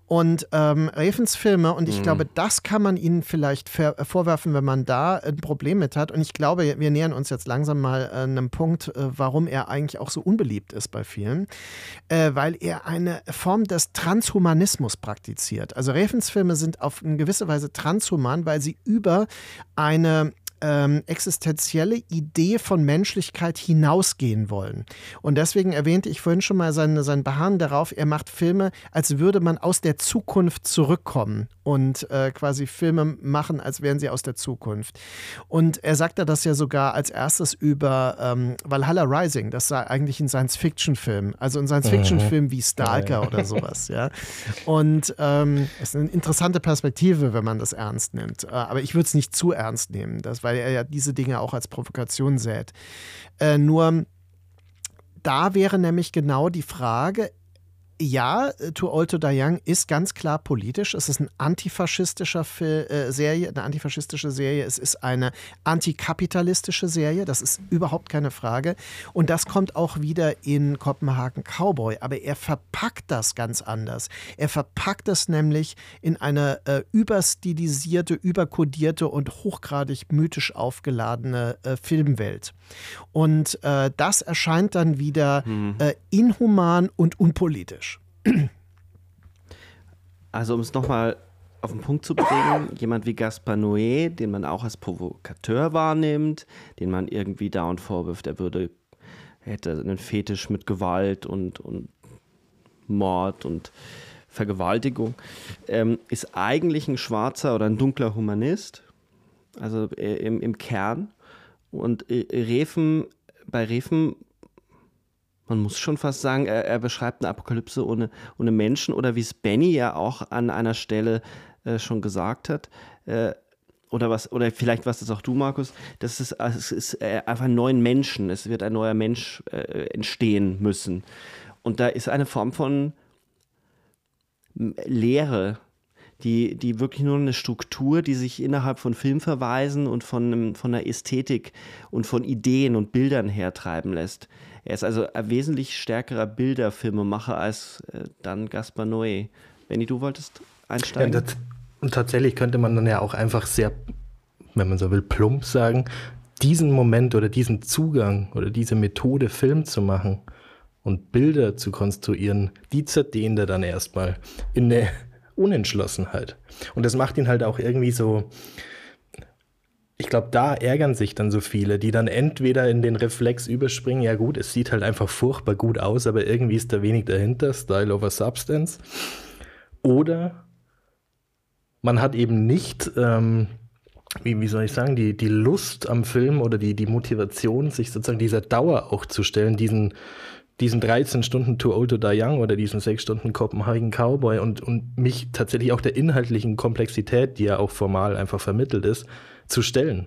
Und ähm, Ravens Filme, und ich mhm. glaube, das kann man ihnen vielleicht vorwerfen, wenn man da ein Problem mit hat. Und ich glaube, wir nähern uns jetzt langsam mal äh, einem Punkt, äh, warum er eigentlich auch so unbeliebt ist bei vielen, äh, weil er eine Form des Transhumanismus praktiziert. Also Ravens Filme sind auf eine gewisse Weise transhuman, weil sie über eine ähm, existenzielle Idee von Menschlichkeit hinausgehen wollen. Und deswegen erwähnte ich vorhin schon mal sein, sein Beharren darauf, er macht Filme, als würde man aus der Zukunft zurückkommen und äh, quasi Filme machen, als wären sie aus der Zukunft. Und er sagte das ja sogar als erstes über ähm, Valhalla Rising, das sei eigentlich ein Science-Fiction-Film, also ein Science-Fiction-Film wie Stalker oder sowas. Ja. Und ähm, es ist eine interessante Perspektive, wenn man das ernst nimmt. Äh, aber ich würde es nicht zu ernst nehmen, das, weil weil er ja diese Dinge auch als Provokation sät. Äh, nur da wäre nämlich genau die Frage, ja, äh, Too Old to Die Young ist ganz klar politisch. Es ist ein antifaschistischer Fil äh, Serie, eine antifaschistische Serie. Es ist eine antikapitalistische Serie. Das ist überhaupt keine Frage. Und das kommt auch wieder in Kopenhagen Cowboy. Aber er verpackt das ganz anders. Er verpackt es nämlich in eine äh, überstilisierte, überkodierte und hochgradig mythisch aufgeladene äh, Filmwelt. Und äh, das erscheint dann wieder mhm. Äh, inhuman und unpolitisch. Also um es nochmal auf den Punkt zu bringen, jemand wie Gaspar Noé, den man auch als Provokateur wahrnimmt, den man irgendwie dauernd vorwirft, er würde, hätte einen Fetisch mit Gewalt und, und Mord und Vergewaltigung, ähm, ist eigentlich ein schwarzer oder ein dunkler Humanist, also äh, im, im Kern. Und äh, Refen, bei Refen man muss schon fast sagen, er, er beschreibt eine Apokalypse ohne, ohne Menschen oder wie es Benny ja auch an einer Stelle äh, schon gesagt hat, äh, oder was, oder vielleicht was das auch du, Markus, das ist, es ist äh, einfach ein neuen Menschen, es wird ein neuer Mensch äh, entstehen müssen. Und da ist eine Form von Lehre, die, die wirklich nur eine Struktur, die sich innerhalb von Filmverweisen und von, von einer Ästhetik und von Ideen und Bildern hertreiben lässt. Er ist also ein wesentlich stärkerer Bilderfilmemacher als äh, dann Gaspar Noé. Benny, du wolltest einsteigen? Ja, und tatsächlich könnte man dann ja auch einfach sehr, wenn man so will, plump sagen, diesen Moment oder diesen Zugang oder diese Methode, Film zu machen und Bilder zu konstruieren, die zerdehnt er dann erstmal in eine Unentschlossenheit. Und das macht ihn halt auch irgendwie so, ich glaube, da ärgern sich dann so viele, die dann entweder in den Reflex überspringen, ja gut, es sieht halt einfach furchtbar gut aus, aber irgendwie ist da wenig dahinter, Style over Substance. Oder man hat eben nicht, ähm, wie, wie soll ich sagen, die, die Lust am Film oder die, die Motivation, sich sozusagen dieser Dauer auch zu stellen, diesen, diesen 13 Stunden Too Old to Die Young oder diesen 6 Stunden Copenhagen Cowboy und, und mich tatsächlich auch der inhaltlichen Komplexität, die ja auch formal einfach vermittelt ist, zu stellen.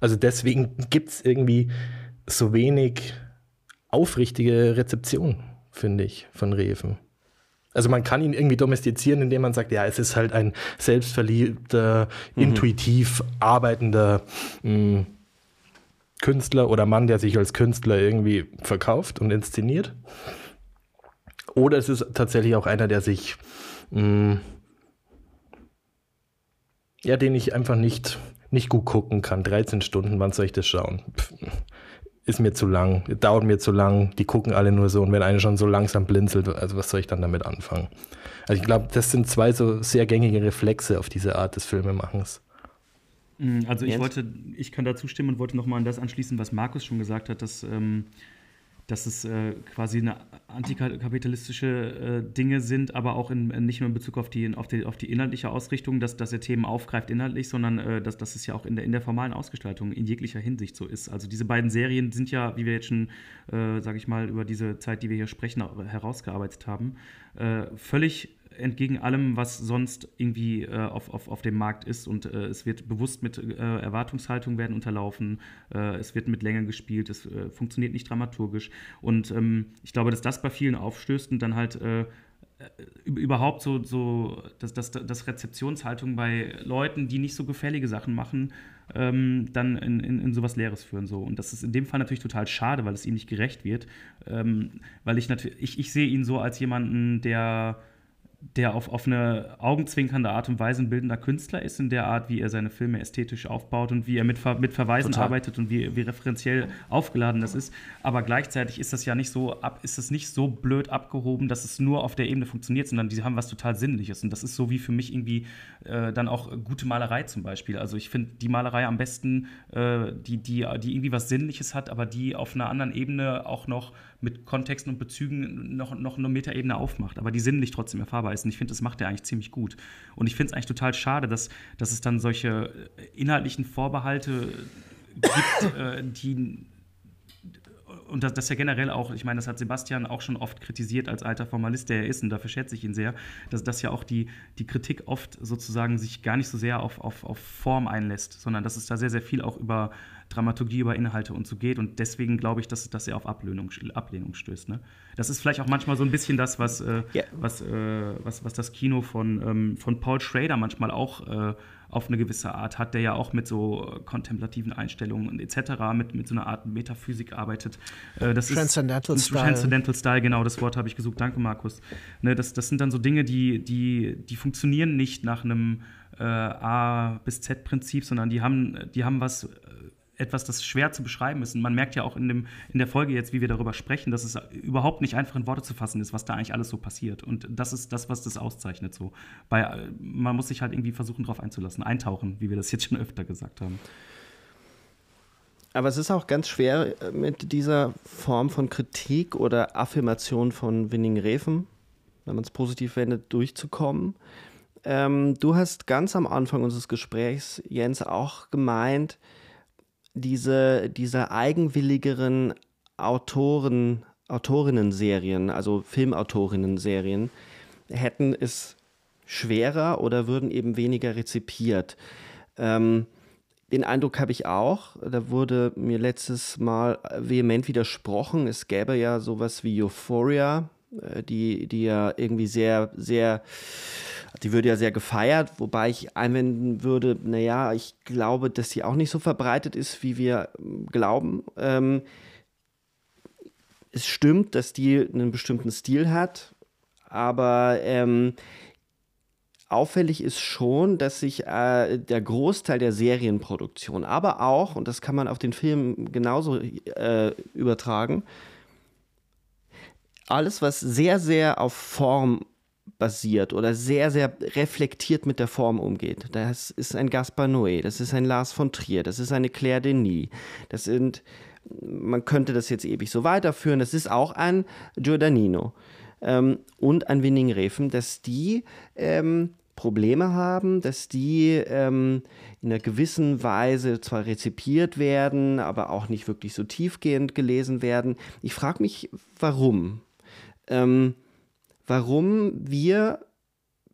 Also deswegen gibt es irgendwie so wenig aufrichtige Rezeption, finde ich, von Reven. Also man kann ihn irgendwie domestizieren, indem man sagt, ja, es ist halt ein selbstverliebter, mhm. intuitiv arbeitender mh, mm, Künstler oder Mann, der sich als Künstler irgendwie verkauft und inszeniert. Oder es ist tatsächlich auch einer, der sich, mh, mm, ja, den ich einfach nicht, nicht gut gucken kann. 13 Stunden, wann soll ich das schauen? Pff, ist mir zu lang, dauert mir zu lang, die gucken alle nur so und wenn einer schon so langsam blinzelt, also was soll ich dann damit anfangen? Also ich glaube, das sind zwei so sehr gängige Reflexe auf diese Art des Filmemachens. Mm, also ich wollte, ich kann da zustimmen und wollte nochmal an das anschließen, was Markus schon gesagt hat, dass ähm, dass es äh, quasi eine antikapitalistische äh, Dinge sind, aber auch in, nicht nur in Bezug auf die, auf die, auf die inhaltliche Ausrichtung, dass, dass er Themen aufgreift inhaltlich, sondern äh, dass, dass es ja auch in der, in der formalen Ausgestaltung in jeglicher Hinsicht so ist. Also diese beiden Serien sind ja, wie wir jetzt schon, äh, sage ich mal, über diese Zeit, die wir hier sprechen, herausgearbeitet haben, äh, völlig entgegen allem, was sonst irgendwie äh, auf, auf, auf dem Markt ist. Und äh, es wird bewusst mit äh, Erwartungshaltung werden unterlaufen, äh, es wird mit Länge gespielt, es äh, funktioniert nicht dramaturgisch. Und ähm, ich glaube, dass das bei vielen aufstößt und dann halt äh, überhaupt so, so dass, dass, dass Rezeptionshaltung bei Leuten, die nicht so gefällige Sachen machen, ähm, dann in, in, in sowas Leeres führen. So. Und das ist in dem Fall natürlich total schade, weil es ihm nicht gerecht wird. Ähm, weil ich natürlich, ich, ich sehe ihn so als jemanden, der der auf, auf eine augenzwinkernde Art und Weise ein bildender Künstler ist, in der Art, wie er seine Filme ästhetisch aufbaut und wie er mit, Ver mit Verweisen Total. arbeitet und wie, wie referenziell aufgeladen das ist. Aber gleichzeitig ist das ja nicht so ab, ist es nicht so blöd abgehoben, dass es nur auf der Ebene funktioniert, sondern die haben was total Sinnliches. Und das ist so wie für mich irgendwie äh, dann auch gute Malerei zum Beispiel. Also ich finde die Malerei am besten, äh, die, die, die irgendwie was Sinnliches hat, aber die auf einer anderen Ebene auch noch mit Kontexten und Bezügen noch, noch eine Metaebene aufmacht, aber die sinnlich trotzdem erfahrbar ist. Und ich finde, das macht er eigentlich ziemlich gut. Und ich finde es eigentlich total schade, dass, dass es dann solche inhaltlichen Vorbehalte gibt, äh, die und das, das ja generell auch, ich meine, das hat Sebastian auch schon oft kritisiert als alter Formalist, der er ist, und dafür schätze ich ihn sehr, dass das ja auch die, die Kritik oft sozusagen sich gar nicht so sehr auf, auf, auf Form einlässt, sondern dass es da sehr, sehr viel auch über Dramaturgie, über Inhalte und so geht. Und deswegen glaube ich, dass, dass er auf Ablehnung, Ablehnung stößt. Ne? Das ist vielleicht auch manchmal so ein bisschen das, was, äh, yeah. was, äh, was, was das Kino von, ähm, von Paul Schrader manchmal auch äh, auf eine gewisse Art hat, der ja auch mit so kontemplativen Einstellungen und etc., mit, mit so einer Art Metaphysik arbeitet. Äh, das Transcendental ist, Style. Transcendental Style, genau, das Wort habe ich gesucht. Danke, Markus. Ne, das, das sind dann so Dinge, die, die, die funktionieren nicht nach einem äh, A bis Z-Prinzip, sondern die haben, die haben was etwas, das schwer zu beschreiben ist. Und man merkt ja auch in, dem, in der Folge jetzt, wie wir darüber sprechen, dass es überhaupt nicht einfach in Worte zu fassen ist, was da eigentlich alles so passiert. Und das ist das, was das auszeichnet. So. Bei, man muss sich halt irgendwie versuchen, darauf einzulassen, eintauchen, wie wir das jetzt schon öfter gesagt haben. Aber es ist auch ganz schwer, äh, mit dieser Form von Kritik oder Affirmation von Winning Refen, wenn man es positiv wendet, durchzukommen. Ähm, du hast ganz am Anfang unseres Gesprächs, Jens, auch gemeint, diese, diese eigenwilligeren Autoren, Autorinnen-Serien, also Filmautorinnen-Serien, hätten es schwerer oder würden eben weniger rezipiert. Ähm, den Eindruck habe ich auch. Da wurde mir letztes Mal vehement widersprochen. Es gäbe ja sowas wie Euphoria, die, die ja irgendwie sehr, sehr die würde ja sehr gefeiert, wobei ich einwenden würde, naja, ich glaube, dass sie auch nicht so verbreitet ist, wie wir ähm, glauben. Ähm, es stimmt, dass die einen bestimmten Stil hat, aber ähm, auffällig ist schon, dass sich äh, der Großteil der Serienproduktion, aber auch, und das kann man auf den Film genauso äh, übertragen, alles, was sehr, sehr auf Form basiert oder sehr, sehr reflektiert mit der Form umgeht. Das ist ein Gaspar Noé, das ist ein Lars von Trier, das ist eine Claire Denis, das sind, man könnte das jetzt ewig so weiterführen, das ist auch ein Giordanino ähm, und ein Winning Refen, dass die ähm, Probleme haben, dass die ähm, in einer gewissen Weise zwar rezipiert werden, aber auch nicht wirklich so tiefgehend gelesen werden. Ich frage mich, warum. Ähm, warum wir,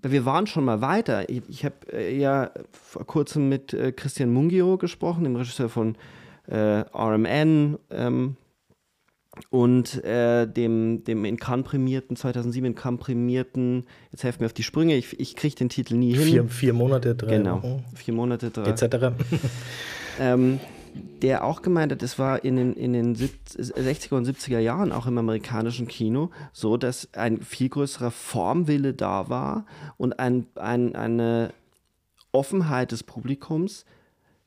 wir waren schon mal weiter. Ich, ich habe äh, ja vor kurzem mit äh, Christian Mungio gesprochen, dem Regisseur von äh, RMN, ähm, und äh, dem, dem in Cannes prämierten, 2007 in Cannes prämierten, jetzt helft mir auf die Sprünge, ich, ich kriege den Titel nie hin. Vier, vier Monate, drei Genau, vier Monate, drei. etc. ähm, der auch gemeint hat, es war in den, in den 60er und 70er Jahren auch im amerikanischen Kino so, dass ein viel größerer Formwille da war und ein, ein, eine Offenheit des Publikums,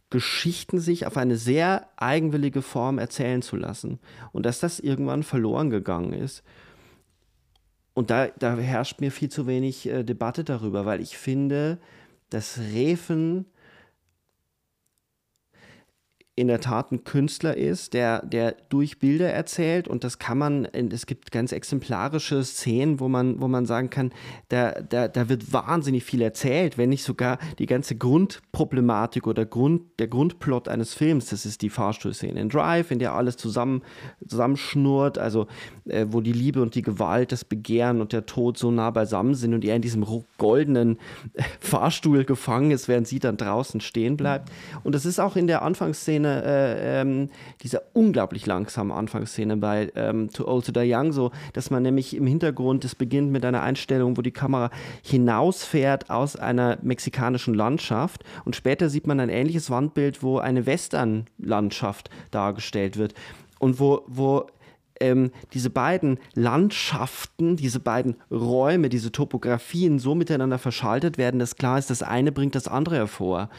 Geschichten sich auf eine sehr eigenwillige Form erzählen zu lassen. Und dass das irgendwann verloren gegangen ist. Und da, da herrscht mir viel zu wenig äh, Debatte darüber, weil ich finde, dass Refen in der Tat ein Künstler ist, der, der durch Bilder erzählt und das kann man, es gibt ganz exemplarische Szenen, wo man, wo man sagen kann, da, da, da wird wahnsinnig viel erzählt, wenn nicht sogar die ganze Grundproblematik oder Grund, der Grundplot eines Films, das ist die Fahrstuhlszene in Drive, in der alles zusammen, zusammenschnurrt, also äh, wo die Liebe und die Gewalt, das Begehren und der Tod so nah beisammen sind und er in diesem goldenen Fahrstuhl gefangen ist, während sie dann draußen stehen bleibt. Und das ist auch in der Anfangsszene Anfangsszene, äh, ähm, dieser unglaublich langsamen Anfangsszene bei ähm, Too Old to Die Young, so, dass man nämlich im Hintergrund, es beginnt mit einer Einstellung, wo die Kamera hinausfährt aus einer mexikanischen Landschaft und später sieht man ein ähnliches Wandbild, wo eine Western-Landschaft dargestellt wird und wo, wo ähm, diese beiden Landschaften, diese beiden Räume, diese Topografien so miteinander verschaltet werden, dass klar ist, das eine bringt das andere hervor.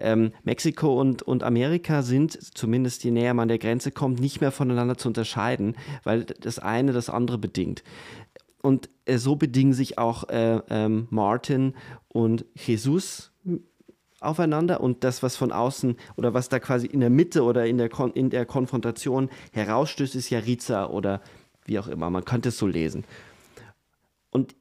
Ähm, Mexiko und, und Amerika sind, zumindest je näher man der Grenze kommt, nicht mehr voneinander zu unterscheiden, weil das eine das andere bedingt. Und äh, so bedingen sich auch äh, ähm, Martin und Jesus aufeinander und das, was von außen oder was da quasi in der Mitte oder in der, Kon in der Konfrontation herausstößt, ist ja Riza oder wie auch immer. Man könnte es so lesen. Und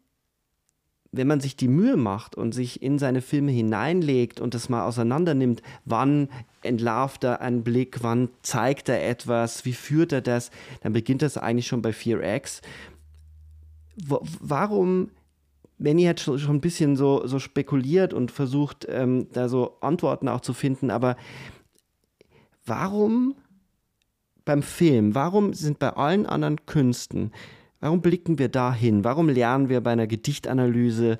wenn man sich die Mühe macht und sich in seine Filme hineinlegt und das mal auseinander nimmt, wann entlarvt er einen Blick, wann zeigt er etwas, wie führt er das, dann beginnt das eigentlich schon bei 4X. Warum, Benny hat schon ein bisschen so, so spekuliert und versucht, ähm, da so Antworten auch zu finden, aber warum beim Film, warum sind bei allen anderen Künsten Warum blicken wir da hin? Warum lernen wir bei einer Gedichtanalyse,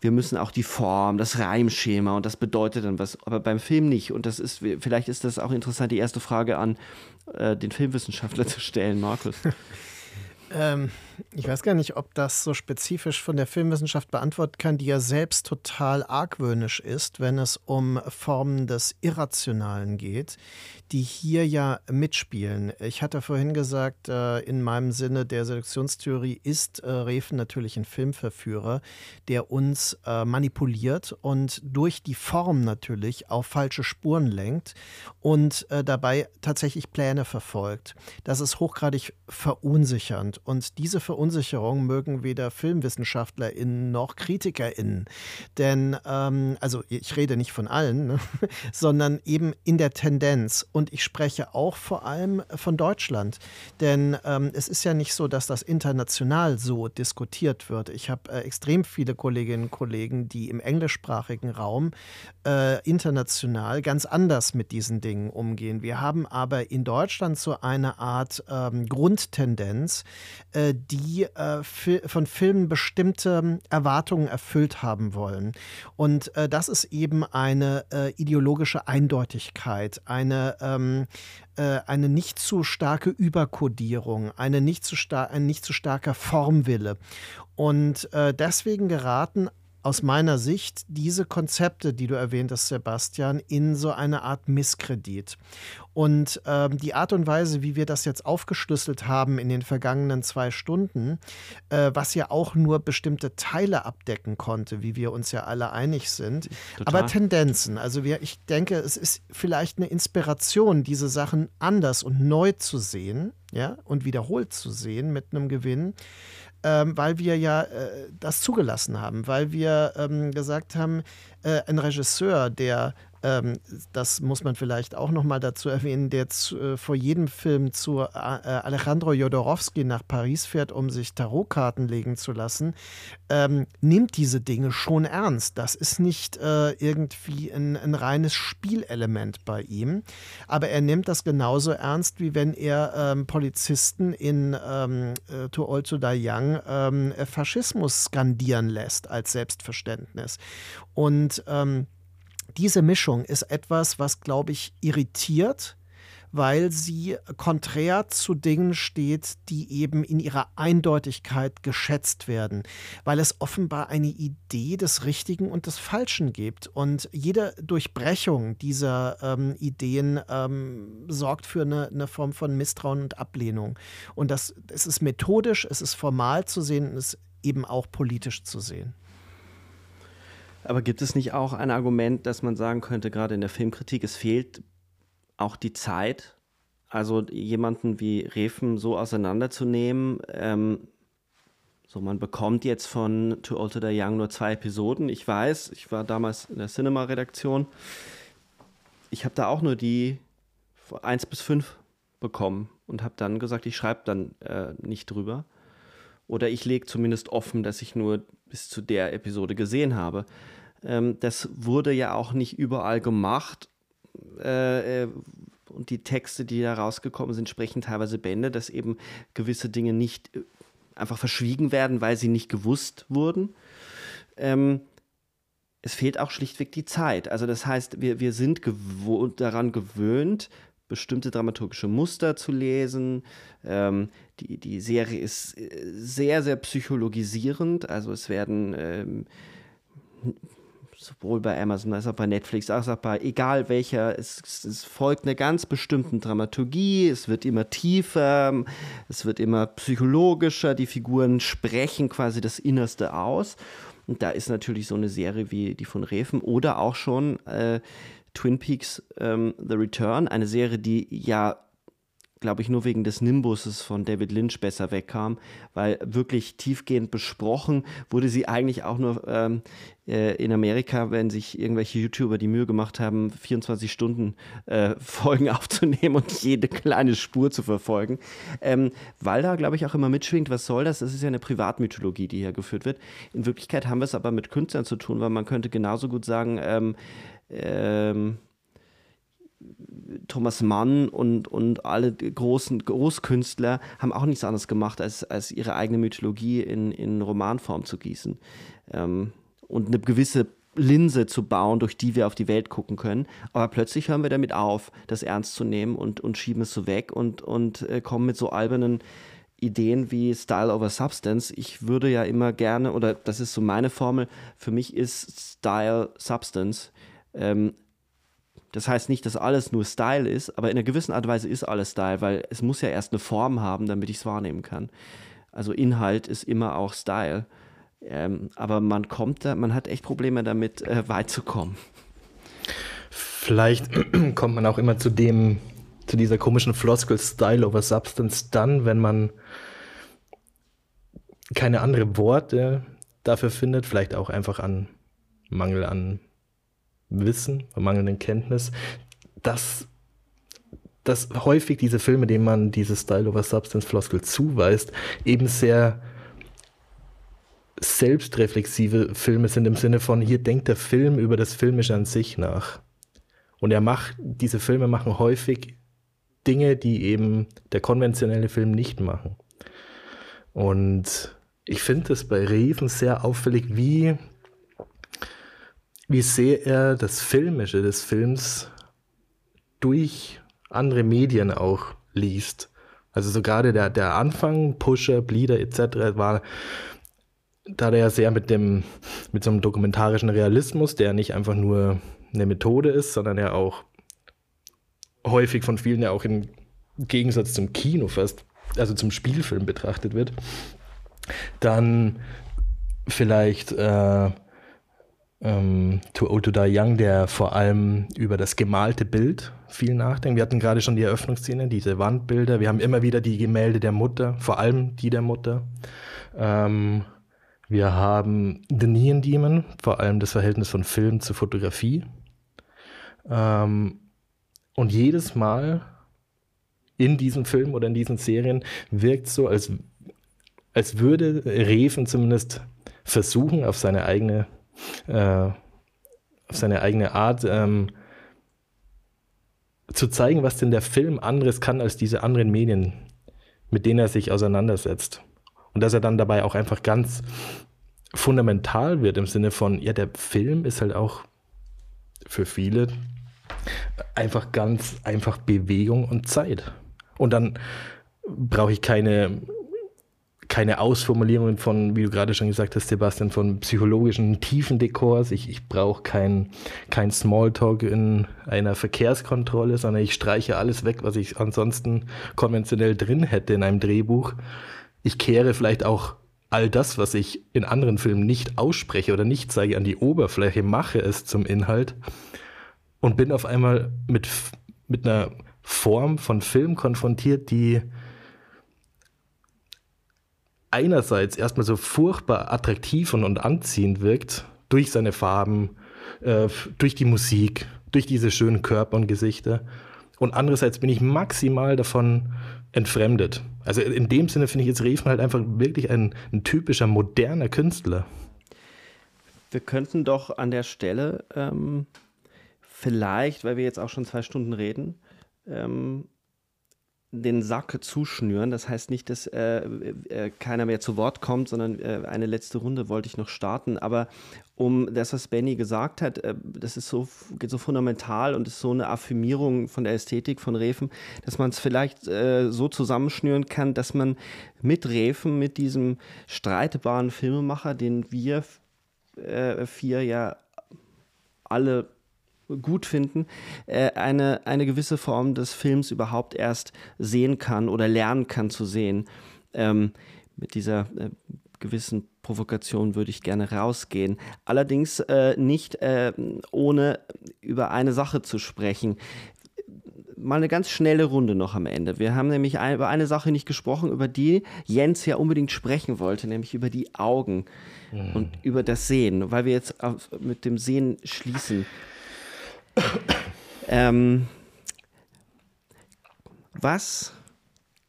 wir müssen auch die Form, das Reimschema und das bedeutet dann was, aber beim Film nicht. Und das ist, vielleicht ist das auch interessant, die erste Frage an äh, den Filmwissenschaftler zu stellen, Markus. ähm, ich weiß gar nicht, ob das so spezifisch von der Filmwissenschaft beantworten kann, die ja selbst total argwöhnisch ist, wenn es um Formen des Irrationalen geht, die hier ja mitspielen. Ich hatte vorhin gesagt, äh, in meinem Sinne der Selektionstheorie ist äh, Refen natürlich ein Filmverführer, der uns äh, manipuliert und durch die Form natürlich auf falsche Spuren lenkt und dabei tatsächlich Pläne verfolgt. Das ist hochgradig verunsichernd und diese Verunsicherung mögen weder FilmwissenschaftlerInnen noch KritikerInnen. Denn, ähm, also ich rede nicht von allen, sondern eben in der Tendenz. Und ich spreche auch vor allem von Deutschland. Denn ähm, es ist ja nicht so, dass das international so diskutiert wird. Ich habe äh, extrem viele Kolleginnen und Kollegen, die im englischsprachigen Raum äh, international ganz anders mit diesen Dingen umgehen. Wir haben aber in Deutschland so eine Art ähm, Grundtendenz, äh, die äh, von Filmen bestimmte ähm, Erwartungen erfüllt haben wollen. Und äh, das ist eben eine äh, ideologische Eindeutigkeit, eine, ähm, äh, eine nicht zu starke Überkodierung, eine nicht zu ein nicht zu starker Formwille. Und äh, deswegen geraten aus meiner Sicht diese Konzepte, die du erwähnt hast, Sebastian, in so eine Art Misskredit. Und ähm, die Art und Weise, wie wir das jetzt aufgeschlüsselt haben in den vergangenen zwei Stunden, äh, was ja auch nur bestimmte Teile abdecken konnte, wie wir uns ja alle einig sind, Total. aber Tendenzen. Also wir, ich denke, es ist vielleicht eine Inspiration, diese Sachen anders und neu zu sehen, ja, und wiederholt zu sehen mit einem Gewinn ähm, weil wir ja äh, das zugelassen haben, weil wir ähm, gesagt haben, äh, ein Regisseur, der ähm, das muss man vielleicht auch noch mal dazu erwähnen, der zu, äh, vor jedem Film zu äh, Alejandro Jodorowsky nach Paris fährt, um sich Tarotkarten legen zu lassen, ähm, nimmt diese Dinge schon ernst. Das ist nicht äh, irgendwie ein, ein, reines Spielelement bei ihm, aber er nimmt das genauso ernst, wie wenn er ähm, Polizisten in ähm, äh, Too Old to Die Young ähm, Faschismus skandieren lässt als Selbstverständnis. Und ähm, diese Mischung ist etwas, was, glaube ich, irritiert, weil sie konträr zu Dingen steht, die eben in ihrer Eindeutigkeit geschätzt werden, weil es offenbar eine Idee des Richtigen und des Falschen gibt. Und jede Durchbrechung dieser ähm, Ideen ähm, sorgt für eine, eine, Form von Misstrauen und Ablehnung. Und das, es ist methodisch, es ist formal zu sehen, es ist eben auch politisch zu sehen. Aber gibt es nicht auch ein Argument, dass man sagen könnte, gerade in der Filmkritik, es fehlt auch die Zeit, also jemanden wie Refen so auseinanderzunehmen? Ähm, so, man bekommt jetzt von Too Old to Die Young nur zwei Episoden. Ich weiß, ich war damals in der Cinema-Redaktion. Ich habe da auch nur die 1 bis 5 bekommen und habe dann gesagt, ich schreibe dann äh, nicht drüber. Oder ich lege zumindest offen, dass ich nur bis zu der Episode gesehen habe. Ähm, das wurde ja auch nicht überall gemacht. Äh, äh, und die Texte, die da rausgekommen sind, sprechen teilweise Bände, dass eben gewisse Dinge nicht äh, einfach verschwiegen werden, weil sie nicht gewusst wurden. Ähm, es fehlt auch schlichtweg die Zeit. Also das heißt, wir, wir sind gewo daran gewöhnt, bestimmte dramaturgische Muster zu lesen. Ähm, die, die Serie ist äh, sehr, sehr psychologisierend. Also es werden ähm, sowohl bei Amazon als auch bei Netflix, als auch bei egal welcher, es, es, folgt einer ganz bestimmten Dramaturgie, es wird immer tiefer, es wird immer psychologischer, die Figuren sprechen quasi das Innerste aus. Und da ist natürlich so eine Serie wie die von Reven oder auch schon äh, Twin Peaks ähm, The Return, eine Serie, die ja glaube ich, nur wegen des Nimbuses von David Lynch besser wegkam, weil wirklich tiefgehend besprochen wurde sie eigentlich auch nur ähm, äh, in Amerika, wenn sich irgendwelche YouTuber die Mühe gemacht haben, 24 Stunden äh, Folgen aufzunehmen und jede kleine Spur zu verfolgen, ähm, weil da, glaube ich, auch immer mitschwingt, was soll das? Das ist ja eine Privatmythologie, die hier geführt wird. In Wirklichkeit haben wir es aber mit Künstlern zu tun, weil man könnte genauso gut sagen, ähm, Thomas Mann und, und alle großen Großkünstler haben auch nichts anderes gemacht, als, als ihre eigene Mythologie in, in Romanform zu gießen. Ähm, und eine gewisse Linse zu bauen, durch die wir auf die Welt gucken können. Aber plötzlich hören wir damit auf, das ernst zu nehmen und, und schieben es so weg und, und äh, kommen mit so albernen Ideen wie Style over Substance. Ich würde ja immer gerne, oder das ist so meine Formel, für mich ist Style Substance. Ähm, das heißt nicht, dass alles nur Style ist, aber in einer gewissen Art und Weise ist alles Style, weil es muss ja erst eine Form haben, damit ich es wahrnehmen kann. Also Inhalt ist immer auch Style. Ähm, aber man kommt da, man hat echt Probleme damit, äh, weit zu kommen. Vielleicht kommt man auch immer zu dem, zu dieser komischen Floskel Style over Substance dann, wenn man keine anderen Worte dafür findet, vielleicht auch einfach an Mangel an Wissen, an mangelnden Kenntnis, dass, dass häufig diese Filme, denen man diese Style over Substance Floskel zuweist, eben sehr selbstreflexive Filme sind im Sinne von, hier denkt der Film über das Filmische an sich nach. Und er macht, diese Filme machen häufig Dinge, die eben der konventionelle Film nicht machen. Und ich finde es bei Reven sehr auffällig, wie wie sehr er das Filmische des Films durch andere Medien auch liest. Also so gerade der, der Anfang, Pusher, Bleeder etc. war, da der ja sehr mit dem, mit so einem dokumentarischen Realismus, der nicht einfach nur eine Methode ist, sondern ja auch häufig von vielen ja auch im Gegensatz zum Kino fast, also zum Spielfilm betrachtet wird, dann vielleicht äh, ähm, Too Old to Die Young, der vor allem über das gemalte Bild viel nachdenkt. Wir hatten gerade schon die Eröffnungsszene, diese Wandbilder. Wir haben immer wieder die Gemälde der Mutter, vor allem die der Mutter. Ähm, wir haben The Neon Demon, vor allem das Verhältnis von Film zu Fotografie. Ähm, und jedes Mal in diesem Film oder in diesen Serien wirkt so, als, als würde Reven zumindest versuchen, auf seine eigene, äh, auf seine eigene Art ähm, zu zeigen, was denn der Film anderes kann als diese anderen Medien, mit denen er sich auseinandersetzt. Und dass er dann dabei auch einfach ganz fundamental wird im Sinne von, ja, der Film ist halt auch für viele einfach ganz einfach Bewegung und Zeit. Und dann brauche ich keine, keine Ausformulierungen von, wie du gerade schon gesagt hast, Sebastian, von psychologischen Tiefendekors. Ich, ich brauche kein, kein Smalltalk in einer Verkehrskontrolle, sondern ich streiche alles weg, was ich ansonsten konventionell drin hätte in einem Drehbuch. Ich kehre vielleicht auch all das, was ich in anderen Filmen nicht ausspreche oder nicht zeige, an die Oberfläche, mache es zum Inhalt und bin auf einmal mit, mit einer Form von Film konfrontiert, die einerseits erstmal so furchtbar attraktiv und, und anziehend wirkt, durch seine Farben, äh, durch die Musik, durch diese schönen Körper und Gesichter. Und andererseits bin ich maximal davon entfremdet. Also in dem Sinne finde ich jetzt Reven halt einfach wirklich ein, ein, typischer moderner Künstler. Wir könnten doch an der Stelle ähm, vielleicht, weil wir jetzt auch schon zwei Stunden reden, ähm, den Sack zuschnüren. Das heißt nicht, dass äh, äh, keiner mehr zu Wort kommt, sondern äh, eine letzte Runde wollte ich noch starten. Aber um das, was Benny gesagt hat, äh, das ist so, geht so fundamental und ist so eine Affirmierung von der Ästhetik von Refen, dass man es vielleicht äh, so zusammenschnüren kann, dass man mit Refen, mit diesem streitbaren Filmemacher, den wir vier ja alle gut finden, äh, eine, eine gewisse Form des Films überhaupt erst sehen kann oder lernen kann zu sehen. Ähm, mit dieser äh, gewissen Provokation würde ich gerne rausgehen. Allerdings äh, nicht äh, ohne über eine Sache zu sprechen. Mal eine ganz schnelle Runde noch am Ende. Wir haben nämlich ein, über eine Sache nicht gesprochen, über die Jens ja unbedingt sprechen wollte, nämlich über die Augen mhm. und über das Sehen, weil wir jetzt auf, mit dem Sehen schließen ähm, was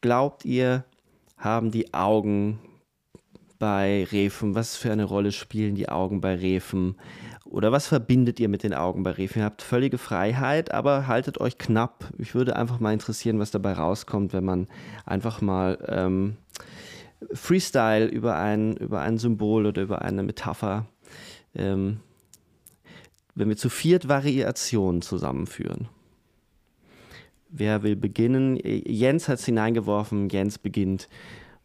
glaubt ihr, haben die Augen bei Refen? Was für eine Rolle spielen die Augen bei Refen? Oder was verbindet ihr mit den Augen bei Refen? Ihr habt völlige Freiheit, aber haltet euch knapp. Ich würde einfach mal interessieren, was dabei rauskommt, wenn man einfach mal ähm, Freestyle über ein, über ein Symbol oder über eine Metapher ähm, wenn wir zu viert Variationen zusammenführen. Wer will beginnen? Jens hat es hineingeworfen, Jens beginnt.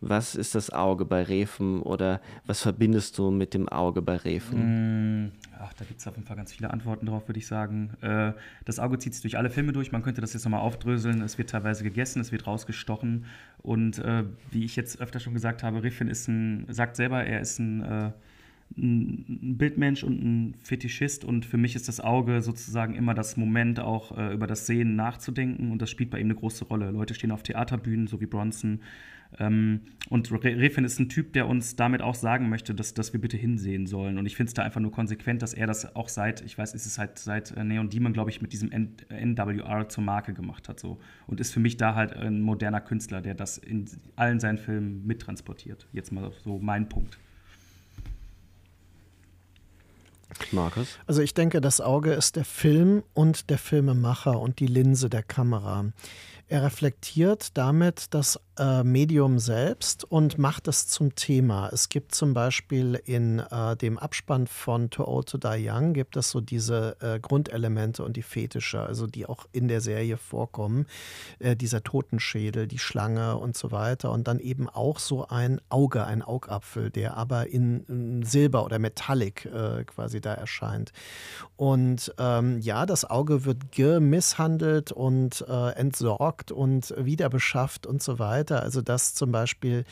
Was ist das Auge bei Refen oder was verbindest du mit dem Auge bei Refen? Mm, ach, da gibt es auf jeden Fall ganz viele Antworten drauf, würde ich sagen. Äh, das Auge zieht sich durch alle Filme durch. Man könnte das jetzt nochmal aufdröseln. Es wird teilweise gegessen, es wird rausgestochen. Und äh, wie ich jetzt öfter schon gesagt habe, Refen ist ein, sagt selber, er ist ein äh, ein Bildmensch und ein Fetischist und für mich ist das Auge sozusagen immer das Moment, auch äh, über das Sehen nachzudenken und das spielt bei ihm eine große Rolle. Leute stehen auf Theaterbühnen, so wie Bronson. Ähm, und Refin ist ein Typ, der uns damit auch sagen möchte, dass, dass wir bitte hinsehen sollen. Und ich finde es da einfach nur konsequent, dass er das auch seit, ich weiß, ist es halt seit äh, Neon Demon, glaube ich, mit diesem N NWR zur Marke gemacht hat. So. Und ist für mich da halt ein moderner Künstler, der das in allen seinen Filmen mittransportiert. Jetzt mal so mein Punkt. Markus? Also ich denke, das Auge ist der Film und der Filmemacher und die Linse der Kamera. Er reflektiert damit das äh, Medium selbst und macht es zum Thema. Es gibt zum Beispiel in äh, dem Abspann von Too Old to Die Young gibt es so diese äh, Grundelemente und die Fetische, also die auch in der Serie vorkommen. Äh, dieser Totenschädel, die Schlange und so weiter. Und dann eben auch so ein Auge, ein Augapfel, der aber in, in Silber oder Metallic äh, quasi da erscheint. Und ähm, ja, das Auge wird gemisshandelt und äh, entsorgt entsorgt und wieder beschafft und so weiter. Also dass zum Beispiel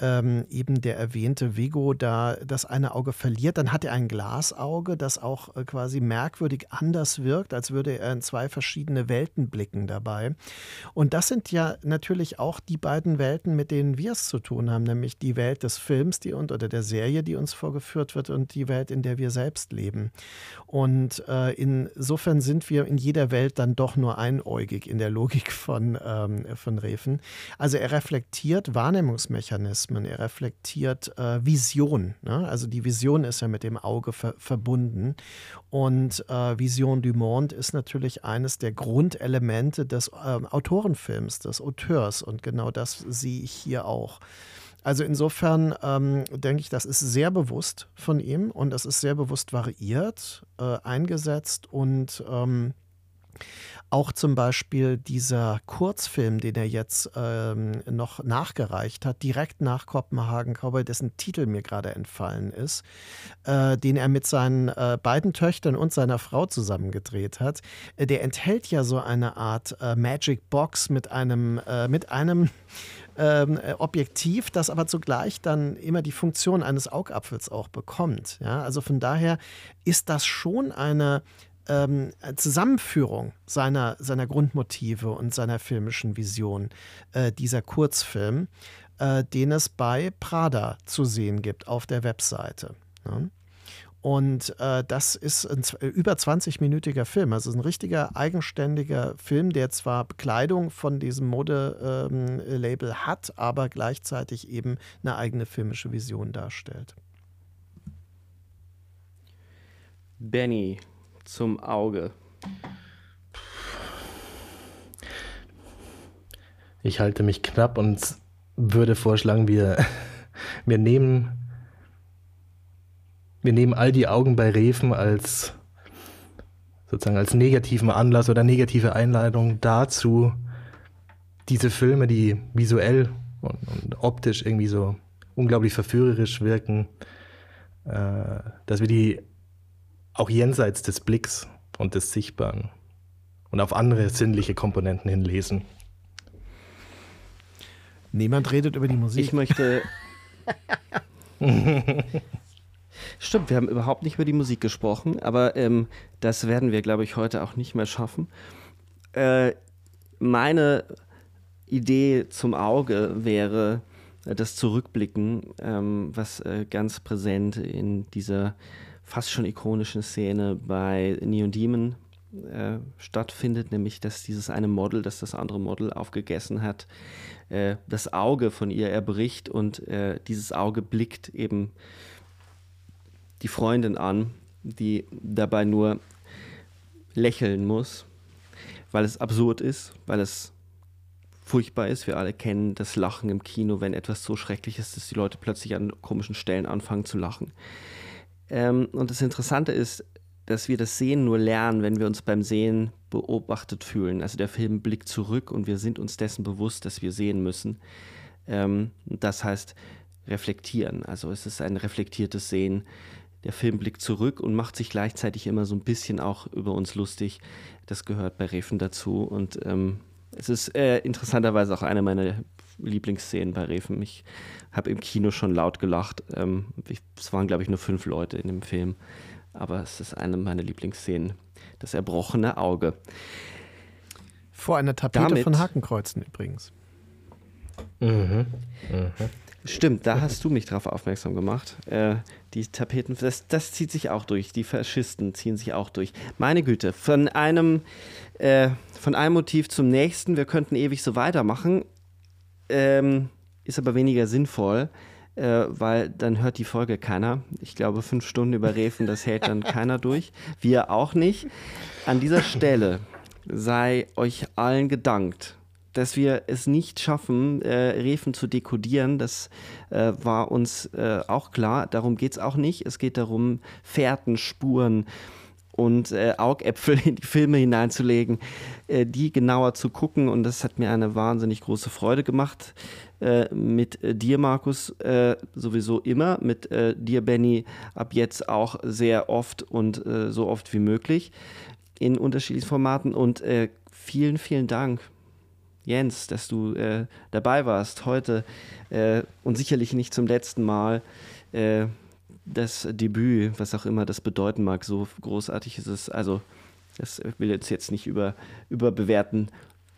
ähm, eben der erwähnte Vigo da das eine Auge verliert, dann hat er ein Glasauge, das auch äh, quasi merkwürdig anders wirkt, als würde er in zwei verschiedene Welten blicken dabei. Und das sind ja natürlich auch die beiden Welten, mit denen wir es zu tun haben, nämlich die Welt des Films, die und oder der Serie, die uns vorgeführt wird, und die Welt, in der wir selbst leben. Und äh, insofern sind wir in jeder Welt dann doch nur einäugig in der Logik von, ähm, von Refen. Also er reflektiert Wahrnehmungsmechanismen, er reflektiert äh, Vision. Ne? Also die Vision ist ja mit dem Auge ver verbunden. Und äh, Vision du Monde ist natürlich eines der Grundelemente des äh, Autorenfilms, des Auteurs. Und genau das sehe ich hier auch. Also insofern ähm, denke ich, das ist sehr bewusst von ihm und das ist sehr bewusst variiert, äh, eingesetzt und ähm, auch zum Beispiel dieser Kurzfilm, den er jetzt ähm, noch nachgereicht hat, direkt nach Kopenhagen Cowboy, dessen Titel mir gerade entfallen ist, äh, den er mit seinen äh, beiden Töchtern und seiner Frau zusammen gedreht hat, äh, der enthält ja so eine Art äh, Magic Box mit einem, äh, mit einem ähm, äh, Objektiv, das aber zugleich dann immer die Funktion eines Augapfels auch bekommt. Ja? Also von daher ist das schon eine ähm, Zusammenführung seiner, seiner Grundmotive und seiner filmischen Vision, äh, dieser Kurzfilm, äh, den es bei Prada zu sehen gibt auf der Webseite. Ja. Und äh, das ist ein über 20-minütiger Film, also ein richtiger eigenständiger Film, der zwar Bekleidung von diesem Modelabel ähm, hat, aber gleichzeitig eben eine eigene filmische Vision darstellt. Benny, zum Auge? Ich halte mich knapp und würde vorschlagen, wir, wir nehmen wir nehmen all die Augen bei Refen als sozusagen als negativen Anlass oder negative Einladung dazu, diese Filme, die visuell und, und optisch irgendwie so unglaublich verführerisch wirken, äh, dass wir die auch jenseits des Blicks und des Sichtbaren und auf andere sinnliche Komponenten hinlesen. Niemand redet über die Musik. Ich möchte. Stimmt, wir haben überhaupt nicht über die Musik gesprochen, aber ähm, das werden wir, glaube ich, heute auch nicht mehr schaffen. Äh, meine Idee zum Auge wäre äh, das Zurückblicken, ähm, was äh, ganz präsent in dieser fast schon ikonischen Szene bei Neon Demon äh, stattfindet, nämlich dass dieses eine Model, das das andere Model aufgegessen hat, äh, das Auge von ihr erbricht und äh, dieses Auge blickt eben die Freundin an, die dabei nur lächeln muss, weil es absurd ist, weil es furchtbar ist. Wir alle kennen das Lachen im Kino, wenn etwas so schrecklich ist, dass die Leute plötzlich an komischen Stellen anfangen zu lachen. Ähm, und das Interessante ist, dass wir das Sehen nur lernen, wenn wir uns beim Sehen beobachtet fühlen. Also der Film blickt zurück und wir sind uns dessen bewusst, dass wir sehen müssen. Ähm, das heißt reflektieren. Also es ist ein reflektiertes Sehen. Der Film blickt zurück und macht sich gleichzeitig immer so ein bisschen auch über uns lustig. Das gehört bei Refen dazu. Und ähm, es ist äh, interessanterweise auch eine meiner Lieblingsszenen bei Refen. Ich habe im Kino schon laut gelacht. Ähm, ich, es waren, glaube ich, nur fünf Leute in dem Film. Aber es ist eine meiner Lieblingsszenen. Das erbrochene Auge. Vor einer Tapete Damit, von Hakenkreuzen übrigens. Mhm. Mhm. Stimmt, da hast du mich drauf aufmerksam gemacht. Äh, die Tapeten, das, das, zieht sich auch durch. Die Faschisten ziehen sich auch durch. Meine Güte, von einem, äh, von einem Motiv zum nächsten, wir könnten ewig so weitermachen, ähm, ist aber weniger sinnvoll, äh, weil dann hört die Folge keiner. Ich glaube, fünf Stunden über Refen, das hält dann keiner durch. Wir auch nicht. An dieser Stelle sei euch allen gedankt dass wir es nicht schaffen, äh, Refen zu dekodieren. Das äh, war uns äh, auch klar. Darum geht es auch nicht. Es geht darum, Fährten, Spuren und äh, Augäpfel in die Filme hineinzulegen, äh, die genauer zu gucken. Und das hat mir eine wahnsinnig große Freude gemacht. Äh, mit dir, Markus, sowieso immer. Mit dir, Benny, ab jetzt auch sehr oft und so oft wie möglich in unterschiedlichen Formaten. Und vielen, vielen Dank Jens, dass du äh, dabei warst heute äh, und sicherlich nicht zum letzten Mal. Äh, das Debüt, was auch immer das bedeuten mag, so großartig ist es. Also, das will ich jetzt nicht über, überbewerten.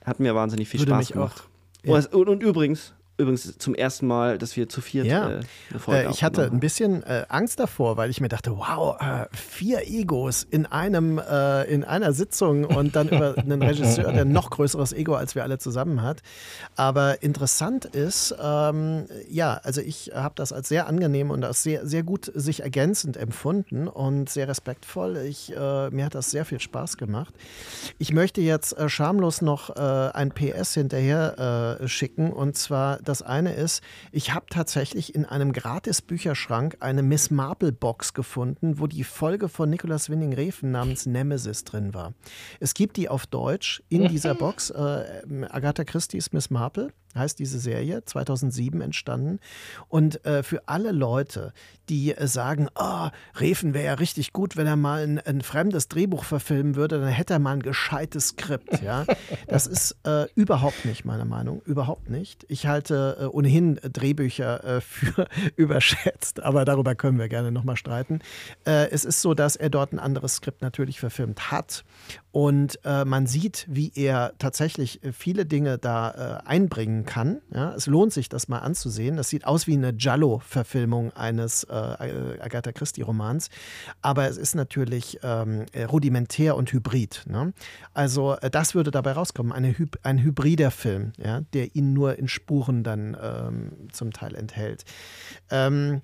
Hat mir wahnsinnig viel Würde Spaß gemacht. auch- ja. Und, und übrigens, übrigens zum ersten Mal, dass wir zu viert Ja. äh, eine Folge Äh, ich hatte ein bisschen äh, Angst davor, weil ich mir dachte, wow, äh, vier Egos in einem äh, in einer Sitzung und dann über einen Regisseur, der ein noch größeres Ego als wir alle zusammen hat. Aber interessant ist, ähm, ja, also ich habe das als sehr angenehm und als sehr sehr gut sich ergänzend empfunden und sehr respektvoll. Ich äh, mir hat das sehr viel Spaß gemacht. Ich möchte jetzt schamlos noch ein PS hinterher schicken. Und zwar, das eine ist, ich habe tatsächlich in einem Gratis-Bücherschrank eine Miss Marple-Box gefunden, wo die Folge von Nicolas Winding Refn namens Nemesis drin war. Es gibt die auf Deutsch in dieser Box. Äh, Agatha Christie's Miss Marple heißt diese Serie, 2007 entstanden. Und äh, für alle Leute, die äh, sagen, oh, Refen wäre ja richtig gut, wenn er mal ein, ein fremdes Drehbuch verfilmen würde, dann hätte er mal ein gescheites Skript. Ja? Das ist äh, überhaupt nicht meine Meinung, überhaupt nicht. Ich halte äh, ohnehin Drehbücher äh, für überschätzt, aber darüber können wir gerne nochmal streiten. Äh, es ist so, dass er dort ein anderes Skript natürlich verfilmt hat. Und man sieht, wie er tatsächlich viele Dinge da äh, einbringen kann. Ja? Es lohnt sich, das mal anzusehen. Das sieht aus wie eine Giallo-Verfilmung eines äh, Agatha Christie-Romans. Aber es ist natürlich ähm, äh, rudimentär und hybrid. Ne? Also äh, das würde dabei rauskommen. Eine Hyb ein hybrider Film, ja? der ihn nur in Spuren dann ähm, zum Teil enthält. Ähm,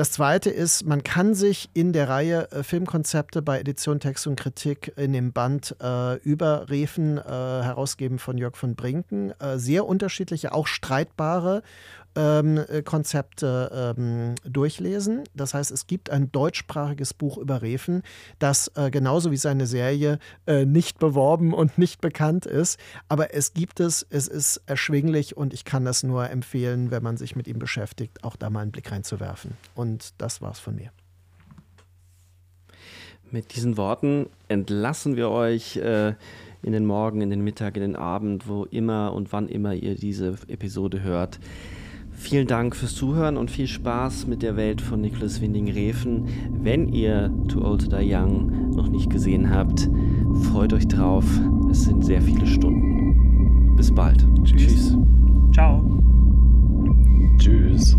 das zweite ist, man kann sich in der Reihe äh, Filmkonzepte bei Edition Text und Kritik in dem Band äh, über Refen äh, herausgeben von Jörg von Brinken. Äh, sehr unterschiedliche, auch streitbare ähm, äh, Konzepte ähm, durchlesen. Das heißt, es gibt ein deutschsprachiges Buch über Refen, das äh, genauso wie seine Serie äh, nicht beworben und nicht bekannt ist. Aber es gibt es, es ist erschwinglich und ich kann das nur empfehlen, wenn man sich mit ihm beschäftigt, auch da mal einen Blick reinzuwerfen. Und das war's von mir. Mit diesen Worten entlassen wir euch äh, in den Morgen, in den Mittag, in den Abend, wo immer und wann immer ihr diese Episode hört. Vielen Dank fürs Zuhören und viel Spaß mit der Welt von Nicholas Winding Refn. Wenn ihr Too Old to Die Young noch nicht gesehen habt, freut euch drauf. Es sind sehr viele Stunden. Bis bald. Tschüss. Ciao. Tschüss.